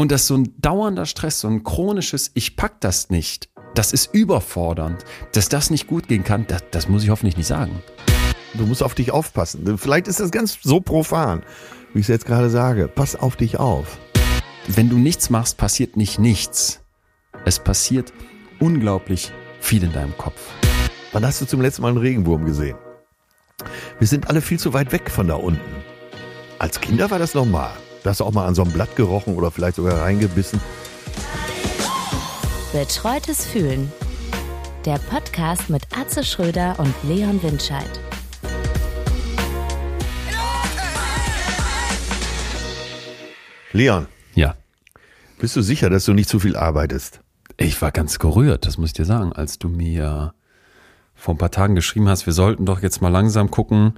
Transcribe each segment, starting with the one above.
Und das ist so ein dauernder Stress, so ein chronisches, ich pack das nicht. Das ist überfordernd. Dass das nicht gut gehen kann, das, das muss ich hoffentlich nicht sagen. Du musst auf dich aufpassen. Vielleicht ist das ganz so profan, wie ich es jetzt gerade sage. Pass auf dich auf. Wenn du nichts machst, passiert nicht nichts. Es passiert unglaublich viel in deinem Kopf. Wann hast du zum letzten Mal einen Regenwurm gesehen? Wir sind alle viel zu weit weg von da unten. Als Kinder war das normal. Da hast du auch mal an so einem Blatt gerochen oder vielleicht sogar reingebissen. Betreutes Fühlen. Der Podcast mit Atze Schröder und Leon Windscheid. Leon, Ja. bist du sicher, dass du nicht zu viel arbeitest? Ich war ganz gerührt, das muss ich dir sagen, als du mir vor ein paar Tagen geschrieben hast, wir sollten doch jetzt mal langsam gucken,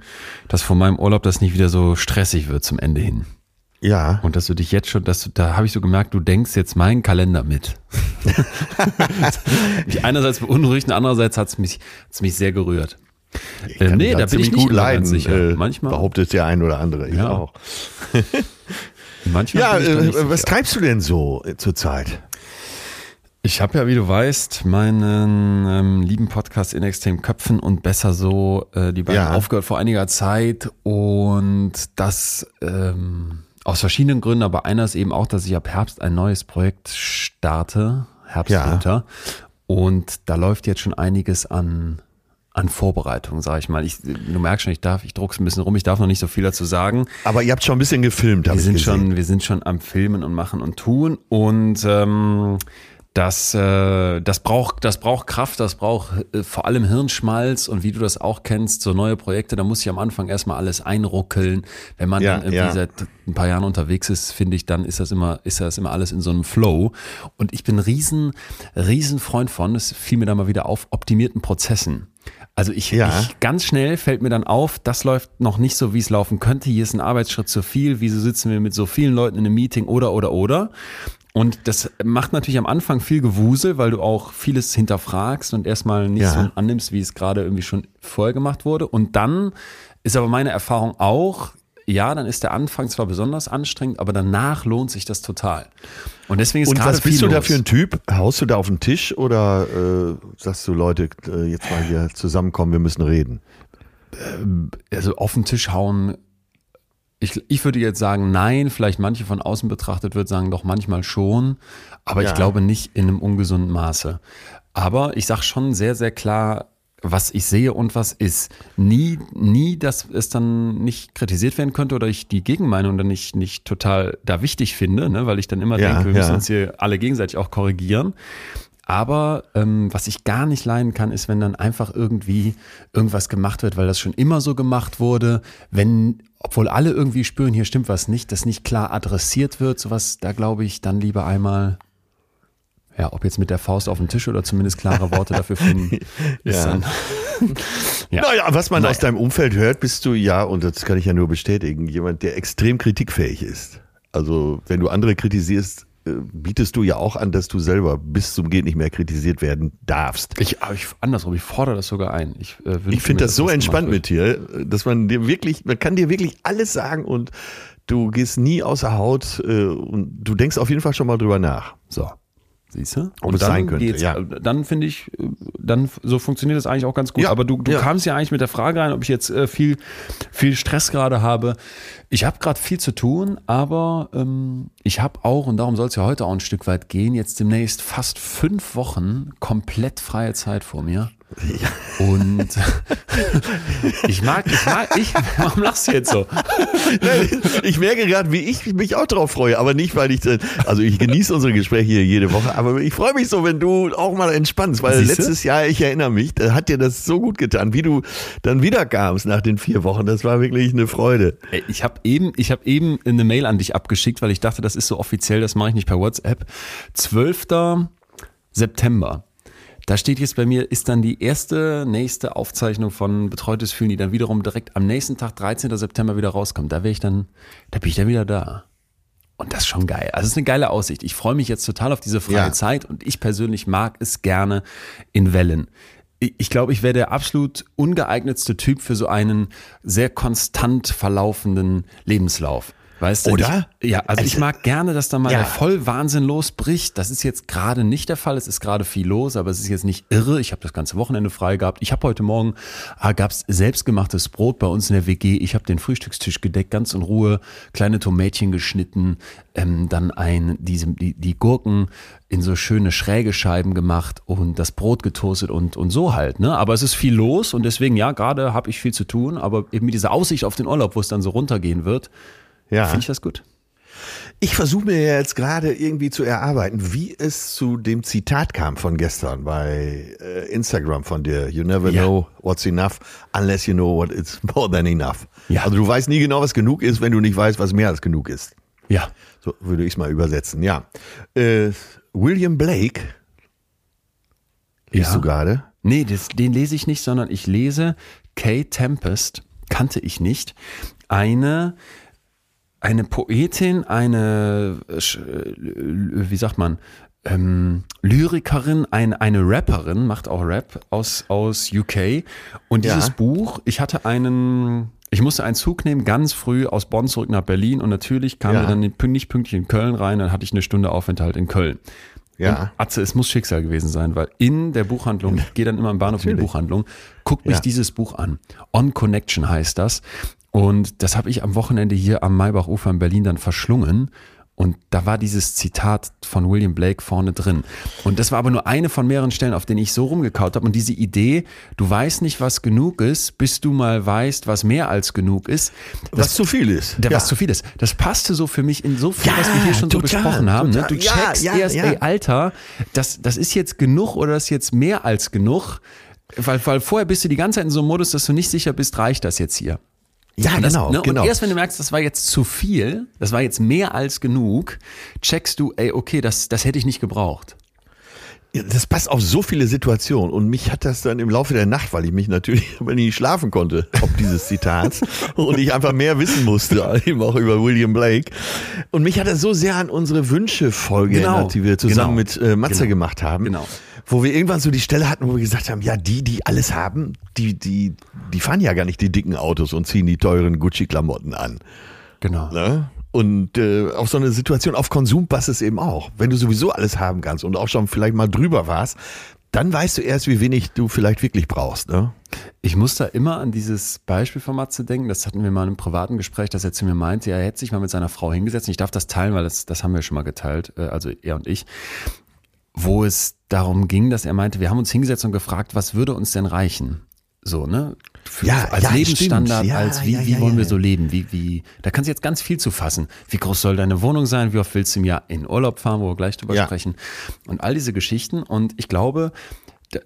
dass vor meinem Urlaub das nicht wieder so stressig wird zum Ende hin. Ja. Und dass du dich jetzt schon, dass du, da habe ich so gemerkt, du denkst jetzt meinen Kalender mit. mich einerseits beunruhigt und andererseits hat es mich, hat's mich sehr gerührt. Ich Äh, nee, da bin ich gut leiden. sicher. Äh, Manchmal- behauptet der ein oder andere. Ich Ja. auch. Manchmal Ja, äh, was treibst du denn so äh, zurzeit? Ich habe ja, wie du weißt, meinen ähm, lieben Podcast in extrem Köpfen und besser so äh, die beiden Ja. aufgehört vor einiger Zeit und das ähm, aus verschiedenen Gründen, aber einer ist eben auch, dass ich ab Herbst ein neues Projekt starte, Herbstwinter und da läuft jetzt schon einiges an an Vorbereitung, sage ich mal. Ich, du merkst schon, ich darf, ich druck's ein bisschen rum, ich darf noch nicht so viel dazu sagen. Aber ihr habt schon ein bisschen gefilmt, Wir sind gesehen. schon, wir sind schon am Filmen und machen und tun und ähm, das, äh, das braucht, das braucht Kraft, das braucht äh, vor allem Hirnschmalz und wie du das auch kennst, so neue Projekte, da muss ich am Anfang erstmal alles einruckeln. Wenn man Ja, dann irgendwie ja. seit ein paar Jahren unterwegs ist, finde ich, dann ist das immer, ist das immer alles in so einem Flow. Und ich bin riesen, riesen Freund von, es fiel mir da mal wieder auf, optimierten Prozessen. Also ich, Ja. ich ganz schnell fällt mir dann auf, das läuft noch nicht so, wie es laufen könnte. Hier ist ein Arbeitsschritt zu viel. Wieso sitzen wir mit so vielen Leuten in einem Meeting oder, oder, oder? Und das macht natürlich am Anfang viel Gewusel, weil du auch vieles hinterfragst und erstmal nicht Ja. so annimmst, wie es gerade irgendwie schon vorher gemacht wurde. Und dann ist aber meine Erfahrung auch, ja, dann ist der Anfang zwar besonders anstrengend, aber danach lohnt sich das total. Und deswegen ist Und was bist du da für ein Typ? Haust du da auf den Tisch oder äh, sagst du, Leute, äh, jetzt mal hier zusammenkommen, wir müssen reden? also auf den Tisch hauen. Ich, ich würde jetzt sagen, nein, vielleicht manche von außen betrachtet wird sagen, doch manchmal schon, aber Ja. ich glaube nicht in einem ungesunden Maße. Aber ich sage schon sehr, sehr klar, was ich sehe und was ist. Nie, nie, dass es dann nicht kritisiert werden könnte oder ich die Gegenmeinung dann nicht, nicht total da wichtig finde, ne? weil ich dann immer Ja, denke, wir müssen ja. uns hier alle gegenseitig auch korrigieren. Aber ähm, was ich gar nicht leiden kann, ist, wenn dann einfach irgendwie irgendwas gemacht wird, weil das schon immer so gemacht wurde. Wenn, obwohl alle irgendwie spüren, hier stimmt was nicht, das nicht klar adressiert wird, sowas, da glaube ich dann lieber einmal, ja, ob jetzt mit der Faust auf den Tisch oder zumindest klare Worte dafür finden. Ja. Ja. Naja, was man Naja. aus deinem Umfeld hört, bist du ja, und das kann ich ja nur bestätigen, jemand, der extrem kritikfähig ist. Also, wenn du andere kritisierst, äh, bietest du ja auch an, dass du selber bis zum Geht nicht mehr kritisiert werden darfst. Ich, ich, andersrum, ich fordere das sogar ein. Ich, äh, Ich finde mir, das so entspannt mit dir, dass man dir wirklich, man kann dir wirklich alles sagen und du gehst nie außer Haut äh, und du denkst auf jeden Fall schon mal drüber nach. So. Siehst du? Ob es sein könnte, ja. Dann finde ich, äh, dann so funktioniert das eigentlich auch ganz gut. Ja, Aber du, du ja. kamst ja eigentlich mit der Frage rein, ob ich jetzt äh, viel, viel Stress gerade habe. Ich habe gerade viel zu tun, aber ähm, ich habe auch, und darum soll es ja heute auch ein Stück weit gehen, jetzt demnächst fast fünf Wochen komplett freie Zeit vor mir. Und ich mag, ich mag, ich, warum lachst du jetzt so? Ich merke gerade, wie ich mich auch drauf freue, aber nicht, weil ich, also ich genieße unsere Gespräche hier jede Woche, aber ich freue mich so, wenn du auch mal entspannst, weil Siehste? letztes Jahr, ich erinnere mich, da hat dir das so gut getan, wie du dann wieder kamst nach den vier Wochen. Das war wirklich eine Freude. Ich habe eben, ich habe eben eine Mail an dich abgeschickt, weil ich dachte, das ist so offiziell, das mache ich nicht per WhatsApp. 12. September. Da steht jetzt bei mir, ist dann die erste nächste Aufzeichnung von Betreutes Fühlen, die dann wiederum direkt am nächsten Tag, 13. September, wieder rauskommt. Da wäre ich dann, da bin ich dann wieder da. Und das ist schon geil. Also es ist eine geile Aussicht. Ich freue mich jetzt total auf diese freie Ja. Zeit und ich persönlich mag es gerne in Wellen. Ich ich glaube, ich wäre der absolut ungeeignetste Typ für so einen sehr konstant verlaufenden Lebenslauf. Weißt du? Oder? Ich, ja, also, ich Also- mag gerne, dass da mal Ja. der Vollwahnsinn losbricht. Das ist jetzt gerade nicht der Fall. Es ist gerade viel los, aber es ist jetzt nicht irre. Ich habe das ganze Wochenende frei gehabt. Ich habe heute Morgen, ah, gab's selbstgemachtes Brot bei uns in der WG. Ich habe den Frühstückstisch gedeckt, ganz in Ruhe, kleine Tomätchen geschnitten, ähm, dann ein, diese, die, die Gurken in so schöne schräge Scheiben gemacht und das Brot getoastet und, und so halt. Ne? Aber es ist viel los und deswegen, ja, gerade habe ich viel zu tun, aber eben mit dieser Aussicht auf den Urlaub, wo es dann so runtergehen wird, Ja. finde ich das gut. Ich versuche mir jetzt gerade irgendwie zu erarbeiten, wie es zu dem Zitat kam von gestern bei äh, Instagram von dir. You never Ja. know what's enough unless you know what is more than enough. Ja. Also du weißt nie genau, was genug ist, wenn du nicht weißt, was mehr als genug ist. Ja. So würde ich es mal übersetzen, ja. Äh, William Blake, liest Ja. du gerade? Nee, das, den lese ich nicht, sondern ich lese Kay Tempest, kannte ich nicht, eine, eine Poetin, eine, äh, äh, wie sagt man, ähm, Lyrikerin, ein, eine Rapperin, macht auch Rap aus, aus UK. Und dieses Ja. Buch, ich hatte einen, ich musste einen Zug nehmen, ganz früh aus Bonn zurück nach Berlin und natürlich kam Ja. dann nicht pünktlich in Köln rein, dann hatte ich eine Stunde Aufenthalt in Köln. Ja. Und Atze, es muss Schicksal gewesen sein, weil in der Buchhandlung, ich gehe dann immer im Bahnhof in die Natürlich. Buchhandlung, guckt mich Ja. dieses Buch an. On Connection heißt das. Und das habe ich am Wochenende hier am Maybachufer in Berlin dann verschlungen. Und da war dieses Zitat von William Blake vorne drin. Und das war aber nur eine von mehreren Stellen, auf denen ich so rumgekaut habe. Und diese Idee, du weißt nicht, was genug ist, bis du mal weißt, was mehr als genug ist. Was zu viel ist. Der, ja. was zu viel ist. Das passte so für mich in so viel, Ja, was wir hier schon total, so besprochen haben. Ne? Du checkst ja, erst, ey, Alter, das, das ist jetzt genug oder das ist jetzt mehr als genug. Weil, weil vorher bist du die ganze Zeit in so einem Modus, dass du nicht sicher bist, reicht das jetzt hier. Ja, das, genau, ne? genau. Und erst wenn du merkst, das war jetzt zu viel, das war jetzt mehr als genug, checkst du, ey, okay, das, das hätte ich nicht gebraucht. Das passt auf so viele Situationen und mich hat das dann im Laufe der Nacht, weil ich mich natürlich aber nie schlafen konnte, ob dieses Zitats und ich einfach mehr wissen musste, eben auch über William Blake. Und mich hat das so sehr an unsere Wünsche-Folge Genau, erinnert, die wir zusammen genau, mit äh, Matze genau, gemacht haben. genau. Wo wir irgendwann so die Stelle hatten, wo wir gesagt haben, ja, die, die alles haben, die, die, die fahren ja gar nicht die dicken Autos und ziehen die teuren Gucci-Klamotten an. Genau. Ne? Und äh, auf so eine Situation, auf Konsum passt es eben auch. Wenn du sowieso alles haben kannst und auch schon vielleicht mal drüber warst, dann weißt du erst, wie wenig du vielleicht wirklich brauchst. Ne? Ich muss da immer an dieses Beispiel von Matze denken. Das hatten wir mal in einem privaten Gespräch, dass er zu mir meinte, er hätte sich mal mit seiner Frau hingesetzt. Und ich darf das teilen, weil das, das haben wir schon mal geteilt, äh, also er und ich, wo es darum ging, dass er meinte, wir haben uns hingesetzt und gefragt, was würde uns denn reichen? So, ne? Für, Ja, als ja, Lebensstandard. Ja, als wie, wie wollen wir so leben? Wie, wie, da kannst du jetzt ganz viel zu fassen. Wie groß soll deine Wohnung sein? Wie oft willst du im Jahr in Urlaub fahren, wo wir gleich drüber sprechen? Und all diese Geschichten. Und ich glaube,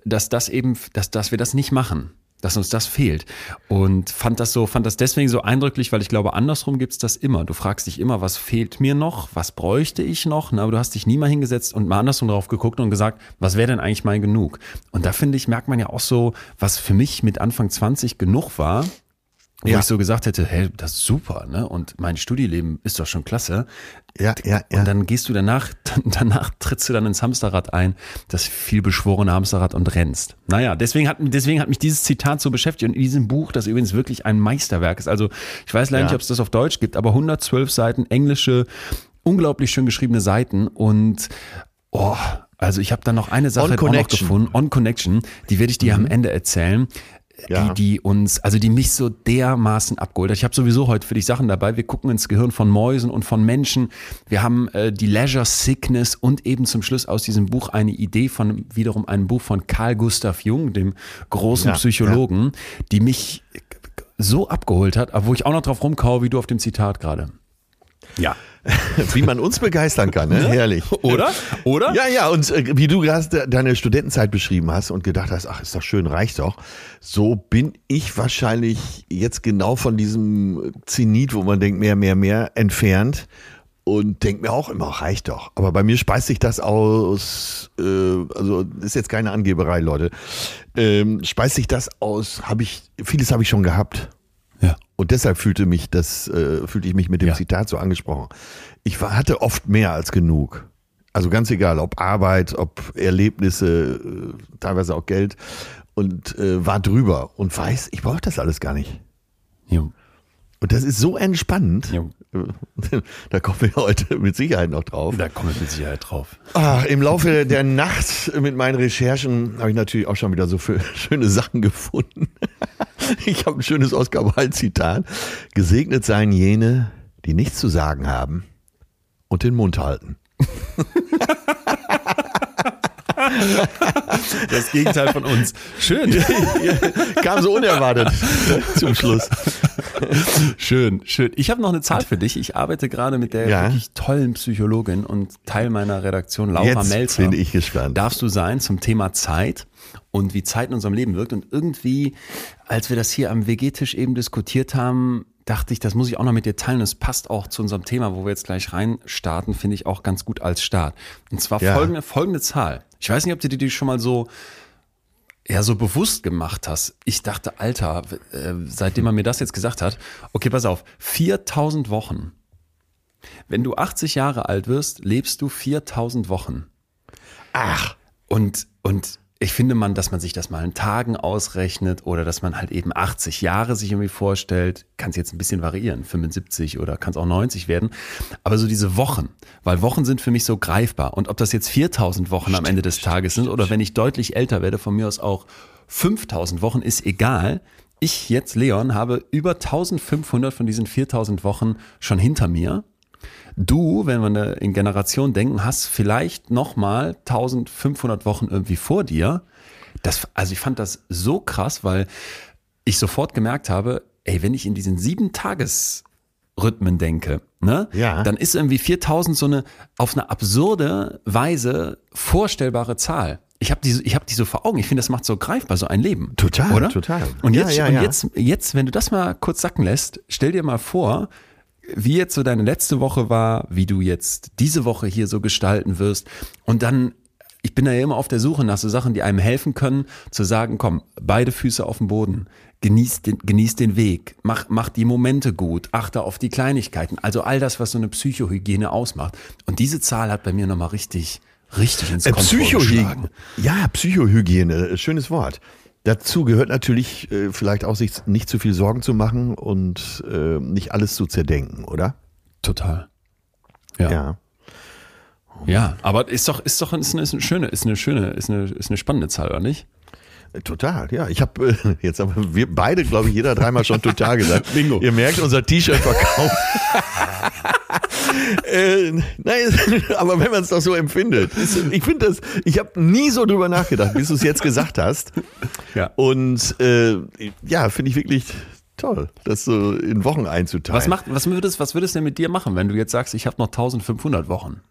dass das eben, dass, dass wir das nicht machen. Dass uns das fehlt. Und fand das so, fand das deswegen so eindrücklich, weil ich glaube, andersrum gibt's das immer. Du fragst dich immer, was fehlt mir noch? Was bräuchte ich noch? Na, aber du hast dich nie mal hingesetzt und mal andersrum drauf geguckt und gesagt, was wäre denn eigentlich mein genug? Und da finde ich, merkt man ja auch so, was für mich mit Anfang 20 genug war, wo Ja. ich so gesagt hätte, hey, das ist super, ne? Und mein Studieleben ist doch schon klasse. Ja, ja, ja. Und dann gehst du danach, danach trittst du dann ins Hamsterrad ein, das vielbeschworene Hamsterrad und rennst. Naja, deswegen hat, deswegen hat mich dieses Zitat so beschäftigt und in diesem Buch, das übrigens wirklich ein Meisterwerk ist. Also ich weiß leider Ja. nicht, ob es das auf Deutsch gibt, aber 112 Seiten, englische, unglaublich schön geschriebene Seiten und oh, also ich habe da noch eine Sache On auch noch gefunden, On Connection, die werde ich dir am Ende erzählen. Ja. Die, die uns, also die mich so dermaßen abgeholt hat. Ich habe sowieso heute für dich Sachen dabei. Wir gucken ins Gehirn von Mäusen und von Menschen. Wir haben äh, die Leisure Sickness und eben zum Schluss aus diesem Buch eine Idee von wiederum einem Buch von Carl Gustav Jung, dem großen Ja, Psychologen, die mich so abgeholt hat, aber wo ich auch noch drauf rumkaue, wie du auf dem Zitat gerade. Ja. Wie man uns begeistern kann, ne? Herrlich. Oder? Oder? Ja, ja, und äh, wie du gerade de- deine Studentenzeit beschrieben hast und gedacht hast, ach, ist doch schön, reicht doch. So bin ich wahrscheinlich jetzt genau von diesem Zenit, wo man denkt, mehr, mehr, mehr, entfernt und denkt mir auch immer, reicht doch. Aber bei mir speist sich das aus, äh, also ist jetzt keine Angeberei, Leute, ähm, speist sich das aus, habe ich, vieles habe ich schon gehabt. Ja. Und deshalb fühlte mich das, äh, fühlte ich mich mit dem Ja. Zitat so angesprochen. Ich war, hatte oft mehr als genug. Also ganz egal, ob Arbeit, ob Erlebnisse, äh, teilweise auch Geld und äh, war drüber und weiß, ich brauche das alles gar nicht. Jo. Und das ist so entspannend. Jo. Da kommen wir heute mit Sicherheit noch drauf. Da komme ich mit Sicherheit drauf. Ach, Im Laufe der Nacht mit meinen Recherchen habe ich natürlich auch schon wieder so für schöne Sachen gefunden. Ich habe ein schönes Oscar Wilde-Zitat. Gesegnet seien jene, die nichts zu sagen haben und den Mund halten. Das Gegenteil von uns. Schön. Kam so unerwartet zum Schluss. Schön, schön. Ich habe noch eine Zahl für dich. Ich arbeite gerade mit der Ja. wirklich tollen Psychologin und Teil meiner Redaktion, Laura Jetzt Melzer. bin ich gespannt. Darfst du sein zum Thema Zeit und wie Zeit in unserem Leben wirkt. Und irgendwie, als wir das hier am WG-Tisch eben diskutiert haben, dachte ich, das muss ich auch noch mit dir teilen. Es passt auch zu unserem Thema, wo wir jetzt gleich rein starten, finde ich auch ganz gut als Start. Und zwar Ja. folgende, folgende Zahl. Ich weiß nicht, ob du dir die schon mal so ja so bewusst gemacht hast. Ich dachte, Alter, äh, seitdem man mir das jetzt gesagt hat, okay, pass auf, 4000 Wochen. Wenn du 80 Jahre alt wirst, lebst du 4000 Wochen. Ach, Und, und ich finde man, dass man sich das mal in Tagen ausrechnet oder dass man halt eben 80 Jahre sich irgendwie vorstellt, kann es jetzt ein bisschen variieren, 75 oder kann es auch 90 werden. Aber so diese Wochen, weil Wochen sind für mich so greifbar. Und ob das jetzt 4000 Wochen am Ende des Tages sind oder wenn ich deutlich älter werde, von mir aus auch 5000 Wochen, ist egal. Ich jetzt, Leon, habe über 1500 von diesen 4000 Wochen schon hinter mir. Du, wenn wir in Generation denken, hast vielleicht nochmal 1500 Wochen irgendwie vor dir. Das, also ich fand das so krass, weil ich sofort gemerkt habe, ey, wenn ich in diesen sieben Tagesrhythmen denke, ne, Ja. dann ist irgendwie 4000 so eine auf eine absurde Weise vorstellbare Zahl. Ich habe die, ich hab die so vor Augen. Ich finde, das macht so greifbar, so ein Leben. Total, oder? total. Und jetzt, ja, und ja. jetzt, jetzt, wenn du das mal kurz sacken lässt, stell dir mal vor, wie jetzt so deine letzte Woche war, wie du jetzt diese Woche hier so gestalten wirst. Und dann, ich bin da ja immer auf der Suche nach so Sachen, die einem helfen können, zu sagen, komm, beide Füße auf dem Boden, genieß den, genieß den Weg, mach, mach die Momente gut, achte auf die Kleinigkeiten. Also all das, was so eine Psychohygiene ausmacht. Und diese Zahl hat bei mir nochmal richtig, richtig ins Äh, Konto Psychohygiene. geschlagen. Ja, Psychohygiene, äh, schönes Wort. Dazu gehört natürlich äh, vielleicht auch sich nicht zu viel Sorgen zu machen und äh, nicht alles zu zerdenken, oder? Total. Ja. Ja. Ja, aber ist doch, ist doch ist eine, ist eine schöne, ist eine schöne, ist eine, ist eine spannende Zahl, oder nicht? Äh, Total, ja. Ich habe äh, jetzt haben wir beide, glaube ich, jeder dreimal schon total gesagt. Bingo. Ihr merkt, unser T-Shirt verkauft. äh, nein, aber wenn man es doch so empfindet, ist, ich finde das, ich habe nie so drüber nachgedacht, bis du es jetzt gesagt hast. Ja. Und äh, ja, finde ich wirklich toll, das so in Wochen einzuteilen. Was macht, was würde es, was denn mit dir machen, wenn du jetzt sagst, ich habe noch 1500 Wochen?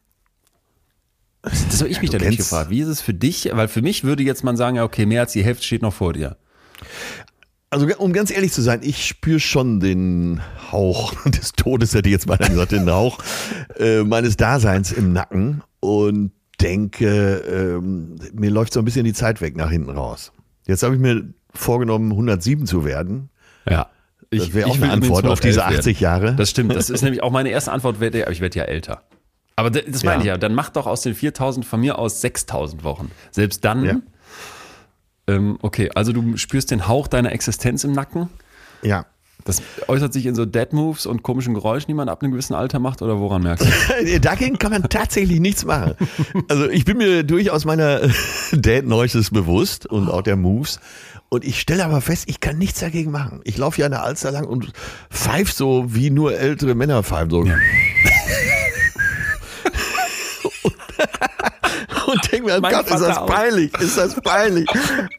Das habe ich mich du dann nicht gefragt. Wie ist es für dich? Weil für mich würde jetzt man sagen, ja, okay, mehr als die Hälfte steht noch vor dir. Also um ganz ehrlich zu sein, ich spüre schon den Hauch des Todes, hätte ich jetzt mal gesagt, den Hauch äh, meines Daseins im Nacken und denke, ähm, mir läuft so ein bisschen die Zeit weg nach hinten raus. Jetzt habe ich mir vorgenommen, 107 zu werden. Ja. Das wäre auch eine Antwort auf diese 111 80 Jahre. Das stimmt. Das ist nämlich auch meine erste Antwort, werde, aber ich werde ja älter. Aber das meine Ja. ich ja. Dann mach doch aus den 4000 von mir aus 6000 Wochen. Selbst dann. Ja. Ähm, okay, also du spürst den Hauch deiner Existenz im Nacken. Ja. Das äußert sich in so Dead Moves und komischen Geräuschen, die man ab einem gewissen Alter macht, oder woran merkst du? Dagegen kann man tatsächlich nichts machen. Also ich bin mir durchaus meiner Dad Noises bewusst und auch der Moves. Und ich stelle aber fest, ich kann nichts dagegen machen. Ich laufe ja eine Alster lang und pfeif so, wie nur ältere Männer pfeifen. So. und denke mir, oh Mein Gott, ist das Vater auch. peinlich, ist das peinlich.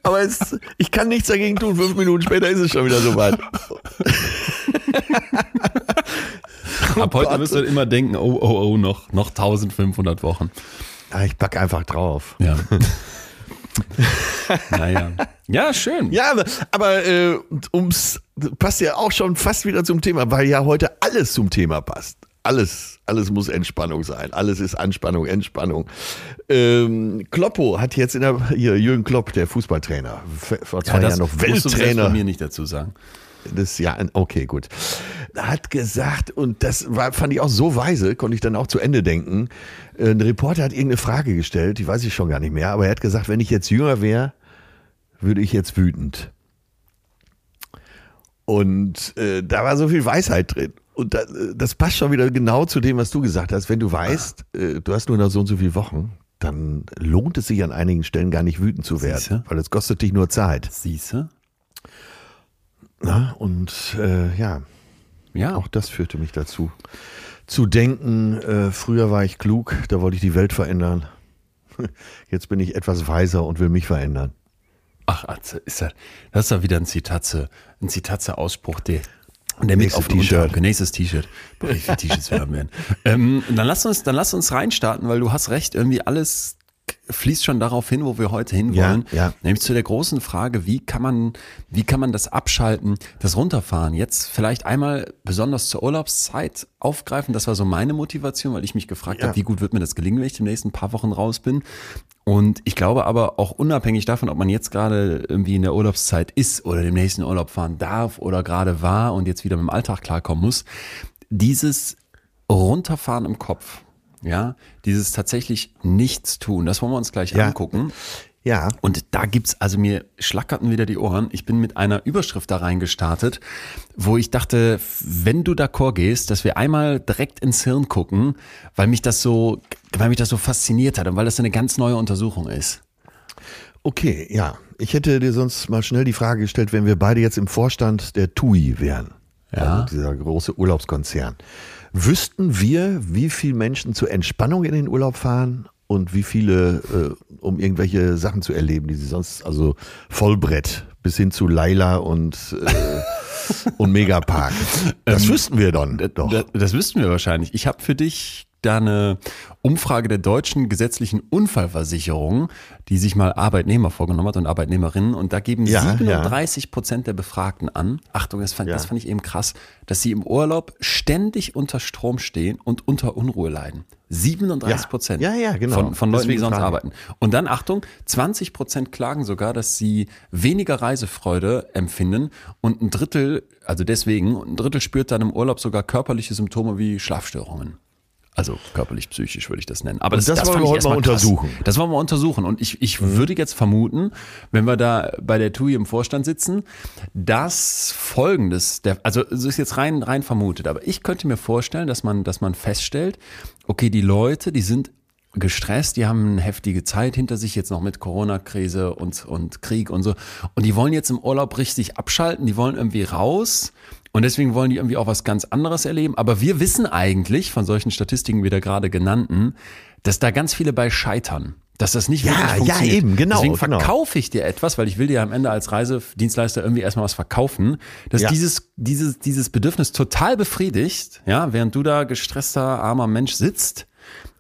Aber es, ich kann nichts dagegen tun. Fünf Minuten später ist es schon wieder soweit. Ab heute Gott. wirst du immer denken, oh, oh, oh, noch, noch 1500 Wochen. Ah, Ich pack einfach drauf. Ja. naja. Ja, schön. Ja, aber, aber äh, ums passt ja auch schon fast wieder zum Thema, weil ja heute alles zum Thema passt. Alles, alles muss Entspannung sein. Alles ist Anspannung, Entspannung. Ähm, Kloppo hat jetzt in der hier Jürgen Klopp, der Fußballtrainer, vor zwei Jahren noch Welttrainer von mir nicht dazu sagen. des Jahr, okay, gut. Hat gesagt, und das war, fand ich auch so weise, konnte ich dann auch zu Ende denken. Äh, Ein Reporter hat irgendeine Frage gestellt, die weiß ich schon gar nicht mehr, aber er hat gesagt, wenn ich jetzt jünger wäre, würde ich jetzt wütend. Und äh, da war so viel Weisheit drin. Und da, das passt schon wieder genau zu dem, was du gesagt hast. Wenn du weißt, äh, du hast nur noch so und so viele Wochen, dann lohnt es sich an einigen Stellen gar nicht wütend zu werden, Siehste? weil es kostet dich nur Zeit. Siehste? Na, und äh, ja, Ja. auch das führte mich dazu. Zu denken, äh, früher war ich klug, da wollte ich die Welt verändern. Jetzt bin ich etwas weiser und will mich verändern. Ach, Atze, ist das, das ist doch wieder ein Zitatze, ein Zitatze-Ausspruch, der, der mit auf die T-Shirt. Unterarm- Nächstes T-Shirt. Boah, wie viele T-Shirts wir haben werden. Ähm, dann lass uns, dann lass uns reinstarten, weil du hast recht, irgendwie alles fließt schon darauf hin, wo wir heute hinwollen. Ja, ja. Nämlich zu der großen Frage, wie kann man, wie kann man das Abschalten, das Runterfahren jetzt vielleicht einmal besonders zur Urlaubszeit aufgreifen? Das war so meine Motivation, weil ich mich gefragt Ja. habe, wie gut wird mir das gelingen, wenn ich die nächsten paar Wochen raus bin. Und ich glaube aber auch unabhängig davon, ob man jetzt gerade irgendwie in der Urlaubszeit ist oder dem nächsten Urlaub fahren darf oder gerade war und jetzt wieder mit dem Alltag klarkommen muss, dieses Runterfahren im Kopf, ja, dieses tatsächlich nichts tun, das wollen wir uns gleich Ja. angucken. Ja, Und da gibt's, also mir schlackerten wieder die Ohren. Ich bin mit einer Überschrift da reingestartet, wo ich dachte, wenn du d'accord gehst, dass wir einmal direkt ins Hirn gucken, weil mich das so, weil mich das so fasziniert hat und weil das eine ganz neue Untersuchung ist. okay, ja. Ich hätte dir sonst mal schnell die Frage gestellt, wenn wir beide jetzt im Vorstand der TUI wären, Ja. also dieser große Urlaubskonzern, wüssten wir, wie viele Menschen zur Entspannung in den Urlaub fahren und wie viele, äh, um irgendwelche Sachen zu erleben, die sie sonst, also Vollbrett bis hin zu Laila und, äh, und Megapark. Das wüssten wir dann doch. Das, das wüssten wir wahrscheinlich. Ich habe für dich da eine Umfrage der deutschen gesetzlichen Unfallversicherung, die sich mal Arbeitnehmer vorgenommen hat und Arbeitnehmerinnen. Und da geben Ja, 37 Prozent der Befragten an, Achtung, das fand, Ja. das fand ich eben krass, dass sie im Urlaub ständig unter Strom stehen und unter Unruhe leiden. 37 Prozent Ja, ja, genau. von, von Leuten, die Deswegen sonst frage ich. arbeiten. Und dann, Achtung, 20 Prozent klagen sogar, dass sie weniger Reisefreude empfinden und ein Drittel, also deswegen, ein Drittel spürt dann im Urlaub sogar körperliche Symptome wie Schlafstörungen. Also körperlich, psychisch würde ich das nennen. Aber Und das wollen fand wir heute mal krass. untersuchen. Das wollen wir untersuchen. Und ich, ich würde jetzt vermuten, wenn wir da bei der TUI im Vorstand sitzen, dass folgendes, der, also es ist jetzt rein, rein vermutet, aber ich könnte mir vorstellen, dass man, dass man feststellt, okay, die Leute, die sind gestresst, die haben eine heftige Zeit hinter sich jetzt noch mit Corona-Krise und, und Krieg und so. Und die wollen jetzt im Urlaub richtig abschalten, die wollen irgendwie raus. Und deswegen wollen die irgendwie auch was ganz anderes erleben. Aber wir wissen eigentlich von solchen Statistiken wie der gerade genannten, dass da ganz viele bei scheitern. Dass das nicht Ja, wirklich ja, funktioniert. eben, genau, Deswegen genau. verkaufe ich dir etwas, weil ich will dir am Ende als Reisedienstleister irgendwie erstmal was verkaufen, dass Ja. dieses, dieses, dieses Bedürfnis total befriedigt, ja, während du da gestresster, armer Mensch sitzt.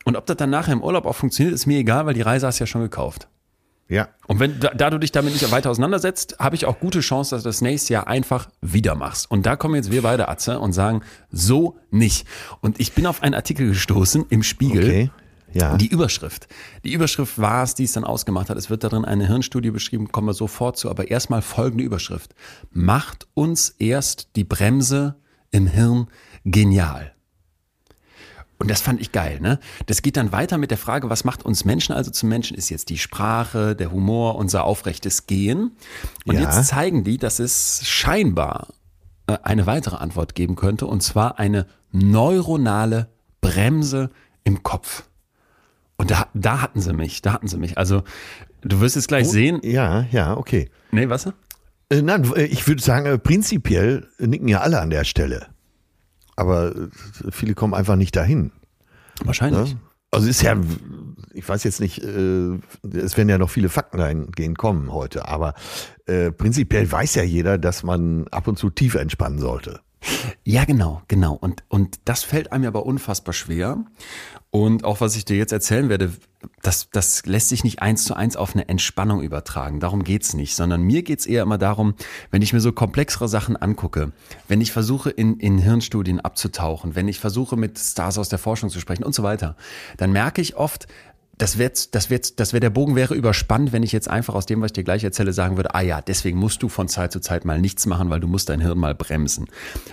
Und ob das dann nachher im Urlaub auch funktioniert, ist mir egal, weil die Reise hast du ja schon gekauft. Ja. Und wenn da, da du dich damit nicht weiter auseinandersetzt, habe ich auch gute Chance, dass du das nächste Jahr einfach wieder machst. Und da kommen jetzt wir beide Atze und sagen, so nicht. Und ich bin auf einen Artikel gestoßen im Spiegel. Okay. Ja. Die Überschrift. Die Überschrift war es, die es dann ausgemacht hat. Es wird darin eine Hirnstudie beschrieben, kommen wir sofort zu. Aber erstmal folgende Überschrift. Macht uns erst die Bremse im Hirn genial. Und das fand ich geil, ne? Das geht dann weiter mit der Frage, was macht uns Menschen also zu Menschen? Ist jetzt die Sprache, der Humor, unser aufrechtes Gehen. Und Ja. jetzt zeigen die, dass es scheinbar äh, eine weitere Antwort geben könnte, und zwar eine neuronale Bremse im Kopf. Und da, da hatten sie mich, da hatten sie mich. Also, du wirst jetzt gleich sehen. Ja, ja, okay. Nee, was? Äh, nein, äh, ich würde sagen, prinzipiell nicken ja alle an der Stelle. Aber äh, viele kommen einfach nicht dahin. Wahrscheinlich. Ne? Also ist ja, ich weiß jetzt nicht, äh, es werden ja noch viele Fakten dahingehend kommen heute, aber äh, prinzipiell weiß ja jeder, dass man ab und zu tief entspannen sollte. Ja, genau, genau. Und, und das fällt einem aber unfassbar schwer. Und auch was ich dir jetzt erzählen werde, das, das lässt sich nicht eins zu eins auf eine Entspannung übertragen. Darum geht's nicht, sondern mir geht's eher immer darum, wenn ich mir so komplexere Sachen angucke, wenn ich versuche, in, in Hirnstudien abzutauchen, wenn ich versuche, mit Stars aus der Forschung zu sprechen und so weiter, dann merke ich oft, das wäre das wär, das wär der Bogen wäre überspannt, wenn ich jetzt einfach aus dem, was ich dir gleich erzähle, sagen würde, ah ja, deswegen musst du von Zeit zu Zeit mal nichts machen, weil du musst dein Hirn mal bremsen.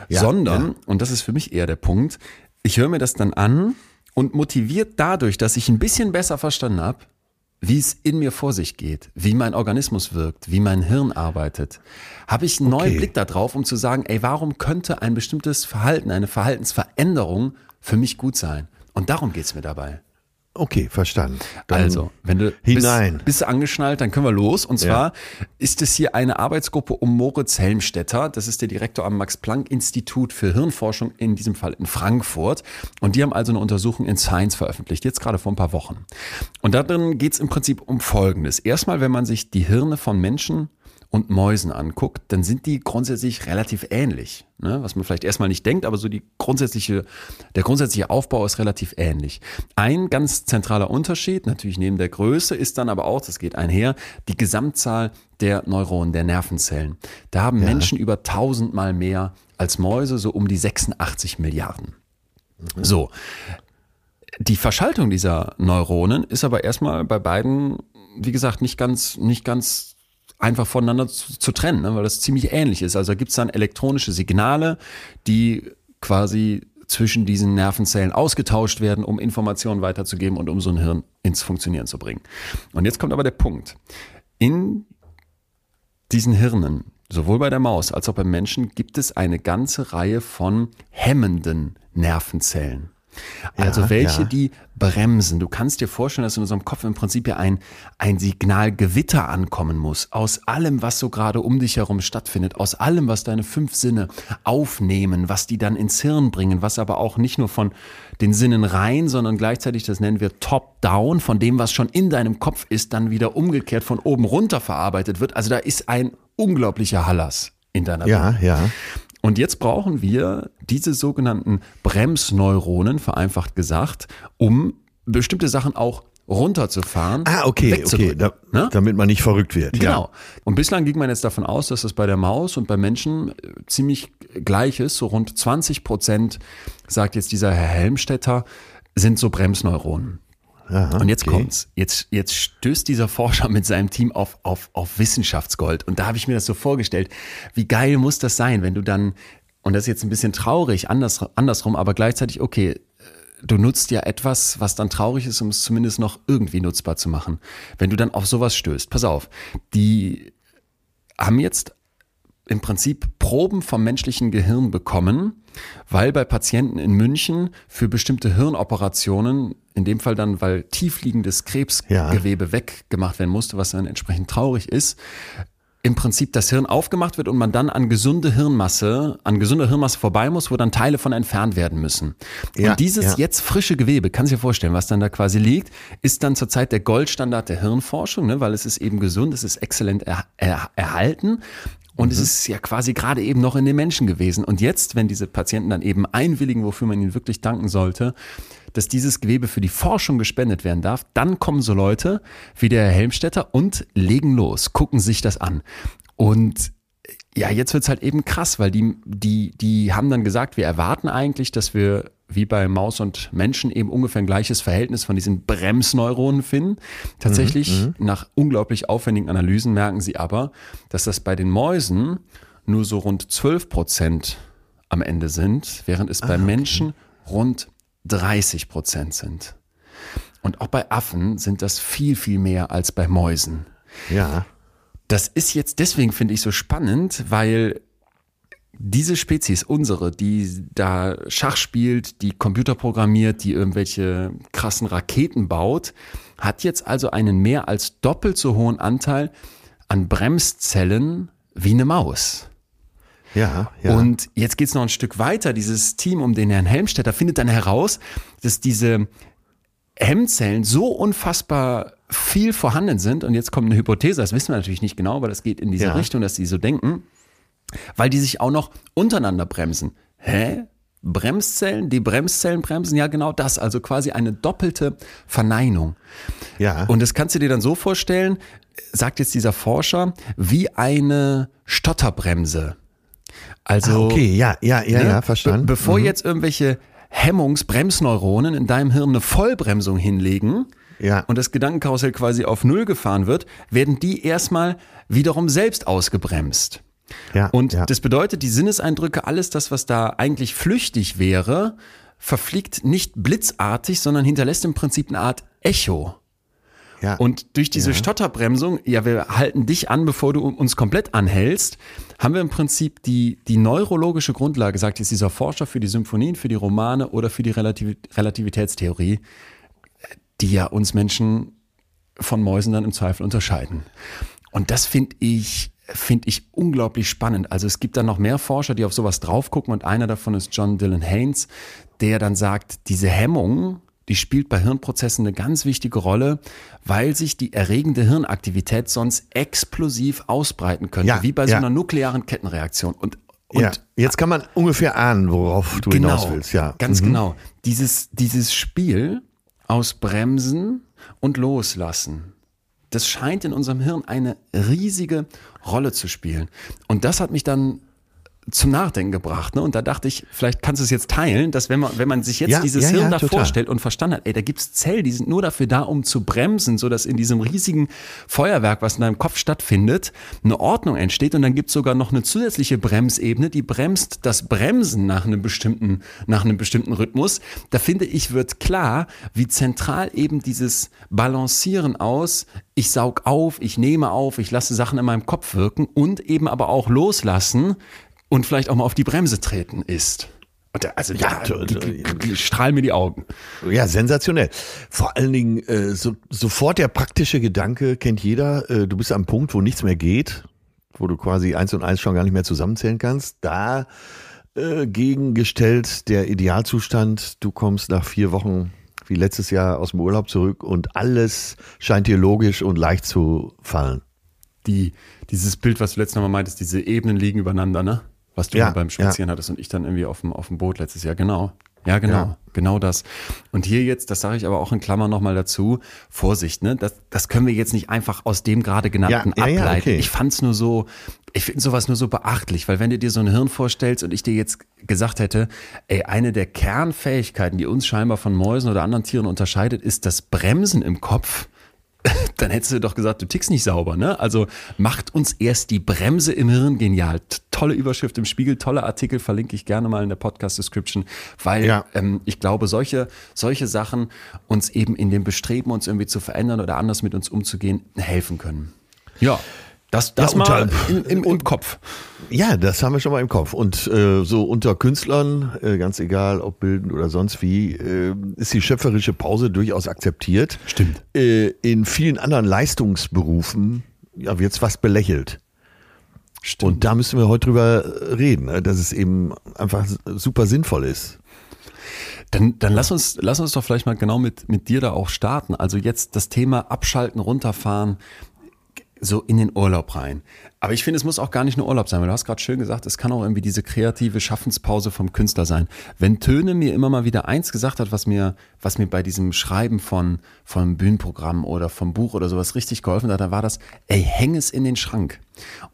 Ja, Sondern, ja. und das ist für mich eher der Punkt, ich höre mir das dann an und motiviert dadurch, dass ich ein bisschen besser verstanden habe, wie es in mir vor sich geht, wie mein Organismus wirkt, wie mein Hirn arbeitet, habe ich einen neuen Okay. Blick darauf, um zu sagen, ey, warum könnte ein bestimmtes Verhalten, eine Verhaltensveränderung für mich gut sein? Und darum geht's mir dabei. Okay, verstanden. Dann also, wenn du hinein. Bist, bist du angeschnallt, dann können wir los. Und Ja. zwar ist es hier eine Arbeitsgruppe um Moritz Helmstetter. Das ist der Direktor am Max-Planck-Institut für Hirnforschung, in diesem Fall in Frankfurt. Und die haben also eine Untersuchung in Science veröffentlicht, jetzt gerade vor ein paar Wochen. Und darin geht es im Prinzip um Folgendes. Erstmal, wenn man sich die Hirne von Menschen und Mäusen anguckt, dann sind die grundsätzlich relativ ähnlich. Ne? Was man vielleicht erstmal nicht denkt, aber so die grundsätzliche, der grundsätzliche Aufbau ist relativ ähnlich. Ein ganz zentraler Unterschied, natürlich neben der Größe, ist dann aber auch, das geht einher, die Gesamtzahl der Neuronen, der Nervenzellen. Da haben Menschen über tausendmal mehr als Mäuse, so um die 86 Milliarden. So. Die Verschaltung dieser Neuronen ist aber erstmal bei beiden, wie gesagt, nicht ganz, nicht ganz einfach voneinander zu, zu trennen, ne, weil das ziemlich ähnlich ist. Also gibt es dann elektronische Signale, die quasi zwischen diesen Nervenzellen ausgetauscht werden, um Informationen weiterzugeben und um so ein Hirn ins Funktionieren zu bringen. Und jetzt kommt aber der Punkt. In diesen Hirnen, sowohl bei der Maus als auch beim Menschen, gibt es eine ganze Reihe von hemmenden Nervenzellen. Also Ja, welche, ja. die bremsen. Du kannst dir vorstellen, dass in unserem Kopf im Prinzip ja ein, ein Signalgewitter ankommen muss. Aus allem, was so gerade um dich herum stattfindet. Aus allem, was deine fünf Sinne aufnehmen, was die dann ins Hirn bringen, was aber auch nicht nur von den Sinnen rein, sondern gleichzeitig, das nennen wir top-down, von dem, was schon in deinem Kopf ist, dann wieder umgekehrt von oben runter verarbeitet wird. Also da ist ein unglaublicher Hallas in deiner Ja, ja. Und jetzt brauchen wir diese sogenannten Bremsneuronen, vereinfacht gesagt, um bestimmte Sachen auch runterzufahren. Ah, okay, okay. Da, ne? Damit man nicht verrückt wird. Genau. Und bislang ging man jetzt davon aus, dass das bei der Maus und bei Menschen äh, ziemlich gleich ist. So rund 20 Prozent, sagt jetzt dieser Herr Helmstetter, sind so Bremsneuronen. Aha, Und jetzt okay. kommt's. Jetzt, jetzt stößt dieser Forscher mit seinem Team auf, auf, auf Wissenschaftsgold. Und da habe ich mir das so vorgestellt. Wie geil muss das sein, wenn du dann, und das ist jetzt ein bisschen traurig, anders, andersrum, aber gleichzeitig, okay, äh, du nutzt ja etwas, was dann traurig ist, um es zumindest noch irgendwie nutzbar zu machen. Wenn du dann auf sowas stößt, pass auf, die haben jetzt im Prinzip Proben vom menschlichen Gehirn bekommen, weil bei Patienten in München für bestimmte Hirnoperationen, in dem Fall dann, weil tiefliegendes Krebsgewebe weggemacht werden musste, was dann entsprechend traurig ist, im Prinzip das Hirn aufgemacht wird und man dann an gesunde Hirnmasse, an gesunder Hirnmasse vorbei muss, wo dann Teile von entfernt werden müssen. Ja, und dieses ja. jetzt frische Gewebe, kannst du dir vorstellen, was dann da quasi liegt, ist dann zurzeit der Goldstandard der Hirnforschung, ne, weil es ist eben gesund, es ist exzellent er, er, erhalten. Und es ist ja quasi gerade eben noch in den Menschen gewesen. Und jetzt, wenn diese Patienten dann eben einwilligen, wofür man ihnen wirklich danken sollte, dass dieses Gewebe für die Forschung gespendet werden darf, dann kommen so Leute wie der Herr Helmstetter und legen los, gucken sich das an. Und ja, jetzt wird's halt eben krass, weil die, die, die haben dann gesagt, wir erwarten eigentlich, dass wir wie bei Maus und Menschen eben ungefähr ein gleiches Verhältnis von diesen Bremsneuronen finden. Tatsächlich, nach unglaublich aufwendigen Analysen merken sie aber, dass das bei den Mäusen nur so rund 12 Prozent am Ende sind, während es bei Menschen rund 30 Prozent sind. Und auch bei Affen sind das viel, viel mehr als bei Mäusen. Ja. Das ist jetzt deswegen, finde ich, so spannend, weil diese Spezies, unsere, die da Schach spielt, die Computer programmiert, die irgendwelche krassen Raketen baut, hat jetzt also einen mehr als doppelt so hohen Anteil an Bremszellen wie eine Maus. Ja, ja. Und jetzt geht's noch ein Stück weiter. Dieses Team um den Herrn Helmstetter findet dann heraus, dass diese Hemmzellen so unfassbar viel vorhanden sind. Und jetzt kommt eine Hypothese, das wissen wir natürlich nicht genau, aber das geht in diese Ja. Richtung, dass die so denken, weil die sich auch noch untereinander bremsen. Hä? Bremszellen? Die Bremszellen bremsen? Ja, genau das. Also quasi eine doppelte Verneinung. ja. Und das kannst du dir dann so vorstellen, sagt jetzt dieser Forscher, wie eine Stotterbremse. Also, Ah, okay, ja, ja, ja, ne, ja, verstanden. Be bevor Mhm. jetzt irgendwelche Hemmungsbremsneuronen in deinem Hirn eine Vollbremsung hinlegen Ja. und das Gedankenkarussell quasi auf Null gefahren wird, werden die erstmal wiederum selbst ausgebremst. Ja, Und ja. das bedeutet, die Sinneseindrücke, alles das, was da eigentlich flüchtig wäre, verfliegt nicht blitzartig, sondern hinterlässt im Prinzip eine Art Echo. ja. Und durch diese Ja. Stotterbremsung, ja, wir halten dich an, bevor du uns komplett anhältst, haben wir im Prinzip die, die neurologische Grundlage, sagt jetzt dieser Forscher für die Symphonien, für die Romane oder für die Relativ Relativitätstheorie, die ja uns Menschen von Mäusen dann im Zweifel unterscheiden. Und das finde ich, finde ich unglaublich spannend. Also es gibt dann noch mehr Forscher, die auf sowas drauf gucken und einer davon ist John Dylan Haynes, der dann sagt, diese Hemmung, die spielt bei Hirnprozessen eine ganz wichtige Rolle, weil sich die erregende Hirnaktivität sonst explosiv ausbreiten könnte, Ja, wie bei so ja. einer nuklearen Kettenreaktion. Und, und ja, jetzt kann man ungefähr ahnen, worauf du hinaus willst. Ja, Genau, Ganz Mhm. genau. Dieses, dieses Spiel aus Bremsen und Loslassen, das scheint in unserem Hirn eine riesige Rolle zu spielen. Und das hat mich dann zum Nachdenken gebracht. Ne? Und da dachte ich, vielleicht kannst du es jetzt teilen, dass wenn man, wenn man sich jetzt Ja, dieses ja, Hirn ja, da vorstellt und verstanden hat, ey, da gibt's Zellen, die sind nur dafür da, um zu bremsen, sodass in diesem riesigen Feuerwerk, was in deinem Kopf stattfindet, eine Ordnung entsteht und dann gibt's sogar noch eine zusätzliche Bremsebene, die bremst das Bremsen nach einem bestimmten, nach einem bestimmten Rhythmus. Da finde ich, wird klar, wie zentral eben dieses Balancieren aus, ich saug auf, ich nehme auf, ich lasse Sachen in meinem Kopf wirken und eben aber auch loslassen und vielleicht auch mal auf die Bremse treten ist. Und da, also Ja, da g- g- strahlen mir die Augen. Ja, sensationell. Vor allen Dingen äh, so, sofort der praktische Gedanke kennt jeder. Äh, du bist am Punkt, wo nichts mehr geht, wo du quasi eins und eins schon gar nicht mehr zusammenzählen kannst. Da äh, gegengestellt der Idealzustand. Du kommst nach vier Wochen wie letztes Jahr aus dem Urlaub zurück und alles scheint dir logisch und leicht zu fallen. Die, dieses Bild, was du letztes Mal meintest, diese Ebenen liegen übereinander, ne? Was du Ja, beim Spazieren hattest und ich dann irgendwie auf dem, auf dem Boot letztes Jahr. Genau. Ja, genau. Ja. Genau das. Und hier jetzt, das sage ich aber auch in Klammern nochmal dazu, Vorsicht, ne? Das, das können wir jetzt nicht einfach aus dem gerade genannten Ja, ja, ja, ableiten. okay. Ich fand's nur so, ich finde sowas nur so beachtlich, weil wenn du dir so ein Hirn vorstellst und ich dir jetzt gesagt hätte, ey, eine der Kernfähigkeiten, die uns scheinbar von Mäusen oder anderen Tieren unterscheidet, ist das Bremsen im Kopf dann hättest du doch gesagt, du tickst nicht sauber, ne? Also macht uns erst die Bremse im Hirn genial. Tolle Überschrift im Spiegel, tolle Artikel, verlinke ich gerne mal in der Podcast-Description, weil Ja. ähm, ich glaube, solche, solche Sachen uns eben in dem Bestreben, uns irgendwie zu verändern oder anders mit uns umzugehen, helfen können. Ja, das, das und mal im, im, im Kopf. Ja, das haben wir schon mal im Kopf. Und äh, so unter Künstlern, äh, ganz egal, ob bildend oder sonst wie, äh, ist die schöpferische Pause durchaus akzeptiert. Stimmt. Äh, in vielen anderen Leistungsberufen ja, wird es fast belächelt. Stimmt. Und da müssen wir heute drüber reden, ne, dass es eben einfach super sinnvoll ist. Dann, dann lass uns, lass uns doch vielleicht mal genau mit, mit dir da auch starten. Also jetzt das Thema abschalten, runterfahren, so in den Urlaub rein. Aber ich finde, es muss auch gar nicht nur Urlaub sein, weil du hast gerade schön gesagt, es kann auch irgendwie diese kreative Schaffenspause vom Künstler sein. Wenn Töne mir immer mal wieder eins gesagt hat, was mir, was mir bei diesem Schreiben von, von Bühnenprogramm oder vom Buch oder sowas richtig geholfen hat, dann war das, ey, häng es in den Schrank.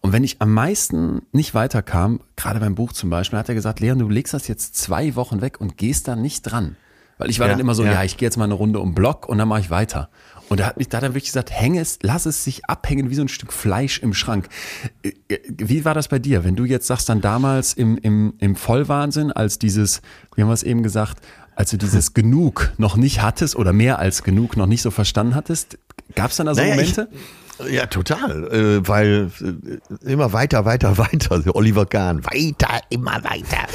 Und wenn ich am meisten nicht weiterkam, gerade beim Buch zum Beispiel, hat er gesagt, Leon, du legst das jetzt zwei Wochen weg und gehst da nicht dran. Weil ich war Ja, dann immer so, ja. ja, ich gehe jetzt mal eine Runde um Block und dann mache ich weiter. Und da hat mich da dann wirklich gesagt, häng es, lass es sich abhängen wie so ein Stück Fleisch im Schrank. Äh, äh, Wie war das bei dir? Wenn du jetzt sagst, dann damals im, im, im Vollwahnsinn, als dieses, wie haben wir es eben gesagt, als du dieses Genug noch nicht hattest oder mehr als genug noch nicht so verstanden hattest, gab es dann da so Naja, Momente? Ich, ja, total. Äh, weil äh, immer weiter, weiter, weiter. Der Oliver Kahn, weiter, immer weiter.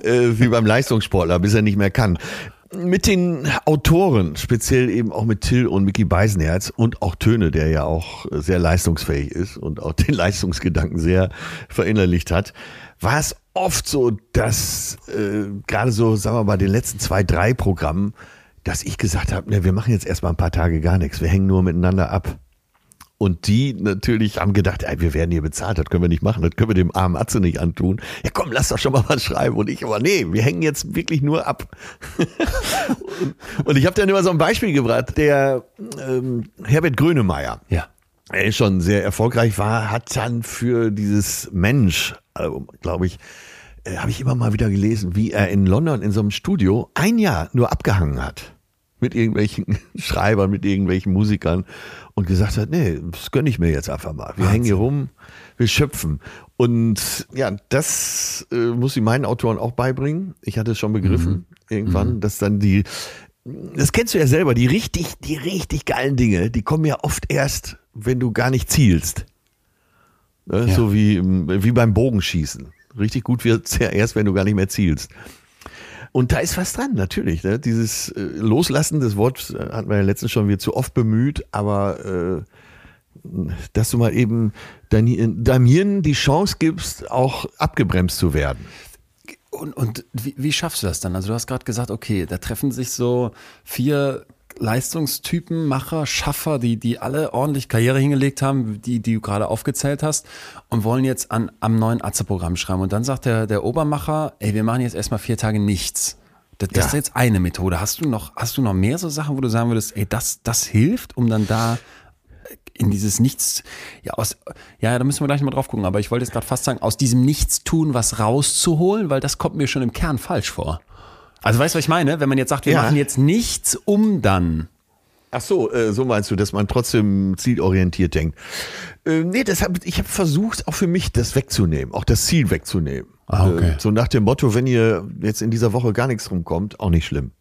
äh, wie beim Leistungssportler, bis er nicht mehr kann. Mit den Autoren, speziell eben auch mit Till und Mickey Beisenherz und auch Töne, der ja auch sehr leistungsfähig ist und auch den Leistungsgedanken sehr verinnerlicht hat, war es oft so, dass äh, gerade so, sagen wir mal, den letzten zwei, drei Programmen, dass ich gesagt habe, ne, wir machen jetzt erstmal ein paar Tage gar nichts, wir hängen nur miteinander ab. Und die natürlich haben gedacht, ey, wir werden hier bezahlt, das können wir nicht machen, das können wir dem armen Atze nicht antun. Ja komm, lass doch schon mal was schreiben. Und ich aber, nee, wir hängen jetzt wirklich nur ab. und, ich habe dann immer so ein Beispiel gebracht, der ähm, Herbert Grönemeyer, Ja. er schon sehr erfolgreich war, hat dann für dieses Mensch, glaube ich, äh, habe ich immer mal wieder gelesen, wie er in London in so einem Studio ein Jahr nur abgehangen hat. Mit irgendwelchen Schreibern, mit irgendwelchen Musikern und gesagt hat, nee, das gönne ich mir jetzt einfach mal. Wir hängen hier rum, wir schöpfen. Und ja, das äh, muss ich meinen Autoren auch beibringen. Ich hatte es schon begriffen irgendwann, dass dann die das kennst du ja selber, die richtig, die richtig geilen Dinge, die kommen ja oft erst, wenn du gar nicht zielst. Ne? Ja. So wie, wie beim Bogenschießen. Richtig gut wird's ja erst, wenn du gar nicht mehr zielst. Und da ist was dran, natürlich. Ne? Dieses äh, Loslassen, das Wort äh, hatten wir ja letztens schon wieder zu oft bemüht, aber äh, dass du mal eben dein, deinem Hirn die Chance gibst, auch abgebremst zu werden. Und, und wie, wie schaffst du das dann? Also du hast gerade gesagt, okay, da treffen sich so vier Leistungstypen, Macher, Schaffer, die, die alle ordentlich Karriere hingelegt haben, die, die du gerade aufgezählt hast und wollen jetzt an, am neuen Atze-Programm schreiben. Und dann sagt der, der Obermacher, ey, wir machen jetzt erstmal vier Tage nichts. Das, das Ja. ist jetzt eine Methode. Hast du noch, hast du noch mehr so Sachen, wo du sagen würdest, ey, das, das hilft, um dann da in dieses Nichts, ja, aus, ja, da müssen wir gleich mal drauf gucken, aber ich wollte jetzt gerade fast sagen, aus diesem Nichtstun was rauszuholen, weil das kommt mir schon im Kern falsch vor. Also weißt du, was ich meine? Wenn man jetzt sagt, wir Ja. machen jetzt nichts, um dann. Ach so, äh, so meinst du, dass man trotzdem zielorientiert denkt. Äh, nee, das hab, ich habe versucht, auch für mich das wegzunehmen, auch das Ziel wegzunehmen. Ah, okay. Äh, so nach dem Motto, wenn ihr jetzt in dieser Woche gar nichts rumkommt, auch nicht schlimm.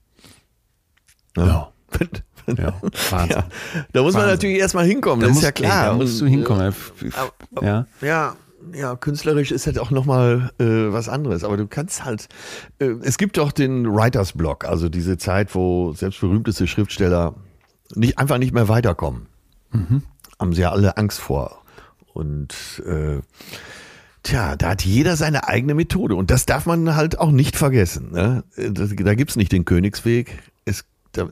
Ne? Ja. Ja, Wahnsinn. Ja, da muss man Wahnsinn. natürlich erstmal hinkommen, Da das musst- ist ja klar. Ey, da musst du hinkommen. Ja. Ja, ja, künstlerisch ist halt auch nochmal äh, was anderes. Aber du kannst halt, äh, es gibt doch den Writers Block, also diese Zeit, wo selbst berühmteste Schriftsteller nicht, einfach nicht mehr weiterkommen. Haben sie ja alle Angst vor. Und äh, tja, da hat jeder seine eigene Methode. Und das darf man halt auch nicht vergessen. Ne? Da gibt's nicht den Königsweg. Es, da,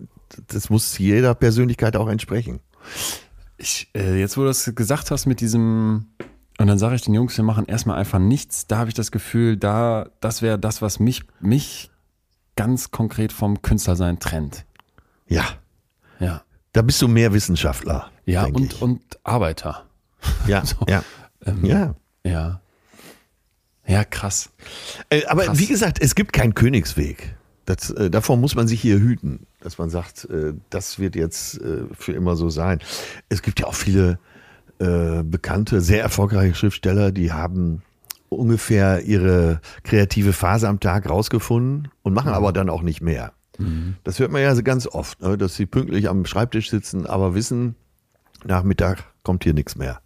das muss jeder Persönlichkeit auch entsprechen. Ich, äh, jetzt, wo du das gesagt hast mit diesem, und dann sage ich den Jungs, wir machen erstmal einfach nichts, da habe ich das Gefühl, da, das wäre das, was mich, mich ganz konkret vom Künstlersein trennt. Ja, Ja. da bist du mehr Wissenschaftler. Ja, und, ich. und Arbeiter. Ja, So. ja. Ähm, ja. Ja. Ja, krass. Äh, aber Krass. wie gesagt, es gibt keinen Königsweg. Das, äh, davor muss man sich hier hüten, dass man sagt, äh, das wird jetzt äh, für immer so sein. Es gibt ja auch viele äh, bekannte, sehr erfolgreiche Schriftsteller, die haben ungefähr ihre kreative Phase am Tag rausgefunden und machen aber dann auch nicht mehr. Das hört man ja ganz oft, ne, dass sie pünktlich am Schreibtisch sitzen, aber wissen, nach Mittag kommt hier nichts mehr.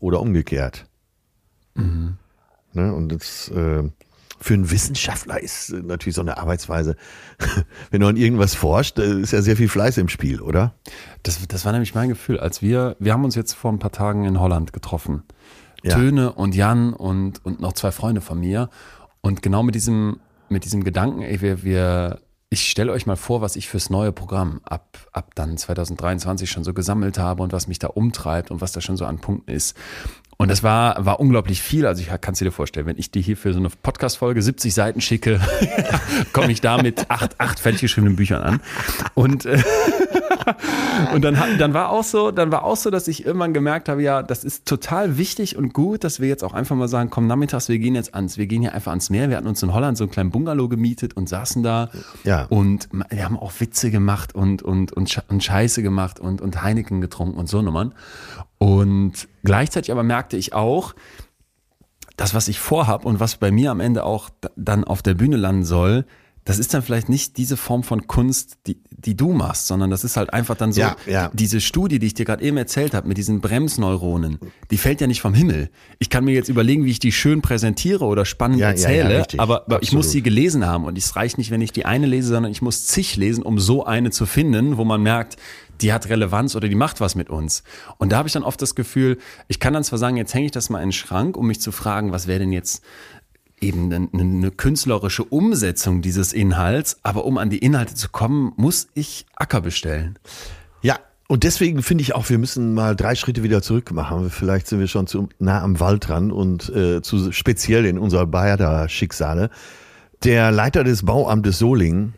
Oder umgekehrt. Ne? Und das, äh, für einen Wissenschaftler ist natürlich so eine Arbeitsweise, wenn du an irgendwas forscht, äh, ist ja sehr viel Fleiß im Spiel, oder? Das, das war nämlich mein Gefühl, als wir, wir haben uns jetzt vor ein paar Tagen in Holland getroffen. Ja. Töne und Jan und, und noch zwei Freunde von mir. Und genau mit diesem, mit diesem Gedanken, ey, wir, wir, ich stelle euch mal vor, was ich fürs neue Programm ab, ab dann 2023 schon so gesammelt habe und was mich da umtreibt und was da schon so an Punkten ist. Und das war, war unglaublich viel. Also ich kann es dir vorstellen, wenn ich dir hier für so eine Podcast-Folge 70 Seiten schicke, komme ich da mit acht, acht fertig geschriebenen Büchern an. Und, äh, und dann, dann war auch so, dann war auch so, dass ich irgendwann gemerkt habe, ja, das ist total wichtig und gut, dass wir jetzt auch einfach mal sagen, komm, nachmittags, wir gehen jetzt ans, wir gehen hier einfach ans Meer. Wir hatten uns in Holland so einen kleinen Bungalow gemietet und saßen da. Ja. Und wir haben auch Witze gemacht und, und, und, und Scheiße gemacht und, und Heineken getrunken und so Nummern. Und gleichzeitig aber merkte ich auch, das, was ich vorhab und was bei mir am Ende auch dann auf der Bühne landen soll, das ist dann vielleicht nicht diese Form von Kunst, die, die du machst, sondern das ist halt einfach dann so, Ja, ja. diese Studie, die ich dir gerade eben erzählt habe, mit diesen Bremsneuronen, die fällt ja nicht vom Himmel. Ich kann mir jetzt überlegen, wie ich die schön präsentiere oder spannend Ja, erzähle, aber, aber ich muss sie gelesen haben und es reicht nicht, wenn ich die eine lese, sondern ich muss zig lesen, um so eine zu finden, wo man merkt, die hat Relevanz oder die macht was mit uns. Und da habe ich dann oft das Gefühl, ich kann dann zwar sagen, jetzt hänge ich das mal in den Schrank, um mich zu fragen, was wäre denn jetzt eben eine, eine künstlerische Umsetzung dieses Inhalts, aber um an die Inhalte zu kommen, muss ich Acker bestellen. Ja, und deswegen finde ich auch, wir müssen mal drei Schritte wieder zurück machen. Vielleicht sind wir schon zu nah am Wald dran und äh, zu speziell in unserer Bayer-Schicksale. Der Leiter des Bauamtes Solingen,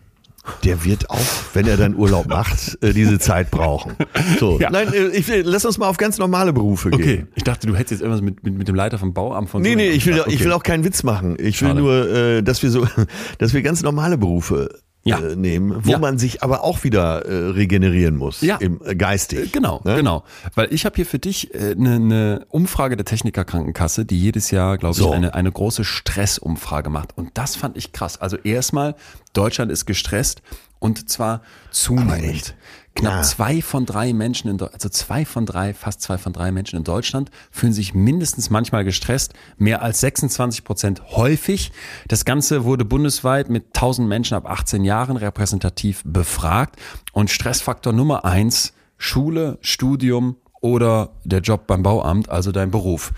der wird auch, wenn er dann Urlaub macht, äh, diese Zeit brauchen. So, Ja. nein, äh, ich, will- lass uns mal auf ganz normale Berufe gehen. Okay, ich dachte, du hättest jetzt irgendwas mit, mit, mit dem Leiter vom Bauamt von Nee, Solingen nee, ich will, gesagt. ich Okay. will auch keinen Witz machen. Ich will Schade. nur, äh, dass wir so, dass wir ganz normale Berufe Ja. äh, nehmen, wo Ja. man sich aber auch wieder äh, regenerieren muss, Ja. im, äh, geistig. Genau, Ne? genau. Weil ich habe hier für dich eine äh, ne Umfrage der Technikerkrankenkasse, die jedes Jahr, glaube So. ich, eine, eine große Stressumfrage macht. Und das fand ich krass. Also erstmal, Deutschland ist gestresst und zwar zunehmend. Knapp Ja. zwei von drei Menschen in Deutschland, also zwei von drei, fast zwei von drei Menschen in Deutschland fühlen sich mindestens manchmal gestresst, mehr als 26 Prozent häufig. Das Ganze wurde bundesweit mit 1000 Menschen ab 18 Jahren repräsentativ befragt und Stressfaktor Nummer eins, Schule, Studium oder der Job beim Bauamt, also dein Beruf.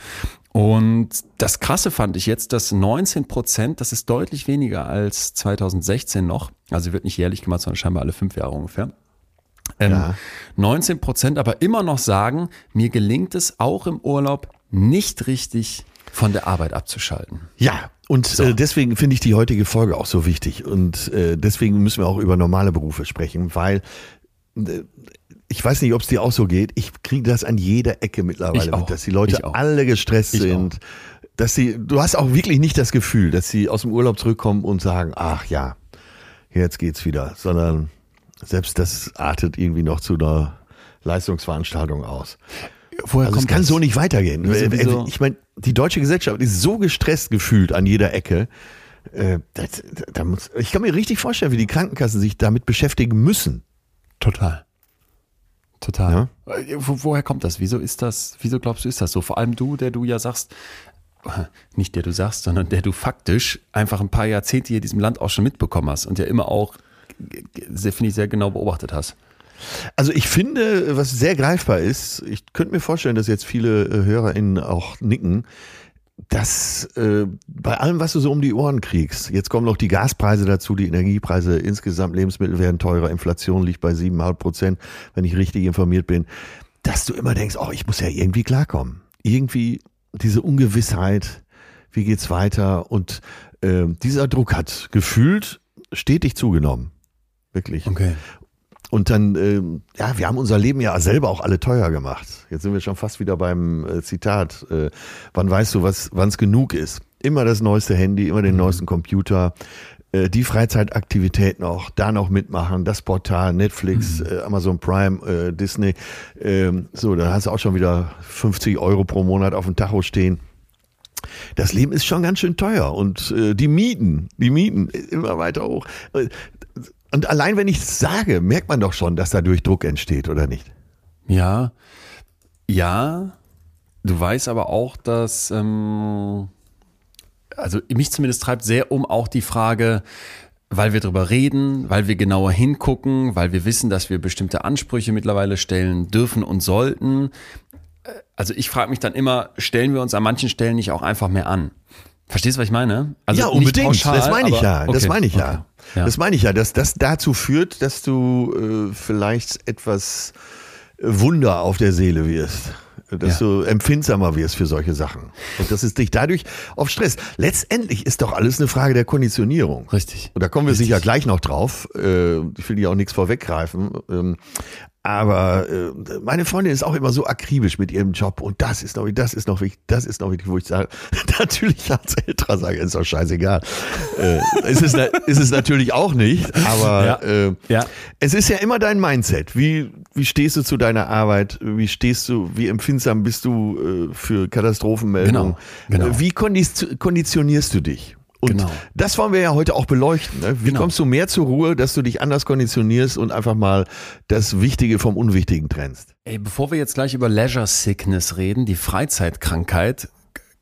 Und das Krasse fand ich jetzt, dass 19 Prozent, das ist deutlich weniger als 2016 noch, also wird nicht jährlich gemacht, sondern scheinbar alle fünf Jahre ungefähr. Ähm, Ja. 19 Prozent aber immer noch sagen, mir gelingt es auch im Urlaub nicht richtig von der Arbeit abzuschalten. Ja, und äh, deswegen finde ich die heutige Folge auch so wichtig. Und äh, deswegen müssen wir auch über normale Berufe sprechen, weil äh, ich weiß nicht, ob es dir auch so geht. Ich kriege das an jeder Ecke mittlerweile auch. mit, dass die Leute auch. alle gestresst Ich sind. Dass sie, du hast auch wirklich nicht das Gefühl, dass sie aus dem Urlaub zurückkommen und sagen, ach ja, jetzt geht's wieder, sondern selbst das artet irgendwie noch zu einer Leistungsveranstaltung aus. Woher Also es kann so nicht weitergehen. Wieso, wieso? Ich meine, die deutsche Gesellschaft ist so gestresst gefühlt an jeder Ecke. Äh, das, da muss, ich kann mir richtig vorstellen, wie die Krankenkassen sich damit beschäftigen müssen. Total. Total. Äh, Wo, woher kommt das? Wieso ist das, wieso glaubst du, ist das so? Vor allem du, der du ja sagst, nicht der du sagst, sondern der du faktisch einfach ein paar Jahrzehnte hier in diesem Land auch schon mitbekommen hast und ja immer auch, finde ich, sehr genau beobachtet hast. Also ich finde, was sehr greifbar ist, ich könnte mir vorstellen, dass jetzt viele äh, HörerInnen auch nicken, dass äh, bei allem, was du so um die Ohren kriegst, jetzt kommen noch die Gaspreise dazu, die Energiepreise, insgesamt Lebensmittel werden teurer, Inflation liegt bei 7,5 Prozent, wenn ich richtig informiert bin, dass du immer denkst, oh, ich muss ja irgendwie klarkommen. Irgendwie diese Ungewissheit, wie geht's weiter? Und äh, dieser Druck hat gefühlt stetig zugenommen. Wirklich. Okay. Und dann, ähm, ja, wir haben unser Leben ja selber auch alle teuer gemacht. Jetzt sind wir schon fast wieder beim äh, Zitat. Äh, wann weißt du, was, wann es genug ist? Immer das neueste Handy, immer den neuesten Computer, äh, die Freizeitaktivitäten auch, da noch mitmachen, das Portal, Netflix, äh, Amazon Prime, äh, Disney. Ähm, so, da hast du auch schon wieder 50 Euro pro Monat auf dem Tacho stehen. Das Leben ist schon ganz schön teuer und äh, die Mieten, die Mieten immer weiter hoch. Und allein wenn ich es sage, merkt man doch schon, dass dadurch Druck entsteht, oder nicht? Ja, ja. Du weißt aber auch, dass, ähm, also mich zumindest treibt sehr um auch die Frage, weil wir drüber reden, weil wir genauer hingucken, weil wir wissen, dass wir bestimmte Ansprüche mittlerweile stellen dürfen und sollten. Äh, Also ich frage mich dann immer, stellen wir uns an manchen Stellen nicht auch einfach mehr an? Verstehst du, was ich meine? Also ja, unbedingt. pauschal, das meine ich aber- ja. Das okay, meine ich ja. okay. ja. Das meine ich ja, dass das dazu führt, dass du äh, vielleicht etwas Wunder auf der Seele wirst. Dass Ja. du empfindsamer wirst für solche Sachen. Und dass es dich dadurch auf Stress. Letztendlich ist doch alles eine Frage der Konditionierung. Richtig. Und da kommen wir Richtig. sicher gleich noch drauf. Äh, Ich will dir auch nichts vorweggreifen. Ähm, Aber äh, meine Freundin ist auch immer so akribisch mit ihrem Job und das ist noch wichtig, das ist noch wichtig, das ist noch wichtig, wo ich sage, natürlich als älterer sage, ist doch scheißegal. äh, ist, es, ist es natürlich auch nicht, aber Ja. äh, Ja. es ist ja immer dein Mindset. Wie, wie stehst du zu deiner Arbeit? Wie stehst du, wie empfindsam bist du äh, für Katastrophenmeldungen? Genau, genau. Wie konditionierst du dich? Und Genau. das wollen wir ja heute auch beleuchten. Ne? Wie Genau. kommst du mehr zur Ruhe, dass du dich anders konditionierst und einfach mal das Wichtige vom Unwichtigen trennst? Ey, bevor wir jetzt gleich über Leisure Sickness reden, die Freizeitkrankheit,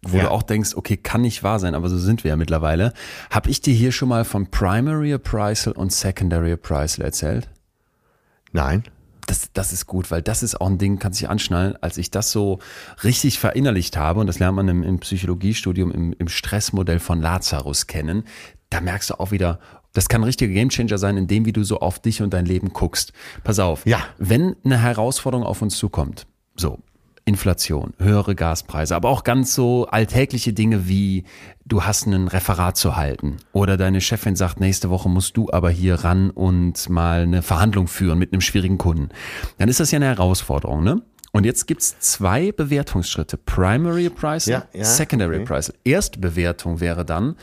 wo Ja. du auch denkst, okay, kann nicht wahr sein, aber so sind wir ja mittlerweile, habe ich dir hier schon mal von Primary Appraisal und Secondary Appraisal erzählt? Nein. Das, das ist gut, weil das ist auch ein Ding, kannst dich anschnallen, als ich das so richtig verinnerlicht habe, und das lernt man im, im Psychologiestudium, im, im Stressmodell von Lazarus kennen, da merkst du auch wieder, das kann ein richtiger Gamechanger sein, in dem, wie du so auf dich und dein Leben guckst. Pass auf, Ja. wenn eine Herausforderung auf uns zukommt, so Inflation, höhere Gaspreise, aber auch ganz so alltägliche Dinge wie du hast ein Referat zu halten oder deine Chefin sagt, nächste Woche musst du aber hier ran und mal eine Verhandlung führen mit einem schwierigen Kunden. Dann ist das ja eine Herausforderung, ne? Und jetzt gibt's zwei Bewertungsschritte. Primary Appraisal, Ja, ja, Secondary okay. Appraisal. Erstbewertung wäre dann,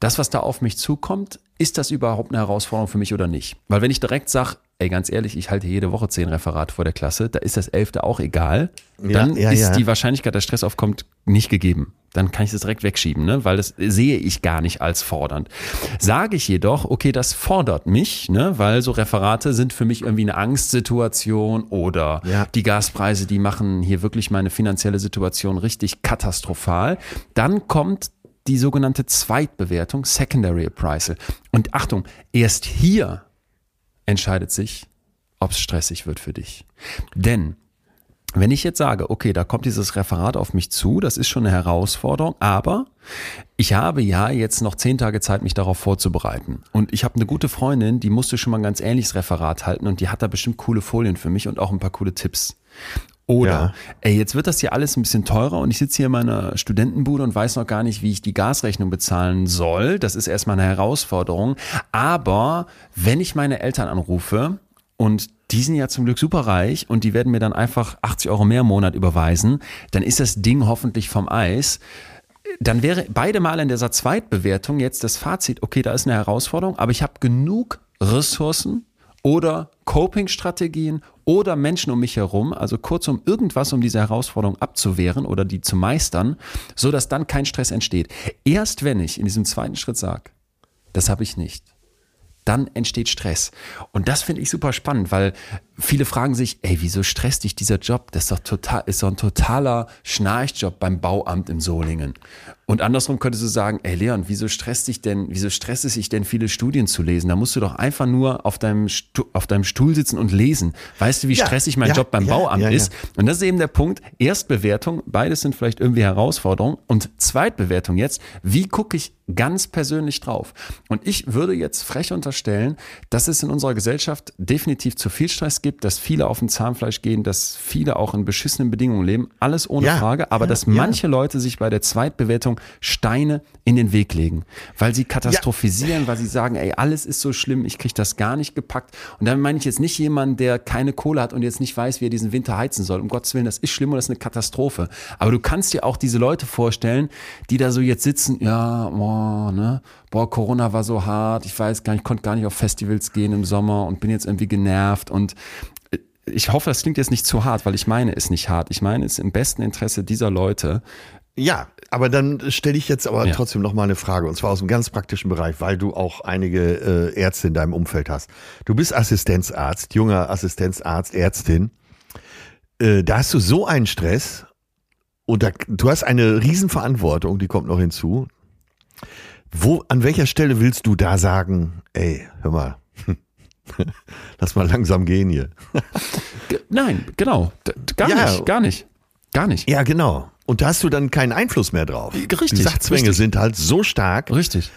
das, was da auf mich zukommt, ist das überhaupt eine Herausforderung für mich oder nicht? Weil wenn ich direkt sage, ey, ganz ehrlich, ich halte jede Woche zehn Referate vor der Klasse, da ist das elfte auch egal, dann Ja, ja, ist ja. die Wahrscheinlichkeit, dass Stress aufkommt, nicht gegeben. Dann kann ich das direkt wegschieben, ne? weil das sehe ich gar nicht als fordernd. Sage ich jedoch, okay, das fordert mich, ne? weil so Referate sind für mich irgendwie eine Angstsituation oder die Gaspreise, die machen hier wirklich meine finanzielle Situation richtig katastrophal. Dann kommt die sogenannte Zweitbewertung, Secondary Appraisal. Und Achtung, erst hier entscheidet sich, ob es stressig wird für dich. Denn wenn ich jetzt sage, okay, da kommt dieses Referat auf mich zu, das ist schon eine Herausforderung, aber ich habe ja jetzt noch zehn Tage Zeit, mich darauf vorzubereiten. Und ich habe eine gute Freundin, die musste schon mal ein ganz ähnliches Referat halten und die hat da bestimmt coole Folien für mich und auch ein paar coole Tipps. Oder, Ja. ey, jetzt wird das hier alles ein bisschen teurer und ich sitze hier in meiner Studentenbude und weiß noch gar nicht, wie ich die Gasrechnung bezahlen soll. Das ist erstmal eine Herausforderung. Aber wenn ich meine Eltern anrufe und die sind ja zum Glück super reich und die werden mir dann einfach 80 Euro mehr im Monat überweisen, dann ist das Ding hoffentlich vom Eis. Dann wäre beide Male in dieser Zweitbewertung jetzt das Fazit, okay, da ist eine Herausforderung, aber ich habe genug Ressourcen oder Coping-Strategien oder Menschen um mich herum, also kurzum irgendwas, um diese Herausforderung abzuwehren oder die zu meistern, so dass dann kein Stress entsteht. Erst wenn ich in diesem zweiten Schritt sage, das habe ich nicht, dann entsteht Stress. Und das finde ich super spannend, weil viele fragen sich, ey, wieso stresst dich dieser Job? Das ist doch total, ist doch ein totaler Schnarchjob beim Bauamt in Solingen. Und andersrum könntest du sagen, ey Leon, wieso stresst dich denn, wieso stresst es sich denn, viele Studien zu lesen? Da musst du doch einfach nur auf deinem, Stu auf deinem Stuhl sitzen und lesen. Weißt du, wie Ja, stressig mein ja, Job beim ja, Bauamt ist? Und das ist eben der Punkt. Erstbewertung, beides sind vielleicht irgendwie Herausforderungen. Und Zweitbewertung jetzt, wie gucke ich ganz persönlich drauf? Und ich würde jetzt frech unterstellen, dass es in unserer Gesellschaft definitiv zu viel Stress gibt, dass viele auf dem Zahnfleisch gehen, dass viele auch in beschissenen Bedingungen leben. Alles ohne Ja, Frage. Aber ja, dass ja. manche Leute sich bei der Zweitbewertung Steine in den Weg legen, weil sie katastrophisieren, weil sie sagen, ey, alles ist so schlimm, ich krieg das gar nicht gepackt. Und damit meine ich jetzt nicht jemanden, der keine Kohle hat und jetzt nicht weiß, wie er diesen Winter heizen soll. Um Gottes Willen, das ist schlimm und das ist eine Katastrophe. Aber du kannst dir auch diese Leute vorstellen, die da so jetzt sitzen, ja, boah, ne, boah, Corona war so hart, ich weiß gar nicht, ich konnte gar nicht auf Festivals gehen im Sommer und bin jetzt irgendwie genervt und äh, ich hoffe, das klingt jetzt nicht zu hart, weil ich meine es nicht hart. Ich meine es im besten Interesse dieser Leute. Ja, aber dann stelle ich jetzt aber Ja. trotzdem noch mal eine Frage und zwar aus einem ganz praktischen Bereich, weil du auch einige äh, Ärzte in deinem Umfeld hast. Du bist Assistenzarzt, junger Assistenzarzt, Ärztin. Äh, da hast du so einen Stress und da, du hast eine Riesenverantwortung, die kommt noch hinzu. Wo, an welcher Stelle willst du da sagen, ey, hör mal, lass mal langsam gehen hier? Nein, genau. Gar Ja. nicht, gar nicht. Gar nicht. Ja, genau. Und da hast du dann keinen Einfluss mehr drauf. Richtig, Die Sachzwänge richtig. sind halt so stark, Richtig.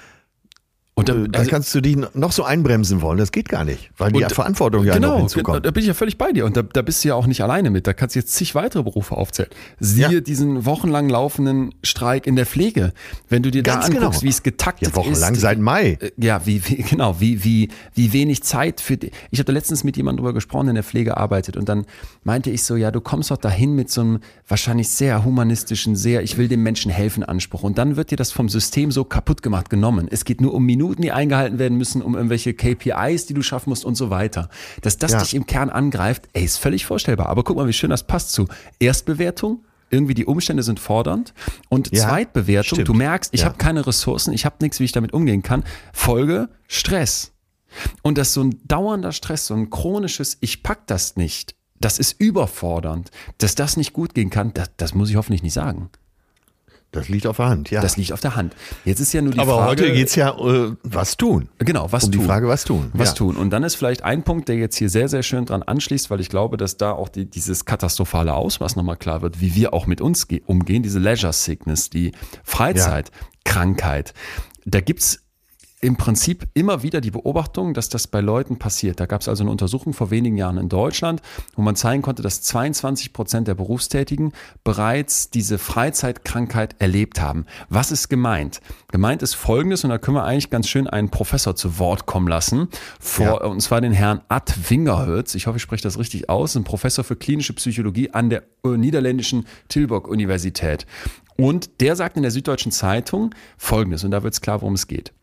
Und dann, da also, kannst du die noch so einbremsen wollen. Das geht gar nicht, weil die Und- Verantwortung ja noch genau, hinzukommt. da bin ich ja völlig bei dir. Und da, da bist du ja auch nicht alleine mit. Da kannst du jetzt zig weitere Berufe aufzählen. Siehe Ja. diesen wochenlang laufenden Streik in der Pflege. Wenn du dir Ganz da anguckst, genau. wie es getaktet Ja, wochenlang ist. seit Mai. Äh, Ja, wie, wie genau, wie, wie, wie wenig Zeit für die. Ich hatte letztens mit jemandem drüber gesprochen, der in der Pflege arbeitet und dann meinte ich so, ja, du kommst doch dahin mit so einem wahrscheinlich sehr humanistischen, sehr, ich will dem Menschen helfen Anspruch und dann wird dir das vom System so kaputt gemacht, genommen. Es geht nur um Minuten, die eingehalten werden müssen, um irgendwelche KPIs, die du schaffen musst und so weiter. Dass das Ja. dich im Kern angreift, ey, ist völlig vorstellbar. Aber guck mal, wie schön das passt zu Erstbewertung. Irgendwie die Umstände sind fordernd und Ja, Zweitbewertung, stimmt. du merkst, ich Ja. habe keine Ressourcen, ich habe nichts, wie ich damit umgehen kann. Folge Stress. Und dass so ein dauernder Stress, so ein chronisches, ich pack das nicht, das ist überfordernd. Dass das nicht gut gehen kann, das, das muss ich hoffentlich nicht sagen. Das liegt auf der Hand, ja. Das liegt auf der Hand. Jetzt ist ja nur die Aber Frage. heute geht's ja äh, was tun. Genau, was um tun. die Frage, was tun. Was ja. tun. Und dann ist vielleicht ein Punkt, der jetzt hier sehr, sehr schön dran anschließt, weil ich glaube, dass da auch die, dieses katastrophale Ausmaß nochmal klar wird, wie wir auch mit uns ge- umgehen, diese Leisure Sickness, die Freizeitkrankheit. Da gibt's im Prinzip immer wieder die Beobachtung, dass das bei Leuten passiert. Da gab es also eine Untersuchung vor wenigen Jahren in Deutschland, wo man zeigen konnte, dass 22 Prozent der Berufstätigen bereits diese Freizeitkrankheit erlebt haben. Was ist gemeint? Gemeint ist Folgendes, und da können wir eigentlich ganz schön einen Professor zu Wort kommen lassen, vor, und zwar den Herrn Ad Wingerhölz. Ich hoffe, ich spreche das richtig aus, ein Professor für klinische Psychologie an der äh, niederländischen Tilburg-Universität. Und der sagt in der Süddeutschen Zeitung Folgendes, und da wird es klar, worum es geht.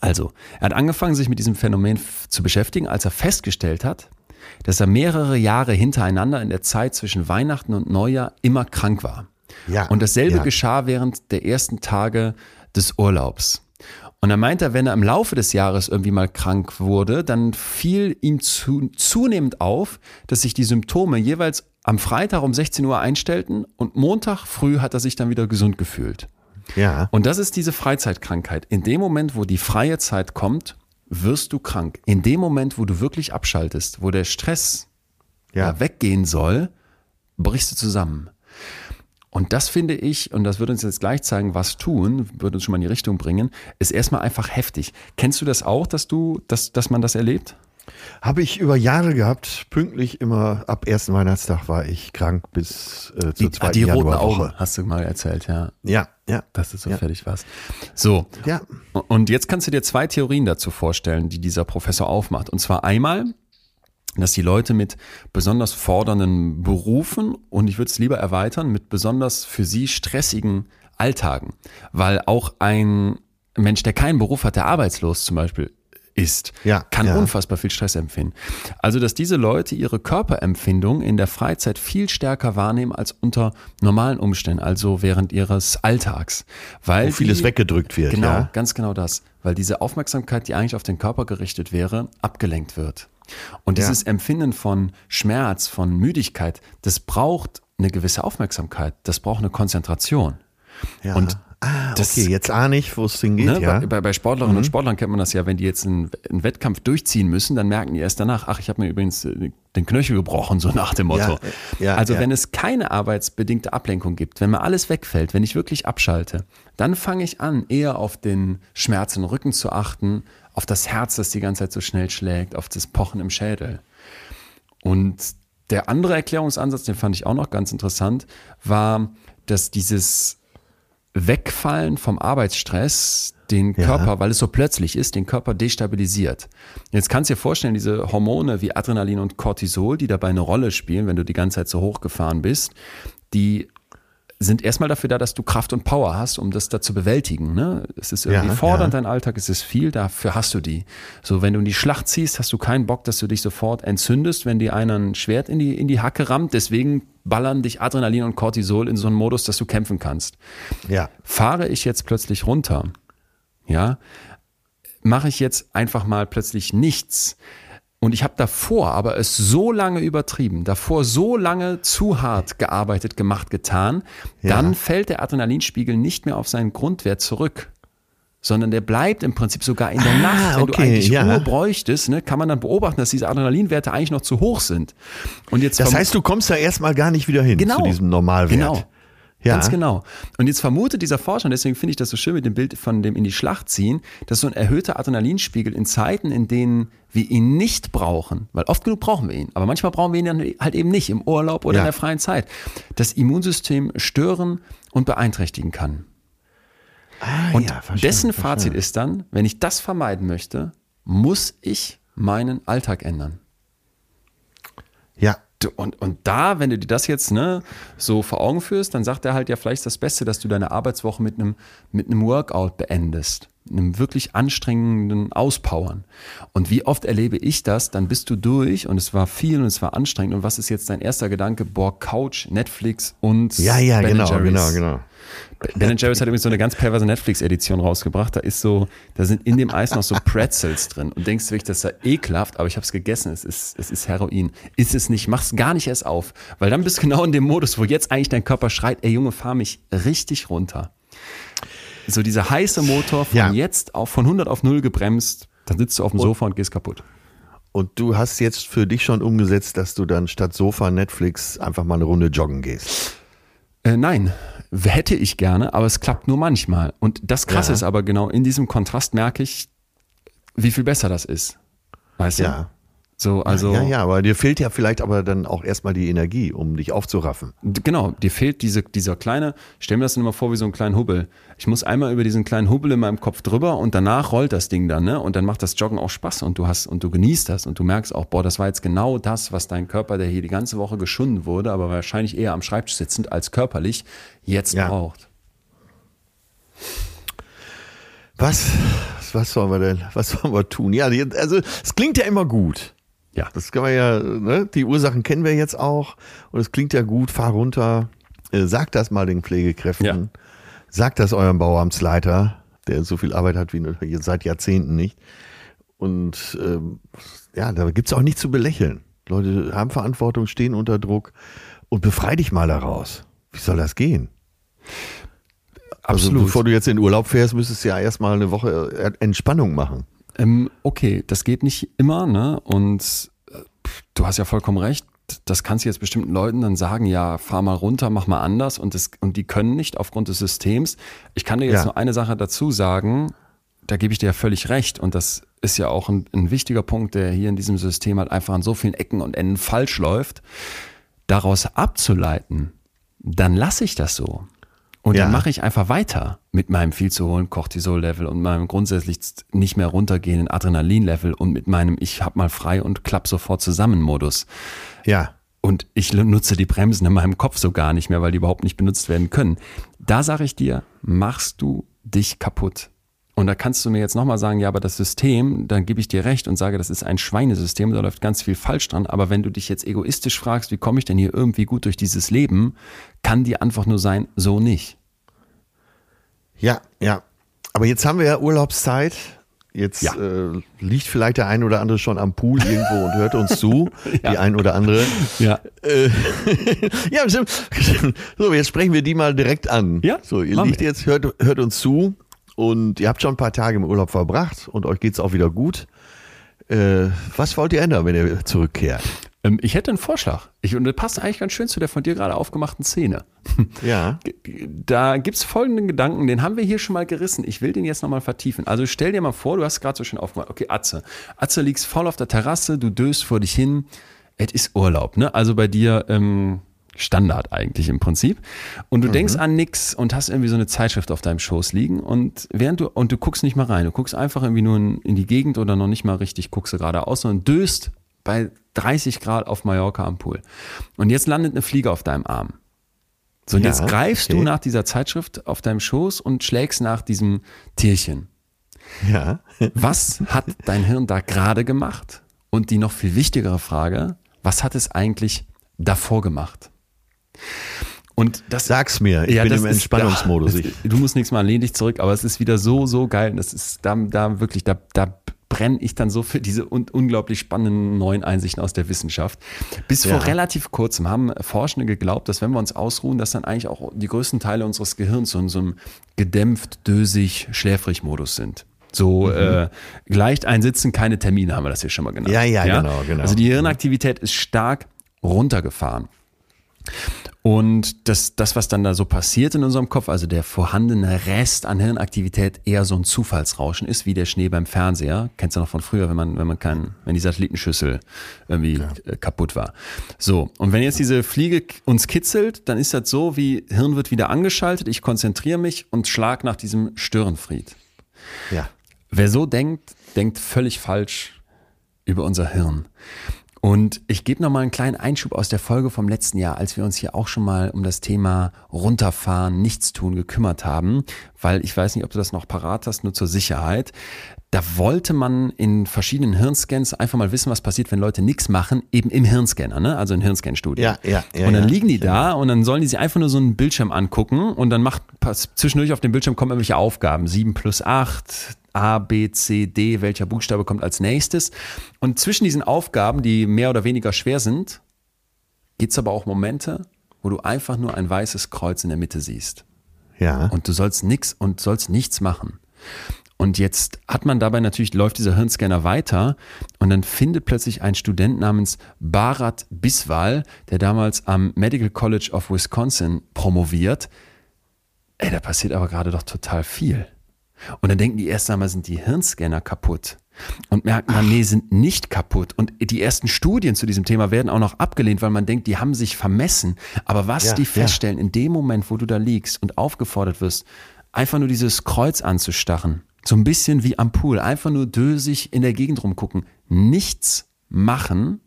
Also, er hat angefangen, sich mit diesem Phänomen zu beschäftigen, als er festgestellt hat, dass er mehrere Jahre hintereinander in der Zeit zwischen Weihnachten und Neujahr immer krank war. Ja, Und dasselbe ja. geschah während der ersten Tage des Urlaubs. Und er meinte, wenn er im Laufe des Jahres irgendwie mal krank wurde, dann fiel ihm zu, zunehmend auf, dass sich die Symptome jeweils am Freitag um 16 Uhr einstellten und Montag früh hat er sich dann wieder gesund gefühlt. Ja. Und das ist diese Freizeitkrankheit. In dem Moment, wo die freie Zeit kommt, wirst du krank. In dem Moment, wo du wirklich abschaltest, wo der Stress Ja. weggehen soll, brichst du zusammen. Und das finde ich, und das wird uns jetzt gleich zeigen, was tun, wird uns schon mal in die Richtung bringen, ist erstmal einfach heftig. Kennst du das auch, dass du, dass, dass man das erlebt? Habe ich über Jahre gehabt, pünktlich immer ab ersten Weihnachtstag war ich krank bis äh, zur Die, zweiten die roten. Augen, hast du mal erzählt, ja. Ja, ja. Dass du so Ja. fertig warst. So. Ja. Und jetzt kannst du dir zwei Theorien dazu vorstellen, die dieser Professor aufmacht. Und zwar einmal, dass die Leute mit besonders fordernden Berufen und ich würde es lieber erweitern, mit besonders für sie stressigen Alltagen. Weil auch ein Mensch, der keinen Beruf hat, der arbeitslos zum Beispiel ist, Ja, kann ja. unfassbar viel Stress empfinden. Also, dass diese Leute ihre Körperempfindung in der Freizeit viel stärker wahrnehmen als unter normalen Umständen, also während ihres Alltags. Weil Wo vieles die- weggedrückt wird. Genau, Ja. ganz genau das. Weil diese Aufmerksamkeit, die eigentlich auf den Körper gerichtet wäre, abgelenkt wird. Und dieses Empfinden von Schmerz, von Müdigkeit, das braucht eine gewisse Aufmerksamkeit, das braucht eine Konzentration. ja. Und ah, das- okay, jetzt ahne ich, wo es hingeht. Ne? ja. Bei, bei, Sportlerinnen und Sportlern kennt man das ja, wenn die jetzt einen, einen Wettkampf durchziehen müssen, dann merken die erst danach, ach, ich habe mir übrigens äh, den Knöchel gebrochen, so nach dem Motto. Ja, ja, also wenn es keine arbeitsbedingte Ablenkung gibt, wenn mir alles wegfällt, wenn ich wirklich abschalte, dann fange ich an, eher auf den Schmerz im Rücken zu achten, auf das Herz, das die ganze Zeit so schnell schlägt, auf das Pochen im Schädel. Und der andere Erklärungsansatz, den fand ich auch noch ganz interessant, war, dass dieses Wegfallen vom Arbeitsstress den Ja. Körper, weil es so plötzlich ist, den Körper destabilisiert. Jetzt kannst du dir vorstellen, diese Hormone wie Adrenalin und Cortisol, die dabei eine Rolle spielen, wenn du die ganze Zeit so hochgefahren bist, die sind erstmal dafür da, dass du Kraft und Power hast, um das da zu bewältigen. Ne? Es ist irgendwie Ja, fordernd, ja. dein Alltag, es ist viel, dafür hast du die. So, wenn du in die Schlacht ziehst, hast du keinen Bock, dass du dich sofort entzündest, wenn dir einer ein Schwert in die, in die Hacke rammt. Deswegen ballern dich Adrenalin und Cortisol in so einen Modus, dass du kämpfen kannst. ja. Fahre ich jetzt plötzlich runter, ja, mache ich jetzt einfach mal plötzlich nichts. Und ich habe davor aber es so lange übertrieben, davor so lange zu hart gearbeitet, gemacht, getan, Ja. dann fällt der Adrenalinspiegel nicht mehr auf seinen Grundwert zurück. Sondern der bleibt im Prinzip sogar in der Ah, Nacht, wenn du okay, eigentlich ja. Ruhe bräuchtest, ne, kann man dann beobachten, dass diese Adrenalinwerte eigentlich noch zu hoch sind. Und jetzt Das heißt, du kommst da erstmal gar nicht wieder hin Genau. zu diesem Normalwert. Genau. Ja. Ganz genau. Und jetzt vermutet dieser Forscher, und deswegen finde ich das so schön mit dem Bild von dem in die Schlacht ziehen, dass so ein erhöhter Adrenalinspiegel in Zeiten, in denen wir ihn nicht brauchen, weil oft genug brauchen wir ihn, aber manchmal brauchen wir ihn dann halt eben nicht im Urlaub oder Ja. in der freien Zeit, das Immunsystem stören und beeinträchtigen kann. Ah, Und ja, dessen. Fazit ist dann, wenn ich das vermeiden möchte, muss ich meinen Alltag ändern. Ja. Und, und da, wenn du dir das jetzt ne, so vor Augen führst, dann sagt er halt ja vielleicht ist das Beste, dass du deine Arbeitswoche mit einem, mit einem Workout beendest. Einem wirklich anstrengenden Auspowern. Und wie oft erlebe ich das, dann bist du durch und es war viel und es war anstrengend. Und was ist jetzt dein erster Gedanke? Boah, Couch, Netflix und Ja, ja, Ben genau, Jerry's. genau, genau. Ben Jerry's hat übrigens so eine ganz perverse Netflix-Edition rausgebracht. Da ist so, da sind in dem Eis noch so Pretzels drin. Und denkst du wirklich, das ist ja ekelhaft, aber ich habe es gegessen. Es ist, es ist Heroin. Ist es nicht, mach's gar nicht erst auf. Weil dann bist du genau in dem Modus, wo jetzt eigentlich dein Körper schreit, ey Junge, fahr mich richtig runter. So dieser heiße Motor von Ja. jetzt auf, von 100 auf 0 gebremst, dann sitzt du auf dem Sofa und gehst kaputt. Und du hast jetzt für dich schon umgesetzt, dass du dann statt Sofa, Netflix einfach mal eine Runde joggen gehst. Äh, nein, hätte ich gerne, aber es klappt nur manchmal. Und das Krasse Ja. ist aber genau, in diesem Kontrast merke ich, wie viel besser das ist. Weißt du? Ja. So, also ja, ja, aber dir fehlt ja vielleicht aber dann auch erstmal die Energie, um dich aufzuraffen. Genau, dir fehlt diese, dieser kleine, stell mir das immer vor wie so ein kleinen Hubbel. Ich muss einmal über diesen kleinen Hubbel in meinem Kopf drüber und danach rollt das Ding dann, ne? Und dann macht das Joggen auch Spaß und du hast und du genießt das und du merkst auch, boah, das war jetzt genau das, was dein Körper, der hier die ganze Woche geschunden wurde, aber wahrscheinlich eher am Schreibtisch sitzend als körperlich, jetzt Ja. braucht. Was, was sollen wir denn, was sollen wir tun? Ja, also es klingt ja immer gut. Ja. Das kann man ja, ne? die Ursachen kennen wir jetzt auch und es klingt ja gut, fahr runter, äh, sagt das mal den Pflegekräften, Ja. sagt das eurem Bauamtsleiter, der so viel Arbeit hat wie seit Jahrzehnten nicht. Und ähm, ja, da gibt's auch nichts zu belächeln. Leute haben Verantwortung, stehen unter Druck und befrei dich mal daraus. Wie soll das gehen? Also Absolut. bevor du jetzt in Urlaub fährst, müsstest du ja erstmal eine Woche Entspannung machen. Ähm, okay, das geht nicht immer, ne? Und äh, du hast ja vollkommen recht. Das kannst du jetzt bestimmten Leuten dann sagen, ja, fahr mal runter, mach mal anders und, das, und die können nicht aufgrund des Systems. Ich kann dir jetzt Ja. nur eine Sache dazu sagen, da gebe ich dir ja völlig recht und das ist ja auch ein, ein wichtiger Punkt, der hier in diesem System halt einfach an so vielen Ecken und Enden falsch läuft. Daraus abzuleiten, dann lasse ich das so. Und Ja. dann mache ich einfach weiter mit meinem viel zu hohen Cortisol-Level und meinem grundsätzlich nicht mehr runtergehenden Adrenalin-Level und mit meinem Ich hab mal frei und klapp sofort zusammen Modus. Ja. Und ich nutze die Bremsen in meinem Kopf so gar nicht mehr, weil die überhaupt nicht benutzt werden können. Da sage ich dir, machst du dich kaputt. Und da kannst du mir jetzt nochmal sagen, ja, aber das System, dann gebe ich dir recht und sage, das ist ein Schweinesystem, da läuft ganz viel falsch dran. Aber wenn du dich jetzt egoistisch fragst, wie komme ich denn hier irgendwie gut durch dieses Leben, kann die Antwort nur sein, so nicht. Ja, ja. Aber jetzt haben wir ja Urlaubszeit. Jetzt Ja. äh, liegt vielleicht der ein oder andere schon am Pool irgendwo und hört uns zu. Die ein oder andere. Ja. Äh, ja, stimmt. so, jetzt sprechen wir die mal direkt an. Ja, So, ihr machen liegt wir. jetzt, hört, hört uns zu und ihr habt schon ein paar Tage im Urlaub verbracht und euch geht's auch wieder gut. Äh, was wollt ihr ändern, wenn ihr zurückkehrt? Ähm, ich hätte einen Vorschlag. Ich, und das passt eigentlich ganz schön zu der von dir gerade aufgemachten Szene. Ja. Da gibt es folgenden Gedanken, den haben wir hier schon mal gerissen. Ich will den jetzt nochmal vertiefen. Also stell dir mal vor, du hast gerade so schön aufgemacht. Okay, Atze. Atze liegst voll auf der Terrasse, du döst vor dich hin. Es ist Urlaub, ne? Also bei dir ähm, Standard eigentlich im Prinzip. Und du denkst an nix und hast irgendwie so eine Zeitschrift auf deinem Schoß liegen und während du, und du guckst nicht mal rein, du guckst einfach irgendwie nur in, in die Gegend oder noch nicht mal richtig, guckst du geradeaus, sondern döst bei 30 Grad auf Mallorca am Pool. Und jetzt landet eine Fliege auf deinem Arm. So, und Ja, jetzt greifst okay. du nach dieser Zeitschrift auf deinem Schoß und schlägst nach diesem Tierchen. Ja. Was hat dein Hirn da gerade gemacht? Und die noch viel wichtigere Frage, was hat es eigentlich davor gemacht? Und das Sag's mir, ich Ja, bin im ist- Entspannungsmodus. ja, Ich, es- du musst nichts mal, lehn dich zurück, aber es ist wieder so, so geil. Das ist da, da wirklich, da, da brenne ich dann so für diese un unglaublich spannenden neuen Einsichten aus der Wissenschaft. Bis Ja. vor relativ kurzem haben Forschende geglaubt, dass wenn wir uns ausruhen, dass dann eigentlich auch die größten Teile unseres Gehirns so in so einem gedämpft, dösig, schläfrig Modus sind. So äh, leicht einsitzen, keine Termine haben wir das hier schon mal genannt. Mhm. Ja, ja, genau, genau. Also die Hirnaktivität ist stark runtergefahren. Und das, das, was dann da so passiert in unserem Kopf, also der vorhandene Rest an Hirnaktivität eher so ein Zufallsrauschen ist, wie der Schnee beim Fernseher. Kennst du noch von früher, wenn man, wenn man kein, wenn die Satellitenschüssel irgendwie äh, kaputt war. So. Und wenn jetzt diese Fliege uns kitzelt, dann ist das so, wie Hirn wird wieder angeschaltet, ich konzentriere mich und schlag nach diesem Störenfried. ja. Wer so denkt, denkt völlig falsch über unser Hirn. Und ich gebe nochmal einen kleinen Einschub aus der Folge vom letzten Jahr, als wir uns hier auch schon mal um das Thema Runterfahren, Nichtstun gekümmert haben, weil ich weiß nicht, ob du das noch parat hast, nur zur Sicherheit. Da wollte man in verschiedenen Hirnscans einfach mal wissen, was passiert, wenn Leute nichts machen, eben im Hirnscanner, ne? also in Hirnscan-Studien. Ja, ja, ja, Und dann ja. liegen die da und dann sollen die sich einfach nur so einen Bildschirm angucken und dann macht zwischendurch auf dem Bildschirm kommen irgendwelche Aufgaben. 7 plus 8, A, B, C, D, welcher Buchstabe kommt als nächstes. Und zwischen diesen Aufgaben, die mehr oder weniger schwer sind, gibt es aber auch Momente, wo du einfach nur ein weißes Kreuz in der Mitte siehst. Ja. Und du sollst nix und sollst nichts machen. Und jetzt hat man dabei natürlich, läuft dieser Hirnscanner weiter und dann findet plötzlich ein Student namens Bharat Biswal, der damals am Medical College of Wisconsin promoviert. Ey, da passiert aber gerade doch total viel. Und dann denken die erst einmal, sind die Hirnscanner kaputt. und merken dann, nee, sind nicht kaputt. Und die ersten Studien zu diesem Thema werden auch noch abgelehnt, weil man denkt, die haben sich vermessen. Aber was Ja, die ja. feststellen, in dem Moment, wo du da liegst und aufgefordert wirst, einfach nur dieses Kreuz anzustarren, so ein bisschen wie am Pool, einfach nur dösig in der Gegend rumgucken, nichts machen,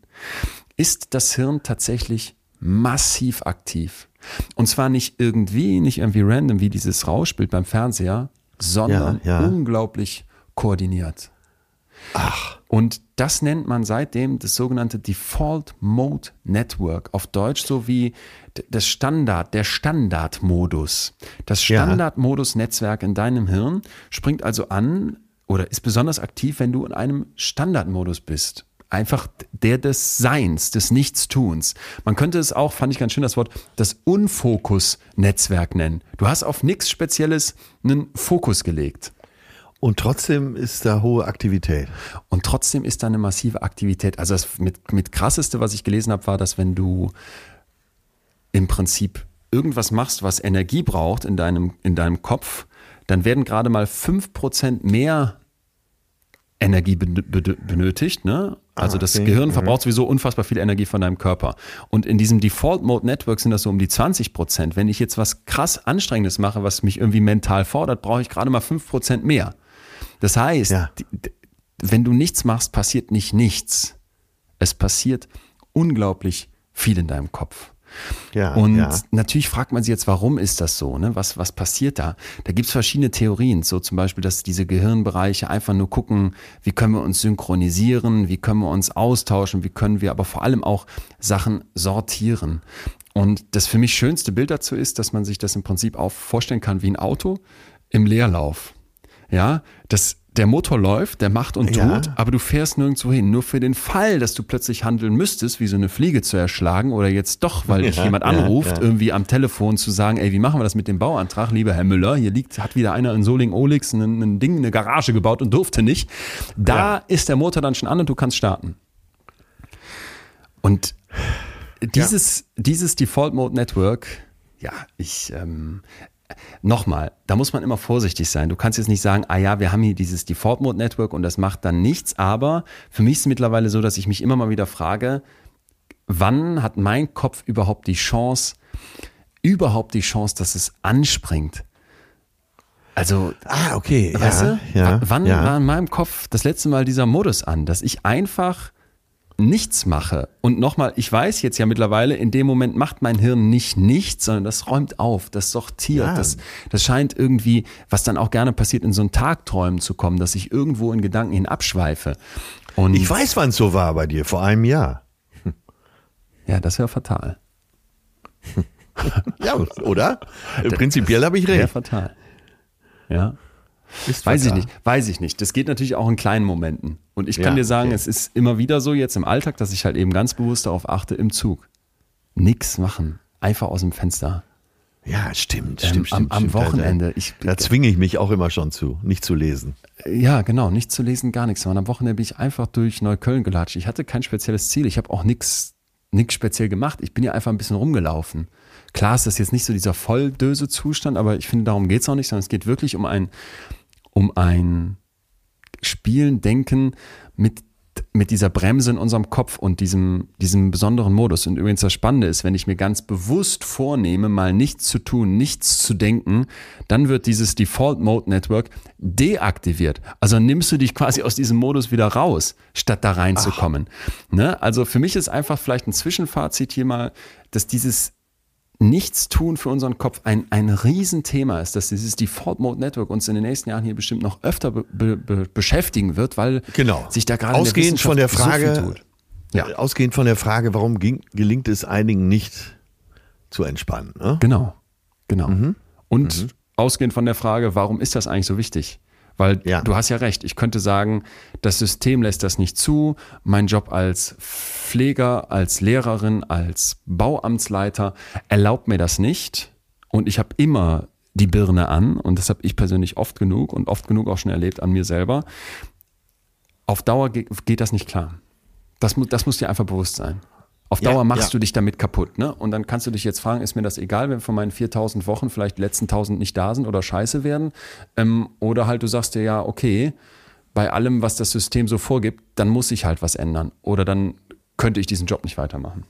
ist das Hirn tatsächlich massiv aktiv. Und zwar nicht irgendwie, nicht irgendwie random wie dieses Rauschbild beim Fernseher, sondern Ja, ja. unglaublich koordiniert. Ach, Und das nennt man seitdem das sogenannte Default Mode Network. Auf Deutsch so wie das Standard, der Standardmodus. Das. Standardmodus-Netzwerk in deinem Hirn springt also an oder ist besonders aktiv, wenn du in einem Standardmodus bist. Einfach der des Seins, des Nichtstuns. Man könnte es auch, fand ich ganz schön das Wort, das Unfokus-Netzwerk nennen. Du hast auf nichts Spezielles einen Fokus gelegt. und trotzdem ist da hohe Aktivität. Und trotzdem ist da eine massive Aktivität. Also das mit, mit krasseste, was ich gelesen habe, war, dass wenn du im Prinzip irgendwas machst, was Energie braucht in deinem, in deinem Kopf, dann werden gerade mal 5% mehr Energie ben- ben- benötigt. Ne? Also das okay. Gehirn verbraucht sowieso unfassbar viel Energie von deinem Körper. Und in diesem Default Mode Network sind das so um die 20 Prozent. Wenn ich jetzt was krass Anstrengendes mache, was mich irgendwie mental fordert, brauche ich gerade mal 5 Prozent mehr. Das heißt, Ja. wenn du nichts machst, passiert nicht nichts. Es passiert unglaublich viel in deinem Kopf. Ja, Und ja. natürlich fragt man sich jetzt, warum ist das so? Ne? Was, was passiert da? Da gibt es verschiedene Theorien, so zum Beispiel, dass diese Gehirnbereiche einfach nur gucken, wie können wir uns synchronisieren, wie können wir uns austauschen, wie können wir aber vor allem auch Sachen sortieren. Und das für mich schönste Bild dazu ist, dass man sich das im Prinzip auch vorstellen kann wie ein Auto im Leerlauf. Ja, das, der Motor läuft, der macht und Ja. tut, aber du fährst nirgendwo hin. Nur für den Fall, dass du plötzlich handeln müsstest, wie so eine Fliege zu erschlagen oder jetzt doch, weil dich Ja, jemand ja, anruft, ja. irgendwie am Telefon zu sagen, ey, wie machen wir das mit dem Bauantrag? Lieber Herr Müller, hier liegt, hat wieder einer in Soling-Olix ein, ein Ding, eine Garage gebaut und durfte nicht. Da Ja. ist der Motor dann schon an und du kannst starten. Und dieses, dieses Default Mode Network, ja, ich, ähm, nochmal, da muss man immer vorsichtig sein. Du kannst jetzt nicht sagen, ah ja, wir haben hier dieses Default Mode Network und das macht dann nichts, aber für mich ist es mittlerweile so, dass ich mich immer mal wieder frage, wann hat mein Kopf überhaupt die Chance, überhaupt die Chance, dass es anspringt? Also, Ah, okay. weißt ja, du, ja, wann ja. war in meinem Kopf das letzte Mal dieser Modus an, dass ich einfach nichts mache. Und nochmal, ich weiß jetzt ja mittlerweile, in dem Moment macht mein Hirn nicht nichts, sondern das räumt auf, das sortiert, Ja. das, das scheint irgendwie, was dann auch gerne passiert, in so ein Tagträumen zu kommen, dass ich irgendwo in Gedanken hin abschweife. Und Ich weiß, wann es so war bei dir, vor einem Jahr. ja, das wäre fatal. Ja, oder? Prinzipiell habe ich Wäre recht. fatal. Ja. Ist Weiß ich nicht, weiß ich nicht. Das geht natürlich auch in kleinen Momenten. Und ich kann Ja, dir sagen, okay. es ist immer wieder so jetzt im Alltag, dass ich halt eben ganz bewusst darauf achte, im Zug. Nix machen. Einfach aus dem Fenster. Ja, stimmt, Ähm, stimmt, am- stimmt. am Wochenende. Ich- Da, zwinge ich mich auch immer schon zu, nicht zu lesen. Ja, genau. Nichts zu lesen, gar nichts. Und am Wochenende bin ich einfach durch Neukölln gelatscht. Ich hatte kein spezielles Ziel. Ich habe auch nichts nichts speziell gemacht. Ich bin ja einfach ein bisschen rumgelaufen. Klar ist das jetzt nicht so dieser Volldöse-Zustand, aber ich finde, darum geht es auch nicht, sondern es geht wirklich um ein, um ein Spielen, Denken mit, mit dieser Bremse in unserem Kopf und diesem, diesem besonderen Modus. Und übrigens das Spannende ist, wenn ich mir ganz bewusst vornehme, mal nichts zu tun, nichts zu denken, dann wird dieses Default Mode Network deaktiviert. Also nimmst du dich quasi aus diesem Modus wieder raus, statt da reinzukommen. Ne? Also für mich ist einfach vielleicht ein Zwischenfazit hier mal, dass dieses Nichtstun für unseren Kopf ein, ein Riesenthema ist, dass dieses Default Mode Network uns in den nächsten Jahren hier bestimmt noch öfter be be be beschäftigen wird, weil Genau. sich da gerade Ausgehend der von der so Frage, tut. Ja, ausgehend von der Frage, warum ging, gelingt es einigen nicht zu entspannen? Ne? genau, genau. Mhm. Und ausgehend von der Frage, warum ist das eigentlich so wichtig? Weil Ja. du hast ja recht, ich könnte sagen, das System lässt das nicht zu. Mein Job als Pfleger, als Lehrerin, als Bauamtsleiter erlaubt mir das nicht. Und ich habe immer die Birne an und das habe ich persönlich oft genug und oft genug auch schon erlebt an mir selber. Auf Dauer ge geht das nicht klar. Das, das muss dir einfach bewusst sein. Auf Ja, Dauer machst ja. du dich damit kaputt. Ne? Und dann kannst du dich jetzt fragen, ist mir das egal, wenn von meinen 4000 Wochen vielleicht die letzten 1000 nicht da sind oder scheiße werden? Ähm, oder halt du sagst dir ja, okay, bei allem, was das System so vorgibt, dann muss ich halt was ändern. Oder dann könnte ich diesen Job nicht weitermachen.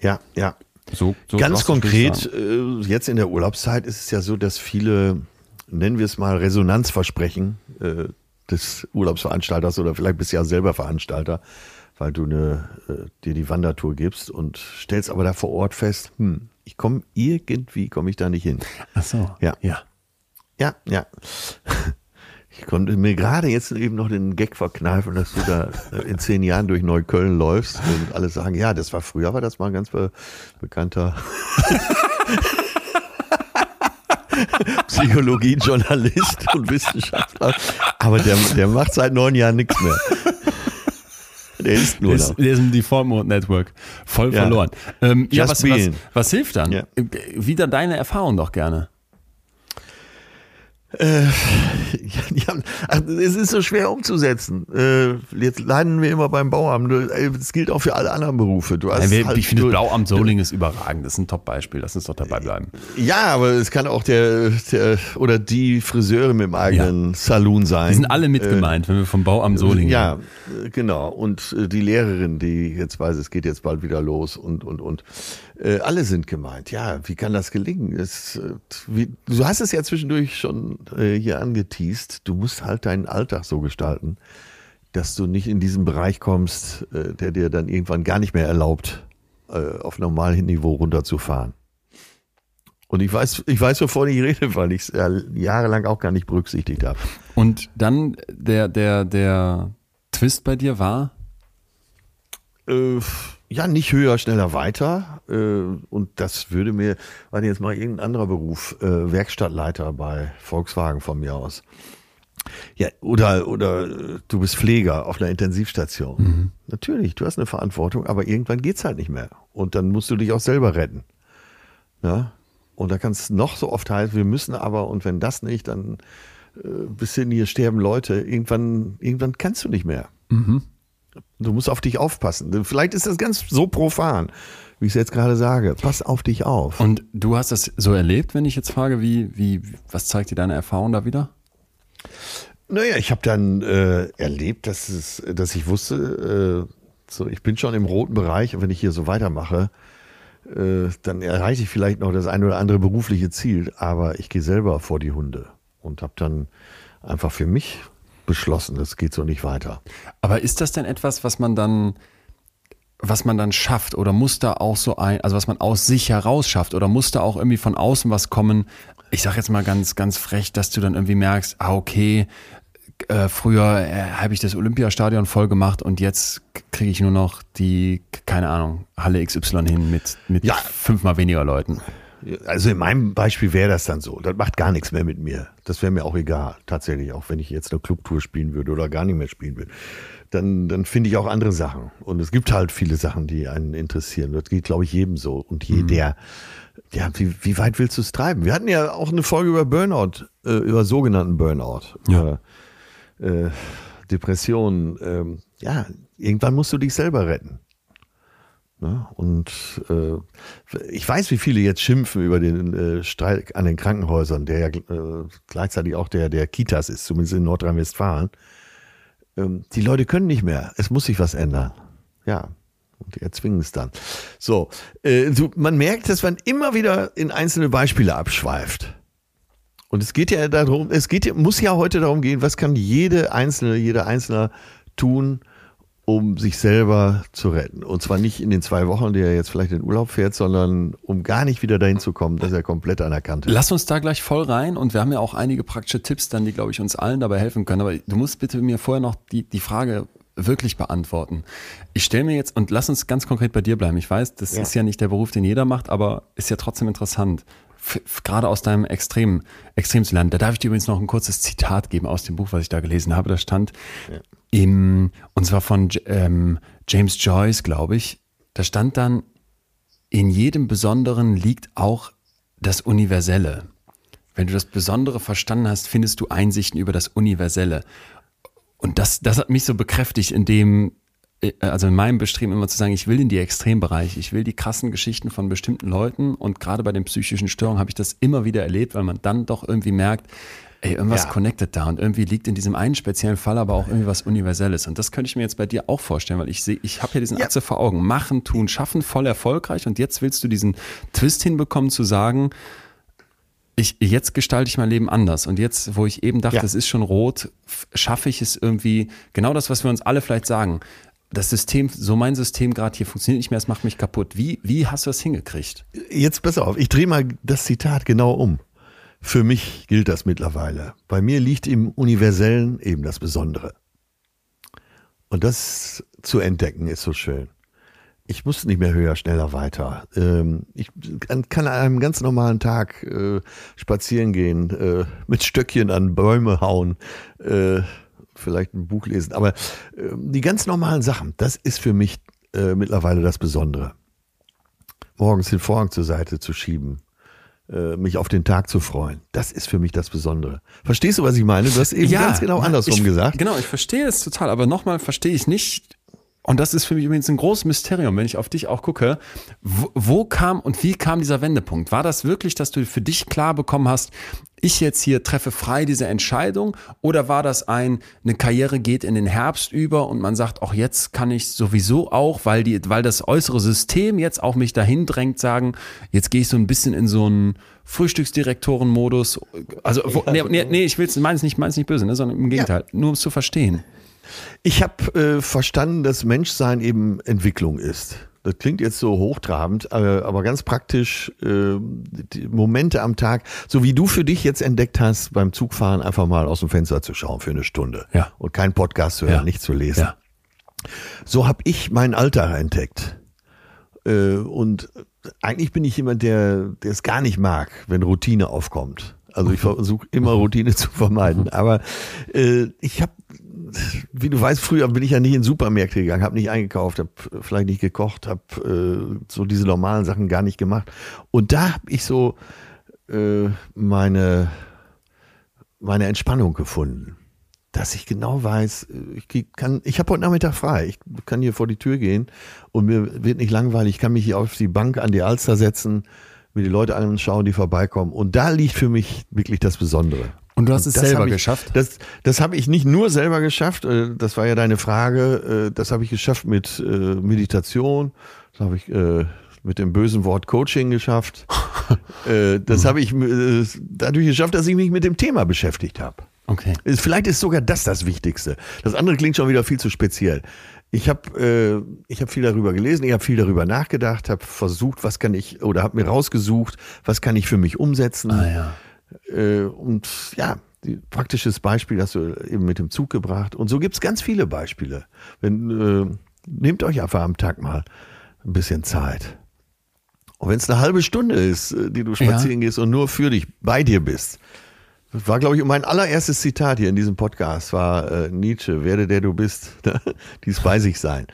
Ja, ja. So, so Ganz konkret, äh, jetzt in der Urlaubszeit ist es ja so, dass viele, nennen wir es mal Resonanzversprechen äh, des Urlaubsveranstalters oder vielleicht bist du ja selber Veranstalter, weil du eine, äh, dir die Wandertour gibst und stellst aber da vor Ort fest, hm, ich komme irgendwie, komme ich da nicht hin. Ach so. Ja. ja. Ja, ja. Ich konnte mir gerade jetzt eben noch den Gag verkneifen, dass du da äh, in zehn Jahren durch Neukölln läufst und alle sagen, ja, das war früher, war das mal ein ganz be bekannter Psychologie-Journalist und Wissenschaftler. Aber der, der macht seit neun Jahren nichts mehr. Der ist nur ist, der ist im Default Mode Network voll Ja. verloren. Ähm, ja, was, was, was hilft dann? Ja. Äh, Wieder deine Erfahrung doch gerne. Ja, ach, es ist so schwer umzusetzen. Äh, jetzt leiden wir immer beim Bauamt. Äh, Das gilt auch für alle anderen Berufe. Du hast Nein, halt ich finde, Blauamt Solingen ist überragend. Das ist ein Top-Beispiel. Lass uns doch dabei bleiben. Ja, aber es kann auch der, der oder die Friseure mit dem eigenen Saloon sein. Die sind alle mit gemeint, wenn wir vom Bauamt Solingen Ja, äh, genau. Und äh, die Lehrerin, die jetzt weiß, es geht jetzt bald wieder los und, und, und. Äh, alle sind gemeint. Ja, wie kann das gelingen? Es, äh, wie, du hast es ja zwischendurch schon äh, hier angeteased. Du musst halt deinen Alltag so gestalten, dass du nicht in diesen Bereich kommst, äh, der dir dann irgendwann gar nicht mehr erlaubt, auf normalem Niveau runterzufahren. Und ich weiß, ich weiß, wovon ich rede, weil ich es ja jahrelang auch gar nicht berücksichtigt habe. Und dann der, der, der Twist bei dir war, Äh, ja, nicht höher, schneller, weiter. Äh, und das würde mir, warte jetzt mal irgendein anderer Beruf, äh, Werkstattleiter bei Volkswagen von mir aus. Ja, oder, oder äh, du bist Pfleger auf einer Intensivstation. Natürlich, du hast eine Verantwortung, aber irgendwann geht's halt nicht mehr. Und dann musst du dich auch selber retten. Ja? Und da kann es noch so oft heißen, wir müssen aber, und wenn das nicht, dann äh, bis hin hier sterben Leute. Irgendwann, irgendwann kannst du nicht mehr. Du musst auf dich aufpassen. Vielleicht ist das ganz so profan, wie ich es jetzt gerade sage. Pass auf dich auf. und du hast das so erlebt, wenn ich jetzt frage, wie, wie, was zeigt dir deine Erfahrung da wieder? Naja, ich habe dann äh, erlebt, dass, es, dass ich wusste, äh, so, ich bin schon im roten Bereich und wenn ich hier so weitermache, äh, dann erreiche ich vielleicht noch das eine oder andere berufliche Ziel, aber ich gehe selber vor die Hunde und habe dann einfach für mich beschlossen, das geht so nicht weiter. Aber ist das denn etwas, was man dann, was man dann schafft oder muss da auch so ein, also was man aus sich heraus schafft oder muss da auch irgendwie von außen was kommen? Ich sag jetzt mal ganz, ganz frech, dass du dann irgendwie merkst, ah, okay, äh, früher äh, habe ich das Olympiastadion voll gemacht und jetzt kriege ich nur noch die, keine Ahnung, Halle XY hin mit, mit Ja. fünfmal weniger Leuten. Also in meinem Beispiel wäre das dann so. Das macht gar nichts mehr mit mir. Das wäre mir auch egal, tatsächlich, auch wenn ich jetzt eine Clubtour spielen würde oder gar nicht mehr spielen würde. Dann, dann finde ich auch andere Sachen. Und es gibt halt viele Sachen, die einen interessieren. Das geht, glaube ich, jedem so. Und jeder, ja, wie, wie weit willst du es treiben? Wir hatten ja auch eine Folge über Burnout, äh, über sogenannten Burnout. Ja. Äh, Depressionen. Ähm, ja, irgendwann musst du dich selber retten. Ne? Und äh, ich weiß, wie viele jetzt schimpfen über den äh, Streik an den Krankenhäusern, der ja äh, gleichzeitig auch der der Kitas ist, zumindest in Nordrhein-Westfalen. Ähm, die Leute können nicht mehr. Es muss sich was ändern. Ja. Und die erzwingen es dann. So, äh, so, man merkt, dass man immer wieder in einzelne Beispiele abschweift. Und es geht ja darum, es geht, muss ja heute darum gehen, was kann jede Einzelne, jeder Einzelne tun, um sich selber zu retten. Und zwar nicht in den zwei Wochen, die er jetzt vielleicht in den Urlaub fährt, sondern um gar nicht wieder dahin zu kommen, dass er komplett an der Kante ist. Lass uns da gleich voll rein und wir haben ja auch einige praktische Tipps dann, die, glaube ich, uns allen dabei helfen können. Aber du musst bitte mir vorher noch die, die Frage wirklich beantworten. Ich stelle mir jetzt, und lass uns ganz konkret bei dir bleiben. Ich weiß, das Ja. ist ja nicht der Beruf, den jeder macht, aber ist ja trotzdem interessant. F gerade aus deinem Extrem, Extrem zu lernen. Da darf ich dir übrigens noch ein kurzes Zitat geben aus dem Buch, was ich da gelesen habe. Da stand im, und zwar von ähm, James Joyce, glaube ich. Da stand dann, in jedem Besonderen liegt auch das Universelle. Wenn du das Besondere verstanden hast, findest du Einsichten über das Universelle. Und das, das hat mich so bekräftigt, in dem, äh, also in meinem Bestreben immer zu sagen, ich will in die Extrembereiche, ich will die krassen Geschichten von bestimmten Leuten und gerade bei den psychischen Störungen habe ich das immer wieder erlebt, weil man dann doch irgendwie merkt, ey, irgendwas Ja. connected da und irgendwie liegt in diesem einen speziellen Fall aber auch irgendwie was Universelles. Und das könnte ich mir jetzt bei dir auch vorstellen, weil ich sehe, ich habe ja diesen Ja. Atze vor Augen. Machen, tun, schaffen, voll erfolgreich. Und jetzt willst du diesen Twist hinbekommen zu sagen, ich, jetzt gestalte ich mein Leben anders. Und jetzt, wo ich eben dachte, Ja. es ist schon rot, schaffe ich es irgendwie, genau das, was wir uns alle vielleicht sagen. Das System, so mein System gerade hier funktioniert nicht mehr, es macht mich kaputt. Wie, wie hast du das hingekriegt? Jetzt pass auf, ich drehe mal das Zitat genau um. Für mich gilt das mittlerweile. Bei mir liegt im Universellen eben das Besondere. Und das zu entdecken ist so schön. Ich muss nicht mehr höher, schneller, weiter. Ähm, ich kann an einem ganz normalen Tag äh, spazieren gehen, äh, mit Stöckchen an Bäume hauen, äh, vielleicht ein Buch lesen. Aber äh, die ganz normalen Sachen, das ist für mich mittlerweile das Besondere morgens den Vorhang zur Seite zu schieben, mich auf den Tag zu freuen. Das ist für mich das Besondere. Verstehst du, was ich meine? Du hast eben ganz genau na, andersrum ich, gesagt. Genau, ich verstehe es total, aber nochmal verstehe ich nicht. Und das ist für mich übrigens ein großes Mysterium, wenn ich auf dich auch gucke. Wo, wo kam und wie kam dieser Wendepunkt? War das wirklich, dass du für dich klar bekommen hast, ich jetzt hier treffe frei diese Entscheidung? Oder war das ein, eine Karriere geht in den Herbst über und man sagt, auch jetzt kann ich sowieso auch, weil die, weil das äußere System jetzt auch mich dahin drängt, sagen, jetzt gehe ich so ein bisschen in so einen Frühstücksdirektoren-Modus. Also, wo, nee, nee, nee, ich will es, meins nicht, meins nicht böse, ne, sondern im Gegenteil, nur um es zu verstehen. Ich habe äh, verstanden, dass Menschsein eben Entwicklung ist. Das klingt jetzt so hochtrabend, äh, aber ganz praktisch äh, Momente am Tag, so wie du für dich jetzt entdeckt hast, beim Zugfahren einfach mal aus dem Fenster zu schauen für eine Stunde Ja. und keinen Podcast zu hören, Ja. nicht zu lesen. Ja. So habe ich mein Alter entdeckt. Äh, und eigentlich bin ich jemand, der, der es gar nicht mag, wenn Routine aufkommt. Also ich versuche immer Routine zu vermeiden. Aber äh, ich habe, wie du weißt, früher bin ich ja nicht in Supermärkte gegangen, habe nicht eingekauft, habe vielleicht nicht gekocht, habe äh, so diese normalen Sachen gar nicht gemacht. Und da habe ich so äh, meine, meine Entspannung gefunden dass ich genau weiß, ich krieg- kann, ich habe heute Nachmittag frei. Ich kann hier vor die Tür gehen und mir wird nicht langweilig. Ich kann mich hier auf die Bank an die Alster setzen, mir die Leute anschauen, die vorbeikommen. Und da liegt für mich wirklich das Besondere. Und du hast es das selber ich, geschafft? Das, das habe ich nicht nur selber geschafft. äh, Das war ja deine Frage. äh, Das habe ich geschafft mit äh, Meditation. Das habe ich mit dem bösen Wort Coaching geschafft. Das habe ich dadurch geschafft, dass ich mich mit dem Thema beschäftigt habe. Okay. Vielleicht ist sogar das das Wichtigste. Das andere klingt schon wieder viel zu speziell. Ich habe äh, ich hab viel darüber gelesen, ich habe viel darüber nachgedacht, habe versucht, was kann ich oder habe mir rausgesucht, was kann ich für mich umsetzen. Ah ja. Äh, und ja, praktisches Beispiel hast du eben mit dem Zug gebracht. Und so gibt's ganz viele Beispiele. Wenn, äh, nehmt euch einfach am Tag mal ein bisschen Zeit. Und wenn es eine halbe Stunde ist, äh, die du spazieren gehst und nur für dich bei dir bist. Das war, glaube ich, mein allererstes Zitat hier in diesem Podcast, war äh, Nietzsche, werde der du bist, dies bei sich sein.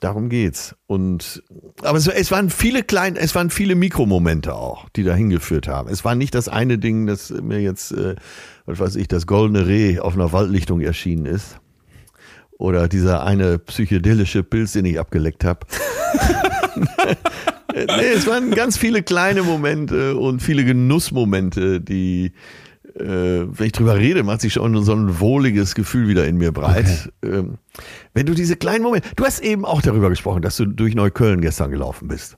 Darum geht's. Und aber es, es waren viele kleine, es waren viele Mikromomente auch, die dahin geführt haben. Es war nicht das eine Ding, das mir jetzt, äh, was weiß ich, das goldene Reh auf einer Waldlichtung erschienen ist. Oder dieser eine psychedelische Pilz, den ich abgeleckt habe. nee, es waren ganz viele kleine Momente und viele Genussmomente, die, äh, wenn ich drüber rede, macht sich schon so ein wohliges Gefühl wieder in mir breit. Ähm, wenn du diese kleinen Momente, du hast eben auch darüber gesprochen, dass du durch Neukölln gestern gelaufen bist.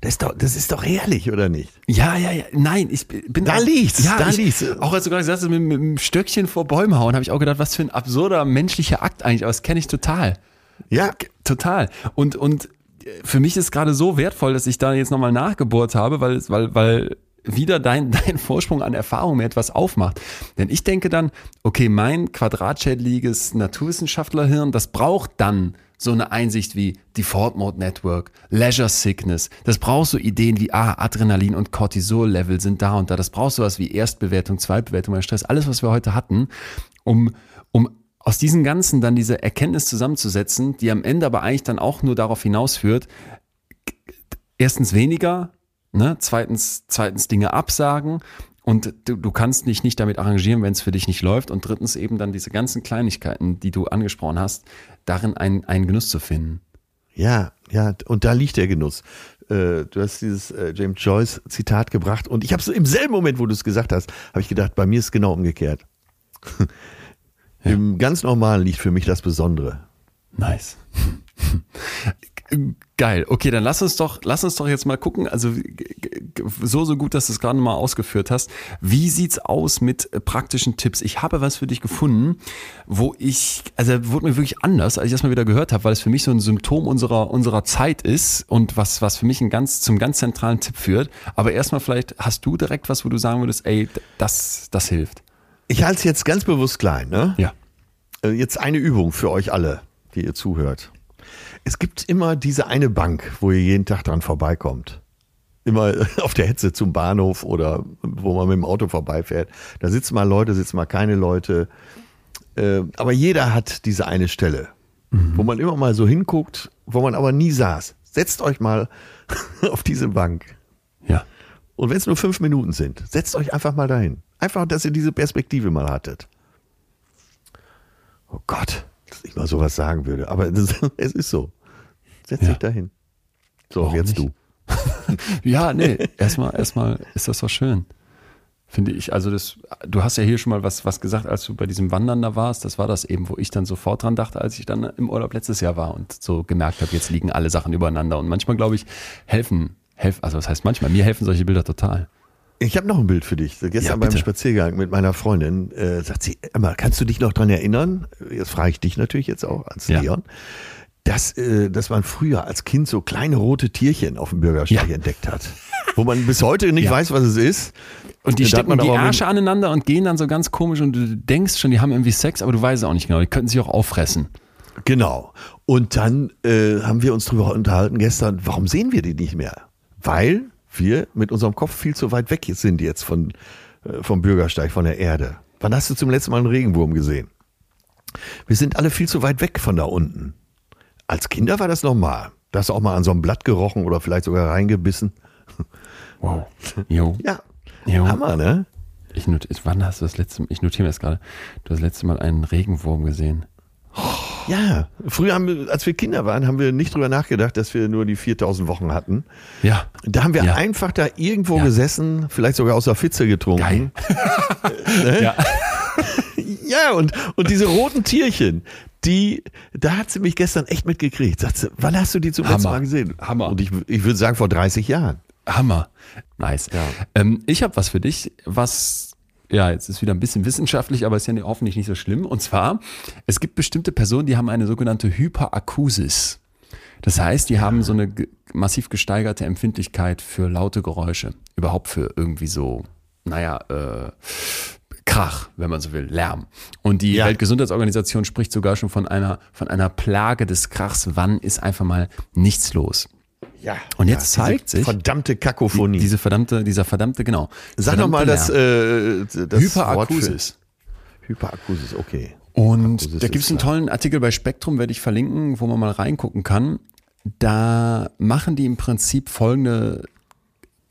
Das ist doch, das ist doch herrlich, oder nicht? Ja, ja, ja. Nein, ich bin Da auch- liegt's, Ja, da ich, liegt's. Auch als du gerade gesagt hast, mit, mit dem Stöckchen vor Bäume hauen, habe ich auch gedacht, was für ein absurder menschlicher Akt eigentlich. Aber das kenne ich total. Ja, Total. Und, und für mich ist gerade so wertvoll, dass ich da jetzt nochmal nachgebohrt habe, weil, weil, weil wieder dein, dein Vorsprung an Erfahrung mir etwas aufmacht. Denn ich denke dann, okay, mein quadratschädliges Naturwissenschaftlerhirn, das braucht dann so eine Einsicht wie Default Mode Network, Leisure Sickness. Das braucht so Ideen wie, ah, Adrenalin und Cortisol-Level sind da und da. Das braucht sowas wie Erstbewertung, Zweitbewertung, bei Stress, alles, was wir heute hatten, um, um aus diesen Ganzen dann diese Erkenntnis zusammenzusetzen, die am Ende aber eigentlich dann auch nur darauf hinausführt, erstens weniger, ne? zweitens, zweitens Dinge absagen und du, du kannst dich nicht damit arrangieren, wenn es für dich nicht läuft und drittens eben dann diese ganzen Kleinigkeiten, die du angesprochen hast, darin einen, einen Genuss zu finden. Ja, ja, und da liegt der Genuss. Äh, du hast dieses äh, James Joyce Zitat gebracht und ich habe so im selben Moment, wo du es gesagt hast, habe ich gedacht, bei mir ist es genau umgekehrt. Im ganz Normalen liegt für mich das Besondere. Nice. Geil. Okay, dann lass uns doch, lass uns doch jetzt mal gucken. Also so so gut, dass du es gerade mal ausgeführt hast. Wie sieht's aus mit praktischen Tipps? Ich habe was für dich gefunden, wo ich, also wurde mir wirklich anders, als ich das mal wieder gehört habe, weil es für mich so ein Symptom unserer unserer Zeit ist und was was für mich ein ganz zum ganz zentralen Tipp führt. Aber erstmal vielleicht hast du direkt was, wo du sagen würdest, ey, das das hilft. Ich halte es jetzt ganz bewusst klein, ne? Ja. Äh, Jetzt eine Übung für euch alle, die ihr zuhört. Es gibt immer diese eine Bank, wo ihr jeden Tag dran vorbeikommt. Immer auf der Hetze zum Bahnhof oder wo man mit dem Auto vorbeifährt. Da sitzen mal Leute, sitzen mal keine Leute. Äh, Aber jeder hat diese eine Stelle, wo man immer mal so hinguckt, wo man aber nie saß. Setzt euch mal auf diese Bank. Ja. Und wenn es nur fünf Minuten sind, setzt euch einfach mal dahin. Einfach, dass ihr diese Perspektive mal hattet. Oh Gott, dass ich mal sowas sagen würde. Aber es ist so. Setz Ja. dich dahin. So, Warum jetzt nicht? du. Ja, nee, erstmal, erstmal ist das doch schön. Finde ich, also das, du hast ja hier schon mal was, was gesagt, als du bei diesem Wandern da warst. Das war das eben, wo ich dann sofort dran dachte, als ich dann im Urlaub letztes Jahr war und so gemerkt habe, jetzt liegen alle Sachen übereinander. Und manchmal, glaube ich, helfen, helfen, also was heißt manchmal, mir helfen solche Bilder total. Ich habe noch ein Bild für dich. Gestern Ja, beim. Spaziergang mit meiner Freundin äh, sagt sie, Emma, kannst du dich noch dran erinnern? Jetzt frage ich dich natürlich jetzt auch als Ja. Leon. Dass, äh, dass man früher als Kind so kleine rote Tierchen auf dem Bürgersteig Ja. entdeckt hat. Wo man bis heute nicht Ja. weiß, was es ist. Und die hat stecken man die Ärsche aneinander und gehen dann so ganz komisch und du denkst schon, die haben irgendwie Sex, aber du weißt auch nicht genau. Die könnten sich auch auffressen. Genau. Und dann äh, haben wir uns darüber unterhalten gestern, warum sehen wir die nicht mehr? Weil wir mit unserem Kopf viel zu weit weg sind jetzt von, äh, vom Bürgersteig, von der Erde. Wann hast du zum letzten Mal einen Regenwurm gesehen? Wir sind alle viel zu weit weg von da unten. Als Kinder war das normal. Da hast du auch mal an so einem Blatt gerochen oder vielleicht sogar reingebissen. Wow. Jo. Ja. Jo. Hammer, ne? Ich not, wann hast du das letzte ich notiere mir das gerade, du hast das letzte Mal einen Regenwurm gesehen. Ja. Früher, haben wir, als wir Kinder waren, haben wir nicht drüber nachgedacht, dass wir nur die 4000 Wochen hatten. Ja. Da haben wir Ja. einfach da irgendwo Ja. gesessen, vielleicht sogar aus der Pfütze getrunken. Geil. ja. Ja, und, und diese roten Tierchen, die, da hat sie mich gestern echt mitgekriegt. Sagt sie, wann hast du die zum letzten Hammer. Mal gesehen? Hammer. Und ich, ich würde sagen, vor 30 Jahren. Hammer. Nice. Ja. Ähm, ich habe was für dich, was ja, jetzt ist wieder ein bisschen wissenschaftlich, aber ist ja hoffentlich nicht so schlimm. Und zwar, es gibt bestimmte Personen, die haben eine sogenannte Hyperakusis. Das heißt, die haben so eine massiv gesteigerte Empfindlichkeit für laute Geräusche. Überhaupt für irgendwie so, naja, äh, Krach, wenn man so will, Lärm. Und die Ja. Weltgesundheitsorganisation spricht sogar schon von einer, von einer Plage des Krachs. Wann ist einfach mal nichts los? Ja. Und jetzt ja, zeigt sich- Verdammte Kakophonie. Diese verdammte, dieser verdammte, genau. Sag verdammte nochmal das, Lärm. äh, das Hyperakusis. Hyperakusis, okay. Und Akusis da gibt es einen tollen Artikel bei Spektrum, werde ich verlinken, wo man mal reingucken kann. Da machen die im Prinzip folgende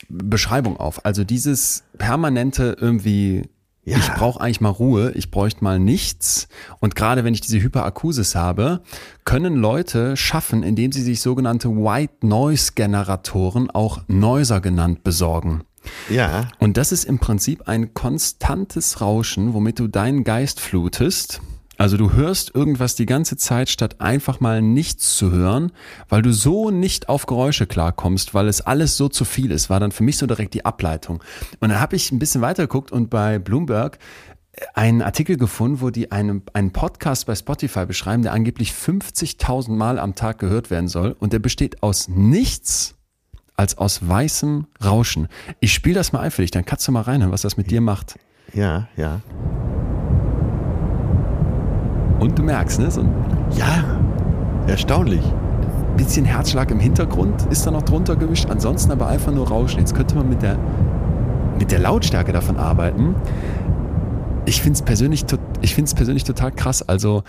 Beschreibung auf. Also dieses permanente irgendwie, Ja. ich brauche eigentlich mal Ruhe, ich bräuchte mal nichts. Und gerade wenn ich diese Hyperakusis habe, können Leute schaffen, indem sie sich sogenannte White Noise Generatoren, auch Noiser genannt, besorgen. Ja. Und das ist im Prinzip ein konstantes Rauschen, womit du deinen Geist flutest. Also du hörst irgendwas die ganze Zeit, statt einfach mal nichts zu hören, weil du so nicht auf Geräusche klarkommst, weil es alles so zu viel ist, war dann für mich so direkt die Ableitung. Und dann habe ich ein bisschen weiter geguckt und bei Bloomberg einen Artikel gefunden, wo die einen, einen Podcast bei Spotify beschreiben, der angeblich 50.000 Mal am Tag gehört werden soll. Und der besteht aus nichts als aus weißem Rauschen. Ich spiele das mal ein für dich, dann kannst du mal reinhören, was das mit dir macht. Ja, ja. Und du merkst, ne, so ein Ja. Erstaunlich. bisschen Herzschlag im Hintergrund ist da noch drunter gemischt, ansonsten aber einfach nur Rauschen. Jetzt könnte man mit der, mit der Lautstärke davon arbeiten. Ich finde es persönlich, ich find's persönlich total krass. Also,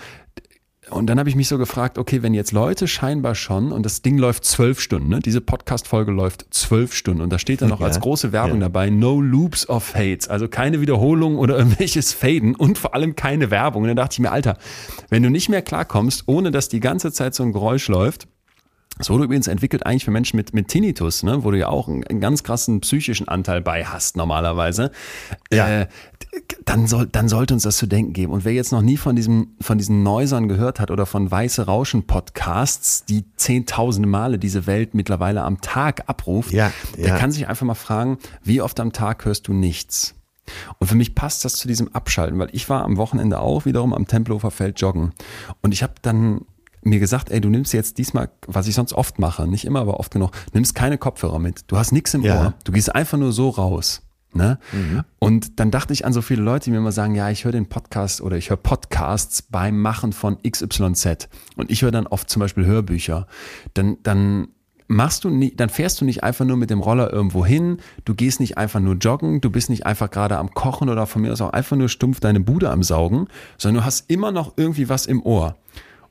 und dann habe ich mich so gefragt, okay, wenn jetzt Leute scheinbar schon, und das Ding läuft zwölf Stunden, ne? diese Podcast-Folge läuft zwölf Stunden und da steht dann noch Ja, als große Werbung ja. dabei, no loops of hates, also keine Wiederholung oder irgendwelches Faden und vor allem keine Werbung. Und dann dachte ich mir, Alter, wenn du nicht mehr klarkommst, ohne dass die ganze Zeit so ein Geräusch läuft, Das wurde übrigens entwickelt eigentlich für Menschen mit, mit Tinnitus, ne, wo du ja auch einen, einen ganz krassen psychischen Anteil bei hast normalerweise. Ja. Äh, dann, soll, dann sollte uns das zu denken geben. Und wer jetzt noch nie von, diesem, von diesen Neusern gehört hat oder von Weiße Rauschen Podcasts, die zehntausende Male diese Welt mittlerweile am Tag abruft, Ja, der ja. kann sich einfach mal fragen, wie oft am Tag hörst du nichts? Und für mich passt das zu diesem Abschalten, weil ich war am Wochenende auch wiederum am Tempelhofer Feld joggen. Und ich habe dann mir gesagt, ey, du nimmst jetzt diesmal, was ich sonst oft mache, nicht immer, aber oft genug, nimmst keine Kopfhörer mit. Du hast nichts im Ja. Ohr. Du gehst einfach nur so raus. Ne? Und dann dachte ich an so viele Leute, die mir immer sagen, ja, ich höre den Podcast oder ich höre Podcasts beim Machen von XYZ. Und ich höre dann oft zum Beispiel Hörbücher. Dann, dann machst du nie, dann fährst du nicht einfach nur mit dem Roller irgendwo hin, du gehst nicht einfach nur joggen, du bist nicht einfach gerade am Kochen oder von mir aus auch einfach nur stumpf deine Bude am Saugen, sondern du hast immer noch irgendwie was im Ohr.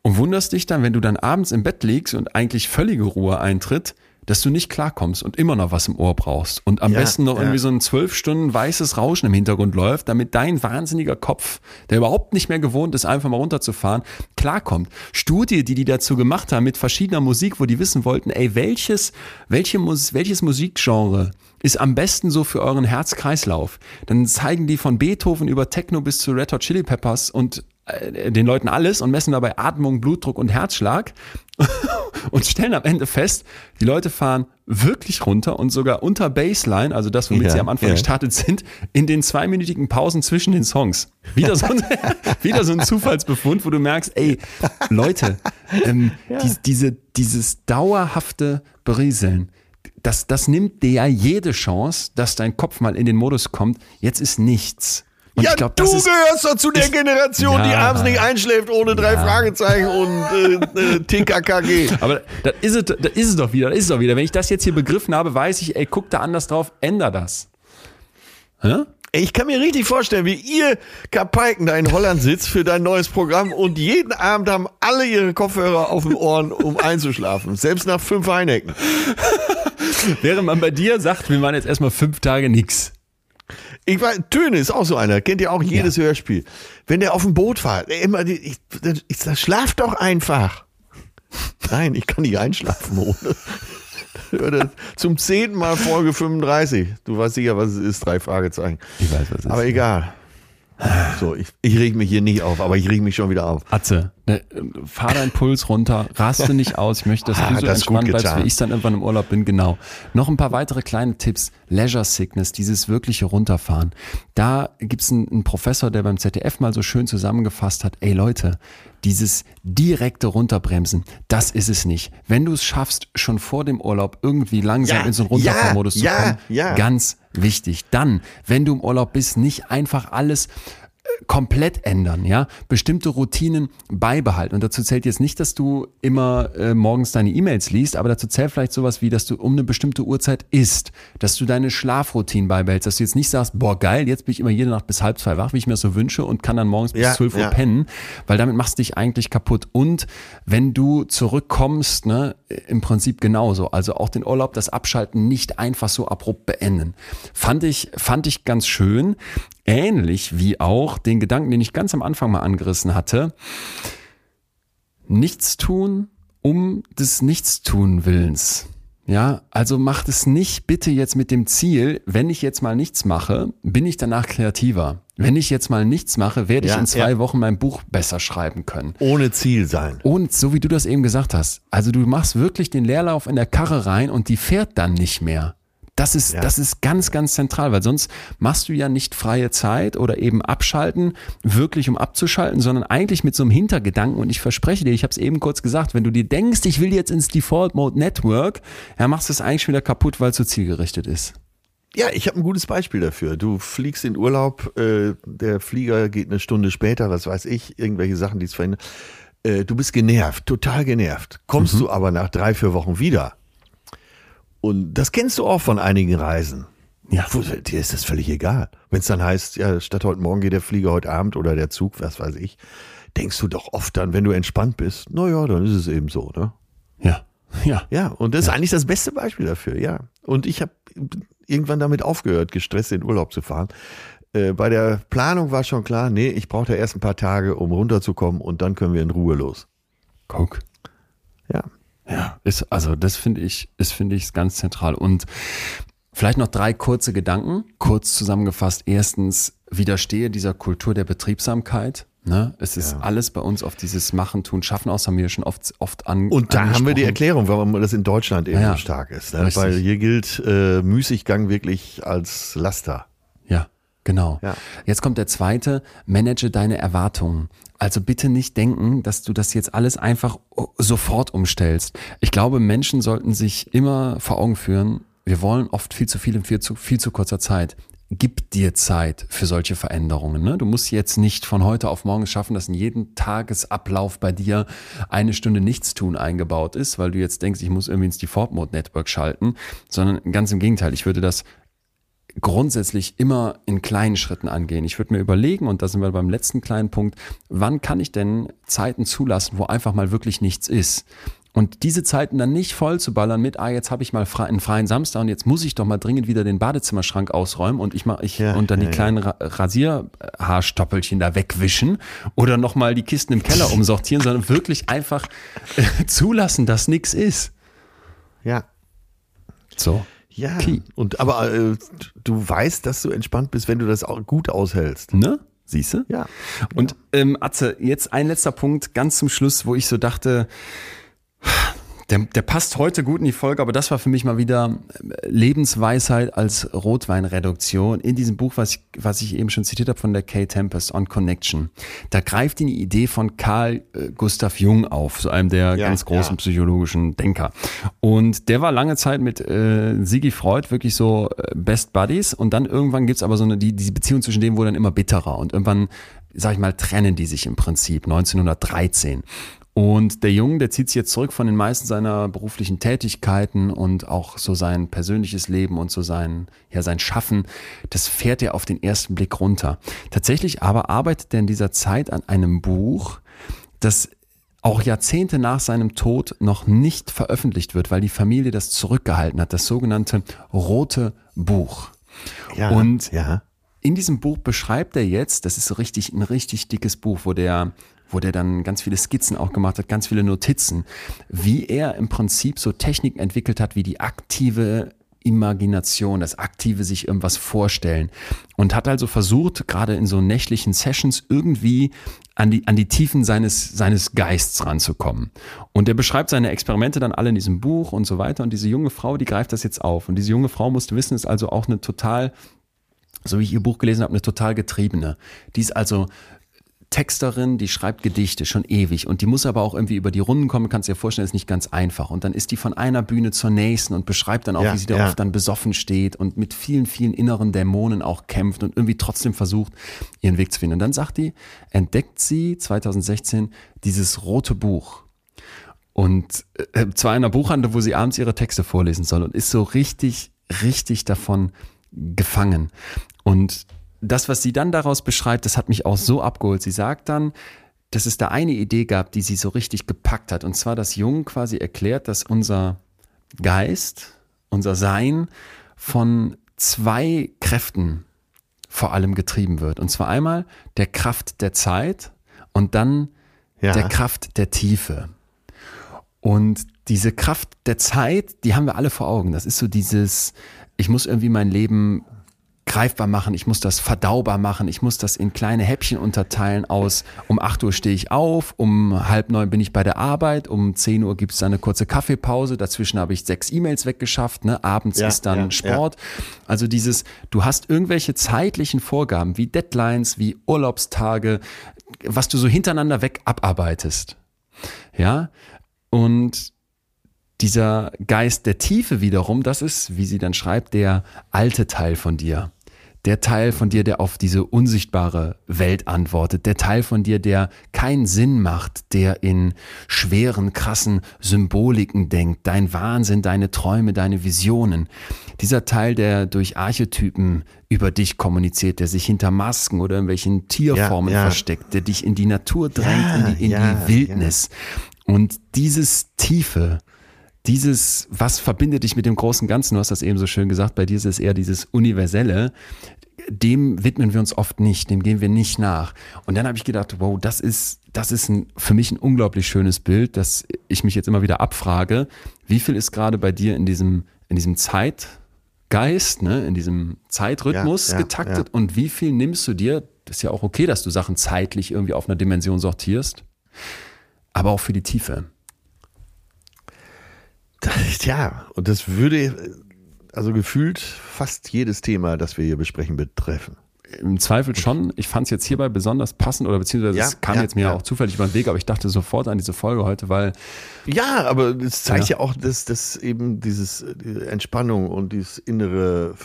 Und wunderst dich dann, wenn du dann abends im Bett liegst und eigentlich völlige Ruhe eintritt, dass du nicht klarkommst und immer noch was im Ohr brauchst. Und am Ja, besten noch ja. irgendwie so ein zwölf Stunden weißes Rauschen im Hintergrund läuft, damit dein wahnsinniger Kopf, der überhaupt nicht mehr gewohnt ist, einfach mal runterzufahren, klarkommt. Studie, die die dazu gemacht haben mit verschiedener Musik, wo die wissen wollten, ey, welches, welche Mus welches Musikgenre ist am besten so für euren Herzkreislauf? Dann zeigen die von Beethoven über Techno bis zu Red Hot Chili Peppers und den Leuten alles und messen dabei Atmung, Blutdruck und Herzschlag und stellen am Ende fest, die Leute fahren wirklich runter und sogar unter Baseline, also das, womit Ja, sie am Anfang ja. gestartet sind, in den zweiminütigen Pausen zwischen den Songs. Wieder so ein, wieder so ein Zufallsbefund, wo du merkst, ey, Leute, ähm, die, diese, dieses dauerhafte Berieseln, das, das nimmt dir ja jede Chance, dass dein Kopf mal in den Modus kommt, jetzt ist nichts. Und ja, ich glaub, du gehörst doch zu der Generation, die Ja. abends nicht einschläft ohne drei Ja. Fragezeichen und äh, äh, TKKG. Aber das ist, es, das ist es doch wieder, das ist es doch wieder. Wenn ich das jetzt hier begriffen habe, weiß ich, ey, guck da anders drauf, änder das. Hä? Ich kann mir richtig vorstellen, wie ihr Kapaiken da in Holland sitzt für dein neues Programm und jeden Abend haben alle ihre Kopfhörer auf den Ohren, um einzuschlafen. Selbst nach fünf Heinecken. Während man bei dir sagt, wir machen jetzt erstmal fünf Tage nix. Ich weiß, Töne ist auch so einer. Kennt ihr auch jedes Hörspiel. Wenn der auf dem Boot fährt, immer, ich, ich, ich sag, schlaf doch einfach. Nein, ich kann nicht einschlafen ohne. Zum zehnten Mal Folge 35. Du weißt sicher, was es ist, drei Fragezeichen. Ich weiß, was es Aber ist. egal. So, ich, ich reg mich hier nicht auf, aber ich reg mich schon wieder auf. Atze, ne, fahr deinen Puls runter, raste nicht aus. Ich möchte, dass Ah, du so das entspannt bleibst, wie ich dann irgendwann im Urlaub bin. Genau. Noch ein paar weitere kleine Tipps. Leisure Sickness, dieses wirkliche Runterfahren. Da gibt's einen, einen Professor, der beim ZDF mal so schön zusammengefasst hat, ey Leute, dieses direkte Runterbremsen, das ist es nicht. Wenn du es schaffst, schon vor dem Urlaub irgendwie langsam Ja, in so einen Runterfahrmodus ja, zu kommen, ja. ganz wichtig. Dann, wenn du im Urlaub bist, nicht einfach alles komplett ändern, ja, bestimmte Routinen beibehalten. Und dazu zählt jetzt nicht, dass du immer äh, morgens deine E-Mails liest, aber dazu zählt vielleicht sowas wie, dass du um eine bestimmte Uhrzeit isst, dass du deine Schlafroutinen beibehältst, dass du jetzt nicht sagst, boah geil, jetzt bin ich immer jede Nacht bis halb zwei wach, wie ich mir das so wünsche und kann dann morgens bis Ja, 12 Uhr ja. pennen, weil damit machst du dich eigentlich kaputt. Und wenn du zurückkommst, ne, im Prinzip genauso. Also auch den Urlaub, das Abschalten nicht einfach so abrupt beenden. Fand ich, fand ich ganz schön. Ähnlich wie auch den Gedanken, den ich ganz am Anfang mal angerissen hatte. Nichts tun um des Nichtstun Willens. Ja, also macht es nicht bitte jetzt mit dem Ziel, wenn ich jetzt mal nichts mache, bin ich danach kreativer. Wenn ich jetzt mal nichts mache, werde ich Ja, in zwei ja. Wochen mein Buch besser schreiben können. Ohne Ziel sein. Und so wie du das eben gesagt hast, also du machst wirklich den Leerlauf in der Karre rein und die fährt dann nicht mehr. Das ist, Ja. das ist ganz, ganz zentral, weil sonst machst du ja nicht freie Zeit oder eben abschalten, wirklich um abzuschalten, sondern eigentlich mit so einem Hintergedanken. Und ich verspreche dir, ich habe es eben kurz gesagt, wenn du dir denkst, ich will jetzt ins Default Mode Network, ja, machst du es eigentlich schon wieder kaputt, weil es so zielgerichtet ist. Ja, ich habe ein gutes Beispiel dafür. Du fliegst in Urlaub, äh, der Flieger geht eine Stunde später, was weiß ich, irgendwelche Sachen, die es verhindern. Äh, du bist genervt, total genervt. Kommst Mhm. du aber nach drei, vier Wochen wieder. Und das kennst du auch von einigen Reisen. Ja. Dir ist das völlig egal. Wenn es dann heißt, ja, statt heute Morgen geht der Flieger heute Abend oder der Zug, was weiß ich, denkst du doch oft dann, wenn du entspannt bist, naja, dann ist es eben so, ne? Ja, ja. Ja, und das ist eigentlich das beste Beispiel dafür, ja. Und ich habe irgendwann damit aufgehört, gestresst in Urlaub zu fahren. Äh, bei der Planung war schon klar, nee, ich brauche da erst ein paar Tage, um runterzukommen und dann können wir in Ruhe los. Guck. Ja. Ja, ist, also das finde ich, ist, finde ich, ganz zentral. Und vielleicht noch drei kurze Gedanken, kurz zusammengefasst. Erstens, widerstehe dieser Kultur der Betriebsamkeit. Ne? Es ist ja. alles bei uns auf dieses Machen, Tun, Schaffen aus, haben wir schon oft, oft an. Und da haben wir die Erklärung, warum das in Deutschland eben ja, so stark ist. Ne? Weil hier gilt äh, Müßiggang wirklich als Laster. Ja, genau. Ja. Jetzt kommt der zweite, manage deine Erwartungen. Also bitte nicht denken, dass du das jetzt alles einfach sofort umstellst. Ich glaube, Menschen sollten sich immer vor Augen führen, wir wollen oft viel zu viel in viel zu, viel zu kurzer Zeit gib dir Zeit für solche Veränderungen. Ne? Du musst jetzt nicht von heute auf morgen schaffen, dass in jedem Tagesablauf bei dir eine Stunde Nichtstun eingebaut ist, weil du jetzt denkst, ich muss irgendwie ins Default Mode Network schalten, sondern ganz im Gegenteil. Ich würde das grundsätzlich immer in kleinen Schritten angehen. Ich würde mir überlegen, und da sind wir beim letzten kleinen Punkt, wann kann ich denn Zeiten zulassen, wo einfach mal wirklich nichts ist? Und diese Zeiten dann nicht voll zu ballern mit, ah, jetzt habe ich mal einen freien Samstag und jetzt muss ich doch mal dringend wieder den Badezimmerschrank ausräumen und ich mach, ich ja, und dann ja, die kleinen ja. Rasierhaarstoppelchen da wegwischen oder nochmal die Kisten im Keller umsortieren, sondern wirklich einfach äh, zulassen, dass nichts ist. Ja. So. Ja. Key. Und aber äh, du weißt, dass du entspannt bist, wenn du das auch gut aushältst. Ne? Siehst du? Ja. Und ähm, Atze, jetzt ein letzter Punkt, ganz zum Schluss, wo ich so dachte, der, der passt heute gut in die Folge, aber das war für mich mal wieder äh, Lebensweisheit als Rotweinreduktion in diesem Buch, was ich, was ich eben schon zitiert habe von der Kay Tempest on Connection. Da greift die Idee von Carl äh, Gustav Jung auf, so einem der ja, ganz großen ja. psychologischen Denker. Und der war lange Zeit mit äh, Sigi Freud wirklich so äh, Best Buddies und dann irgendwann gibt's aber so eine, die, die Beziehung zwischen denen wurde dann immer bitterer und irgendwann sag ich mal, trennen die sich im Prinzip 1913. Und der Junge, der zieht sich jetzt zurück von den meisten seiner beruflichen Tätigkeiten und auch so sein persönliches Leben und so sein, ja, sein Schaffen, das fährt er auf den ersten Blick runter. Tatsächlich aber arbeitet er in dieser Zeit an einem Buch, das auch Jahrzehnte nach seinem Tod noch nicht veröffentlicht wird, weil die Familie das zurückgehalten hat, das sogenannte Rote Buch. Ja, und ja. In diesem Buch beschreibt er jetzt, das ist so richtig ein richtig dickes Buch, wo der wo der dann ganz viele Skizzen auch gemacht hat, ganz viele Notizen, wie er im Prinzip so Techniken entwickelt hat, wie die aktive Imagination, das aktive sich irgendwas vorstellen und hat also versucht, gerade in so nächtlichen Sessions irgendwie an die, an die Tiefen seines, seines Geists ranzukommen. Und er beschreibt seine Experimente dann alle in diesem Buch und so weiter. Und diese junge Frau, die greift das jetzt auf. Und diese junge Frau musste wissen, ist also auch eine total, so wie ich ihr Buch gelesen habe, eine total getriebene. Die ist also Texterin, die schreibt Gedichte schon ewig und die muss aber auch irgendwie über die Runden kommen, kannst dir vorstellen, ist nicht ganz einfach. Und dann ist die von einer Bühne zur nächsten und beschreibt dann auch, ja, wie sie da ja. oft dann besoffen steht und mit vielen, vielen inneren Dämonen auch kämpft und irgendwie trotzdem versucht, ihren Weg zu finden. Und dann sagt die, entdeckt sie 2016 dieses rote Buch. Und äh, zwar in einer Buchhandlung, wo sie abends ihre Texte vorlesen soll und ist so richtig, richtig davon gefangen. Und das, was sie dann daraus beschreibt, das hat mich auch so abgeholt. Sie sagt dann, dass es da eine Idee gab, die sie so richtig gepackt hat. Und zwar, dass Jung quasi erklärt, dass unser Geist, unser Sein von zwei Kräften vor allem getrieben wird. Und zwar einmal der Kraft der Zeit und dann ja. der Kraft der Tiefe. Und diese Kraft der Zeit, die haben wir alle vor Augen. Das ist so dieses, ich muss irgendwie mein Leben greifbar machen, ich muss das verdaubar machen, ich muss das in kleine Häppchen unterteilen aus, um 8 Uhr stehe ich auf, um halb neun bin ich bei der Arbeit, um 10 Uhr gibt es eine kurze Kaffeepause, dazwischen habe ich sechs E-Mails weggeschafft, ne? abends ja, ist dann ja, Sport. Ja. Also dieses, du hast irgendwelche zeitlichen Vorgaben wie Deadlines, wie Urlaubstage, was du so hintereinander weg abarbeitest. Ja, und dieser Geist der Tiefe wiederum, das ist, wie sie dann schreibt, der alte Teil von dir der Teil von dir, der auf diese unsichtbare Welt antwortet, der Teil von dir, der keinen Sinn macht, der in schweren, krassen Symboliken denkt, dein Wahnsinn, deine Träume, deine Visionen. Dieser Teil, der durch Archetypen über dich kommuniziert, der sich hinter Masken oder irgendwelchen Tierformen ja, ja. versteckt, der dich in die Natur drängt, ja, in, die, in die Wildnis. Und dieses Tiefe, dieses, was verbindet dich mit dem großen Ganzen? Du hast das eben so schön gesagt, bei dir ist es eher dieses Universelle dem widmen wir uns oft nicht, dem gehen wir nicht nach. Und dann habe ich gedacht, wow, das ist, das ist ein, für mich ein unglaublich schönes Bild, dass ich mich jetzt immer wieder abfrage, wie viel ist gerade bei dir in diesem, in diesem Zeitgeist, ne, in diesem Zeitrhythmus Ja, ja, getaktet ja. und wie viel nimmst du dir, das ist ja auch okay, dass du Sachen zeitlich irgendwie auf einer Dimension sortierst, aber auch für die Tiefe. Tja, und das würde also gefühlt fast jedes Thema, das wir hier besprechen, betreffen. Im Zweifel schon. Ich fand es jetzt hierbei besonders passend oder beziehungsweise Ja, es kam ja, jetzt mir ja. auch zufällig über den Weg, aber ich dachte sofort an diese Folge heute, weil Ja, aber es zeigt Ja. auch, dass, dass eben dieses äh, die Entspannung und dieses innere,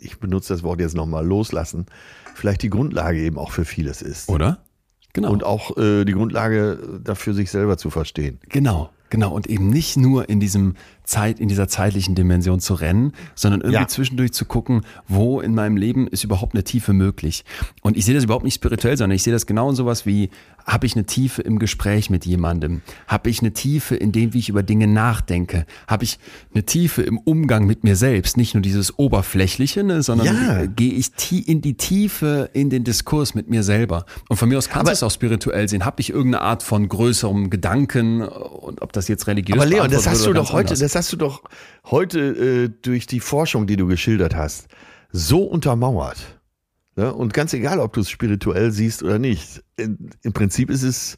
ich benutze das Wort jetzt nochmal, loslassen, vielleicht die Grundlage eben auch für vieles ist. Oder? Genau. Und auch äh, die Grundlage dafür, sich selber zu verstehen. genau, genau. Und eben nicht nur in diesem Zeit, in dieser zeitlichen Dimension zu rennen, sondern irgendwie Ja. zwischendurch zu gucken, wo in meinem Leben ist überhaupt eine Tiefe möglich. Und ich sehe das überhaupt nicht spirituell, sondern ich sehe das genau in sowas wie, habe ich eine Tiefe im Gespräch mit jemandem? Habe ich eine Tiefe in dem, wie ich über Dinge nachdenke? Habe ich eine Tiefe im Umgang mit mir selbst? Nicht nur dieses Oberflächliche, ne, sondern Ja. gehe ich in die Tiefe, in den Diskurs mit mir selber. Und von mir aus kannst du es auch spirituell sehen. Habe ich irgendeine Art von größerem Gedanken und ob das jetzt religiös Aber Leon, das hast du oder doch heute, anders. das hast du doch heute äh, durch die Forschung, die du geschildert hast, so untermauert. Ne? Und ganz egal, ob du es spirituell siehst oder nicht, in, im Prinzip ist es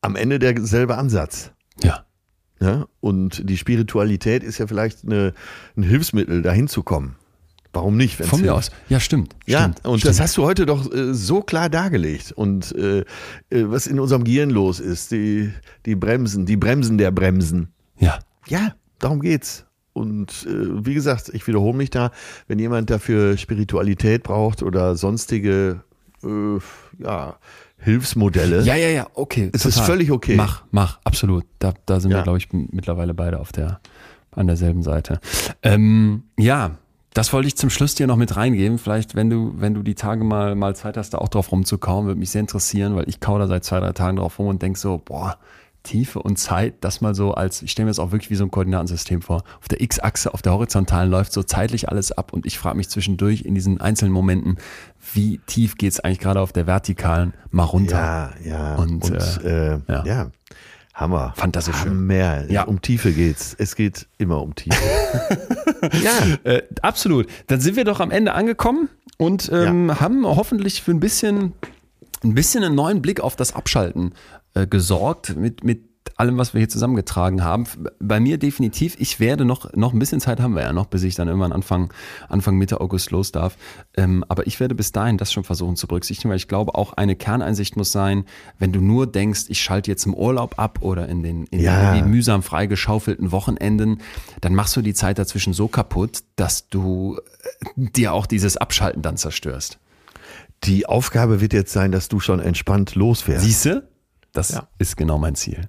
am Ende derselbe Ansatz. Ja. Ja? Und die Spiritualität ist ja vielleicht eine, ein Hilfsmittel, dahin zu kommen. Warum nicht? Von mir aus. Ja, stimmt. Ja, stimmt, und stimmt. das hast du heute doch äh, so klar dargelegt. Und äh, äh, was in unserem Gehirn los ist, die, die Bremsen, die Bremsen der Bremsen. Ja. Ja, darum geht's. Und äh, wie gesagt, ich wiederhole mich da, wenn jemand dafür Spiritualität braucht oder sonstige äh, ja, Hilfsmodelle. Ja, ja, ja, okay. Es ist völlig okay. Mach, mach, absolut. Da, da sind wir, Ja. glaube ich, mittlerweile beide auf der, an derselben Seite. Ähm, ja, das wollte ich zum Schluss dir noch mit reingeben. Vielleicht, wenn du, wenn du die Tage mal, mal Zeit hast, da auch drauf rumzukauen, würde mich sehr interessieren, weil ich kau da seit zwei, drei Tagen drauf rum und denk so, boah, Tiefe und Zeit, das mal so als, ich stelle mir das auch wirklich wie so ein Koordinatensystem vor. Auf der X-Achse, auf der horizontalen läuft so zeitlich alles ab und ich frage mich zwischendurch in diesen einzelnen Momenten, wie tief geht's eigentlich gerade auf der vertikalen mal runter? Ja, ja. Und, Und, äh, ja. ja. Hammer. Fantastisch. Hammer. Ja. Um Tiefe geht's. Es geht immer um Tiefe. ja. Äh, absolut. Dann sind wir doch am Ende angekommen und ähm, haben hoffentlich für ein bisschen, ein bisschen einen neuen Blick auf das Abschalten äh, gesorgt mit, mit allem, was wir hier zusammengetragen haben. Bei mir definitiv, ich werde noch, noch ein bisschen Zeit haben wir ja noch, bis ich dann irgendwann Anfang, Anfang Mitte August los darf. Ähm, aber ich werde bis dahin das schon versuchen zu berücksichtigen, weil ich glaube, auch eine Kerneinsicht muss sein, wenn du nur denkst, ich schalte jetzt im Urlaub ab oder in den, in Ja. den mühsam freigeschaufelten Wochenenden, dann machst du die Zeit dazwischen so kaputt, dass du äh, dir auch dieses Abschalten dann zerstörst. Die Aufgabe wird jetzt sein, dass du schon entspannt losfährst. Siehst du? Das Ja. ist genau mein Ziel.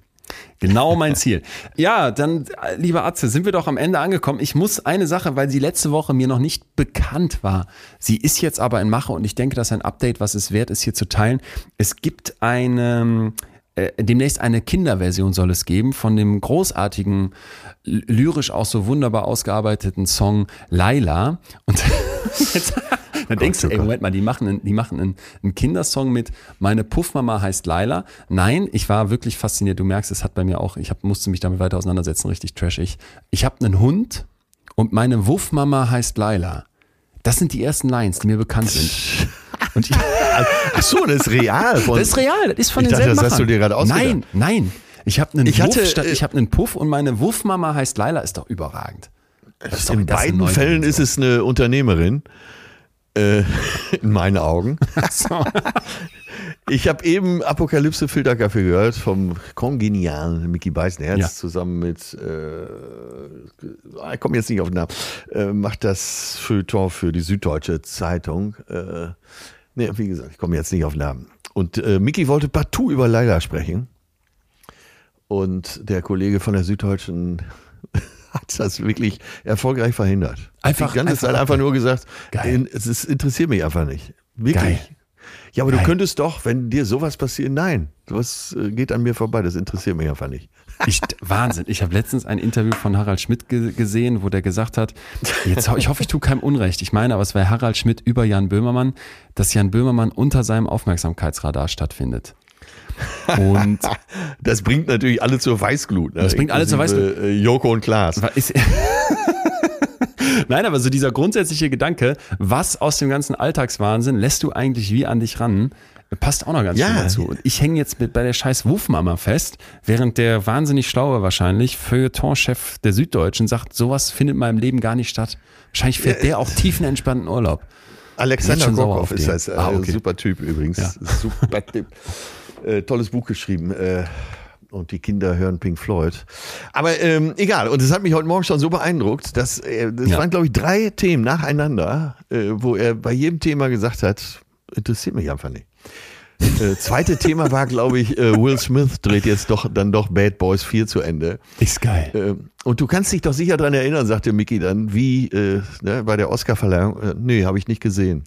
Genau mein Ziel. Ja, dann, lieber Atze, sind wir doch am Ende angekommen. Ich muss eine Sache, weil sie letzte Woche mir noch nicht bekannt war. Sie ist jetzt aber in Mache und ich denke, dass ein Update, was es wert ist, hier zu teilen. Es gibt eine, äh, demnächst eine Kinderversion soll es geben von dem großartigen, lyrisch auch so wunderbar ausgearbeiteten Song Laila. Und jetzt, dann denkst du, oh ey. Moment mal, die machen, einen, die machen einen, einen Kindersong mit Meine Puffmama heißt Laila. Nein, ich war wirklich fasziniert. Du merkst, es hat bei mir auch, ich hab, musste mich damit weiter auseinandersetzen, richtig trashig. Ich habe einen Hund und meine Wuffmama heißt Laila. Das sind die ersten Lines, die mir bekannt sind. Und ich, Ach so, das ist real. Von, das ist real, das ist von Ich dachte, denselben das hast du dir gerade ausgedacht. Nein, nein. Ich habe einen Ich hatte, statt, äh, ich habe einen Puff und meine Wuffmama heißt Laila, ist doch überragend. Ist doch- In beiden Fällen ist es eine Unternehmerin. Äh, in meinen Augen. Dimension. Ich habe eben Apokalypse Filterkaffee gehört vom kongenialen Mickey Beißenherz Ja. zusammen mit, äh, ich komme jetzt nicht auf den Namen, äh, macht das Feuilleton für die Süddeutsche Zeitung. Äh, nee, wie gesagt, ich komme jetzt nicht auf den Namen. Und äh, Mickey wollte partout über Leila sprechen. Und der Kollege von der Süddeutschen hat das wirklich erfolgreich verhindert. Einfach- die ganze einfach- Zeit einfach nur gesagt, Geil. es ist, interessiert mich einfach nicht. Wirklich. Geil. Ja, aber du Nein. könntest doch, wenn dir sowas passiert, nein, sowas äh, geht an mir vorbei, das interessiert mich einfach nicht. Ich, Wahnsinn. Ich habe letztens ein Interview von Harald Schmidt ge gesehen, wo der gesagt hat, jetzt, ich hoffe, ich tue keinem Unrecht. Ich meine, aber es war Harald Schmidt über Jan Böhmermann, dass Jan Böhmermann unter seinem Aufmerksamkeitsradar stattfindet. Und Das bringt natürlich alle zur Weißglut. Ne? Das bringt alle zur Inklusive, Äh, Joko und Klaas. Nein, aber so dieser grundsätzliche Gedanke, was aus dem ganzen Alltagswahnsinn lässt du eigentlich wie an dich ran, passt auch noch ganz Ja. dazu. Und ich hänge jetzt mit bei der scheiß Wufmama fest, während der wahnsinnig schlaue wahrscheinlich Feuilleton-Chef der Süddeutschen sagt, sowas findet in meinem Leben gar nicht statt. Wahrscheinlich fährt der auch tiefenentspannten Urlaub. Alexander Gorkov ist das. Äh, Ah, okay. Super Typ übrigens. Ja. Super Typ. Äh, tolles Buch geschrieben. Äh, und die Kinder hören Pink Floyd. Aber ähm, egal. Und es hat mich heute Morgen schon so beeindruckt, dass äh, das Ja. waren, glaube ich, drei Themen nacheinander, äh, wo er bei jedem Thema gesagt hat, interessiert mich einfach nicht. Äh, zweite Thema war, glaube ich, äh, Will Smith dreht jetzt doch dann doch Bad Boys 4 zu Ende. Ist geil. Ähm, und du kannst dich doch sicher dran erinnern, sagte Mickey dann, wie äh, ne, bei der Oscarverleihung. Äh, nee, habe ich nicht gesehen.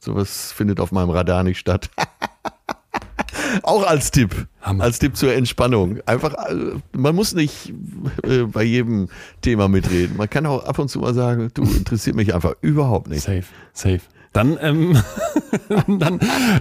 Sowas findet auf meinem Radar nicht statt. Auch als Tipp. Hammer. Als Tipp zur Entspannung. Einfach, äh, man muss nicht äh, bei jedem Thema mitreden. Man kann auch ab und zu mal sagen, du interessiert mich einfach überhaupt nicht. Safe, safe. Dann, ähm, dann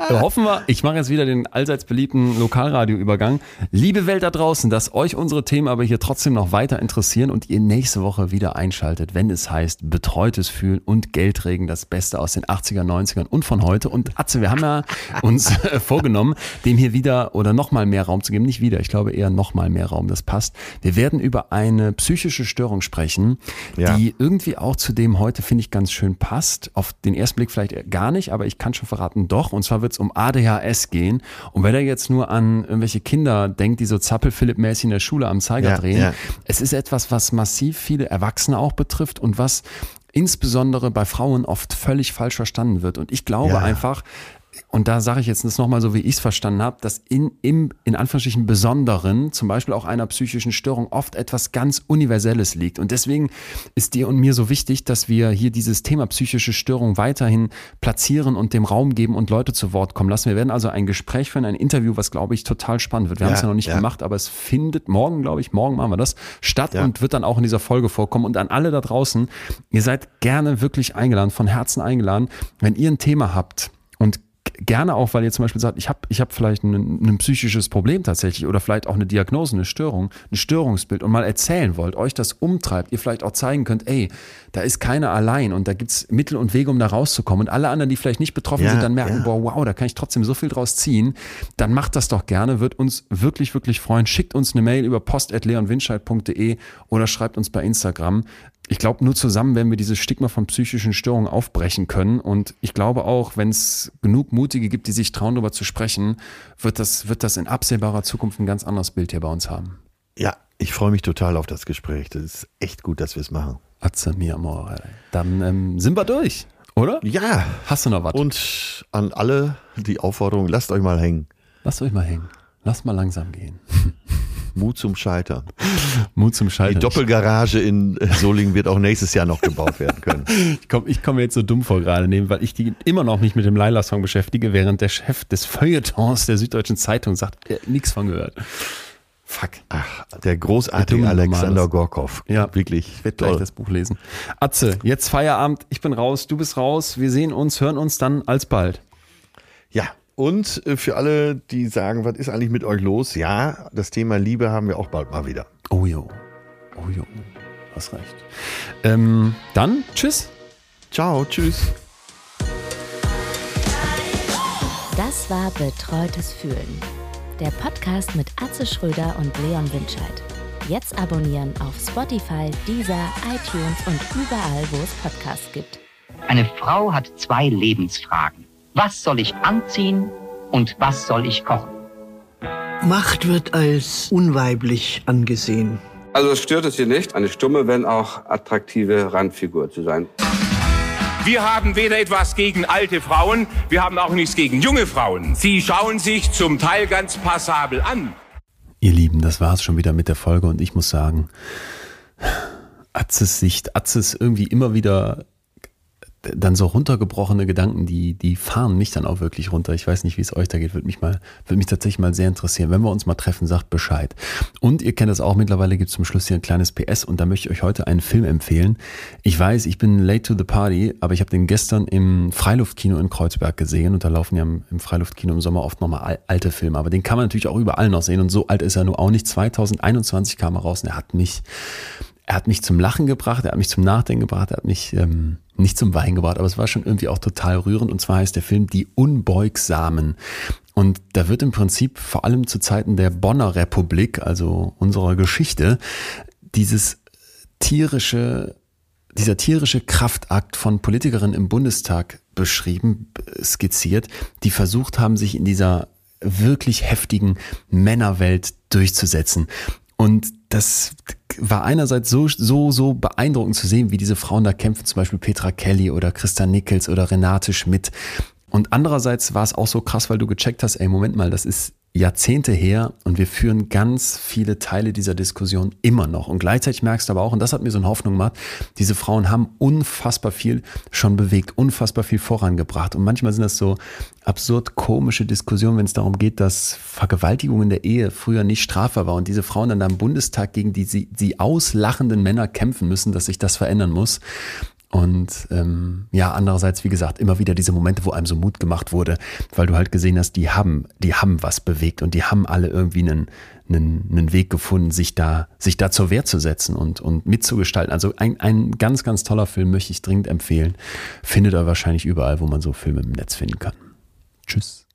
hoffen wir, ich mache jetzt wieder den allseits beliebten Lokalradioübergang. Liebe Welt da draußen, dass euch unsere Themen aber hier trotzdem noch weiter interessieren und ihr nächste Woche wieder einschaltet, wenn es heißt Betreutes Fühlen und Geldregen, das Beste aus den 80er, 90ern und von heute. Und Atze, wir haben ja uns äh, vorgenommen, dem hier wieder oder nochmal mehr Raum zu geben. Nicht wieder, ich glaube eher nochmal mehr Raum, das passt. Wir werden über eine psychische Störung sprechen, Ja. die irgendwie auch zu dem heute, finde ich, ganz schön passt. Auf den ersten Blick vielleicht gar nicht, aber ich kann schon verraten, doch. Und zwar wird es um ADHS gehen. Und wenn er jetzt nur an irgendwelche Kinder denkt, die so Zappel-Philipp-mäßig in der Schule am Zeiger Ja, drehen, ja. es ist etwas, was massiv viele Erwachsene auch betrifft und was insbesondere bei Frauen oft völlig falsch verstanden wird. Und ich glaube Ja. einfach, und da sage ich jetzt das nochmal so, wie ich es verstanden habe, dass in, im, in Anführungsstrichen Besonderen, zum Beispiel auch einer psychischen Störung, oft etwas ganz Universelles liegt. Und deswegen ist dir und mir so wichtig, dass wir hier dieses Thema psychische Störung weiterhin platzieren und dem Raum geben und Leute zu Wort kommen lassen. Wir werden also ein Gespräch führen, ein Interview, was, glaube ich, total spannend wird. Wir haben es ja noch nicht ja. gemacht, aber es findet morgen, glaube ich, morgen machen wir das, statt Ja. und wird dann auch in dieser Folge vorkommen. Und an alle da draußen, ihr seid gerne wirklich eingeladen, von Herzen eingeladen, wenn ihr ein Thema habt und gerne auch, weil ihr zum Beispiel sagt, ich habe ich hab vielleicht ein, ein psychisches Problem tatsächlich oder vielleicht auch eine Diagnose, eine Störung, ein Störungsbild und mal erzählen wollt, euch das umtreibt, ihr vielleicht auch zeigen könnt, ey, da ist keiner allein und da gibt's Mittel und Wege, um da rauszukommen. Und alle anderen, die vielleicht nicht betroffen Ja, sind, dann merken, ja. boah, wow, da kann ich trotzdem so viel draus ziehen, dann macht das doch gerne, wird uns wirklich, wirklich freuen. Schickt uns eine Mail über post.leonwindscheid.de oder schreibt uns bei Instagram. Ich glaube, nur zusammen werden wir dieses Stigma von psychischen Störungen aufbrechen können. Und ich glaube auch, wenn es genug Mutige gibt, die sich trauen, darüber zu sprechen, wird das, wird das in absehbarer Zukunft ein ganz anderes Bild hier bei uns haben. Ja, ich freue mich total auf das Gespräch. Das ist echt gut, dass wir es machen. Atze mi amore. Dann ähm, sind wir durch, oder? Ja, Hast du noch was? und an alle die Aufforderung, lasst euch mal hängen. Lasst euch mal hängen. Lasst mal langsam gehen. Mut zum Scheitern. Mut zum Die Scheitern. Doppelgarage in Solingen wird auch nächstes Jahr noch gebaut werden können. Ich komme ich komm mir jetzt so dumm vor gerade nehmen, weil ich die immer noch mich mit dem Laila-Song beschäftige, während der Chef des Feuilletons der Süddeutschen Zeitung sagt, äh, nichts von gehört. Fuck. Ach, der großartige Alexander. Gorkov. Ja, wirklich. Ich werde gleich das Buch lesen. Atze, jetzt Feierabend, ich bin raus, du bist raus, wir sehen uns, hören uns dann alsbald. Ja, und äh, für alle, die sagen, was ist eigentlich mit euch los? Ja, das Thema Liebe haben wir auch bald mal wieder. Oh jo, oh jo, hast recht. Ähm, dann, tschüss. Ciao, tschüss. Das war Betreutes Fühlen. Der Podcast mit Atze Schröder und Leon Windscheid. Jetzt abonnieren auf Spotify, Deezer, iTunes und überall, wo es Podcasts gibt. Eine Frau hat zwei Lebensfragen. Was soll ich anziehen und was soll ich kochen? Macht wird als unweiblich angesehen. Also es stört es hier nicht, eine stumme, wenn auch attraktive Randfigur zu sein. Wir haben weder etwas gegen alte Frauen, wir haben auch nichts gegen junge Frauen. Sie schauen sich zum Teil ganz passabel an. Ihr Lieben, das war's schon wieder mit der Folge und ich muss sagen, Atzes Sicht, Atzes irgendwie immer wieder dann so runtergebrochene Gedanken, die, die fahren mich dann auch wirklich runter. Ich weiß nicht, wie es euch da geht, würde mich mal, würde mich tatsächlich mal sehr interessieren. Wenn wir uns mal treffen, sagt Bescheid. Und ihr kennt das auch, mittlerweile gibt es zum Schluss hier ein kleines PS und da möchte ich euch heute einen Film empfehlen. Ich weiß, ich bin late to the party, aber ich habe den gestern im Freiluftkino in Kreuzberg gesehen und da laufen ja im, Freiluftkino im Sommer oft nochmal alte Filme, aber den kann man natürlich auch überall noch sehen und so alt ist er nur auch nicht. 2021 kam er raus und er hat mich er hat mich zum Lachen gebracht, er hat mich zum Nachdenken gebracht, er hat mich ähm, nicht zum Wein gebracht, aber es war schon irgendwie auch total rührend. Und zwar heißt der Film Die Unbeugsamen. Und da wird im Prinzip vor allem zu Zeiten der Bonner Republik, also unserer Geschichte, dieses tierische, dieser tierische Kraftakt von Politikerinnen im Bundestag beschrieben, skizziert, die versucht haben, sich in dieser wirklich heftigen Männerwelt durchzusetzen. Und das war einerseits so, so, so beeindruckend zu sehen, wie diese Frauen da kämpfen, zum Beispiel Petra Kelly oder Christa Nichols oder Renate Schmidt. Und andererseits war es auch so krass, weil du gecheckt hast, ey, Moment mal, das ist Jahrzehnte her und wir führen ganz viele Teile dieser Diskussion immer noch. Und gleichzeitig merkst du aber auch, und das hat mir so eine Hoffnung gemacht, diese Frauen haben unfassbar viel schon bewegt, unfassbar viel vorangebracht. Und manchmal sind das so absurd komische Diskussionen, wenn es darum geht, dass Vergewaltigung in der Ehe früher nicht strafbar war und diese Frauen dann da im Bundestag gegen die die auslachenden Männer kämpfen müssen, dass sich das verändern muss. Und ähm, ja, andererseits, wie gesagt, immer wieder diese Momente, wo einem so Mut gemacht wurde, weil du halt gesehen hast, die haben, die haben was bewegt und die haben alle irgendwie einen, einen, einen Weg gefunden, sich da, sich da zur Wehr zu setzen und, und mitzugestalten. Also ein, ein ganz, ganz toller Film möchte ich dringend empfehlen. Findet er wahrscheinlich überall, wo man so Filme im Netz finden kann. Tschüss.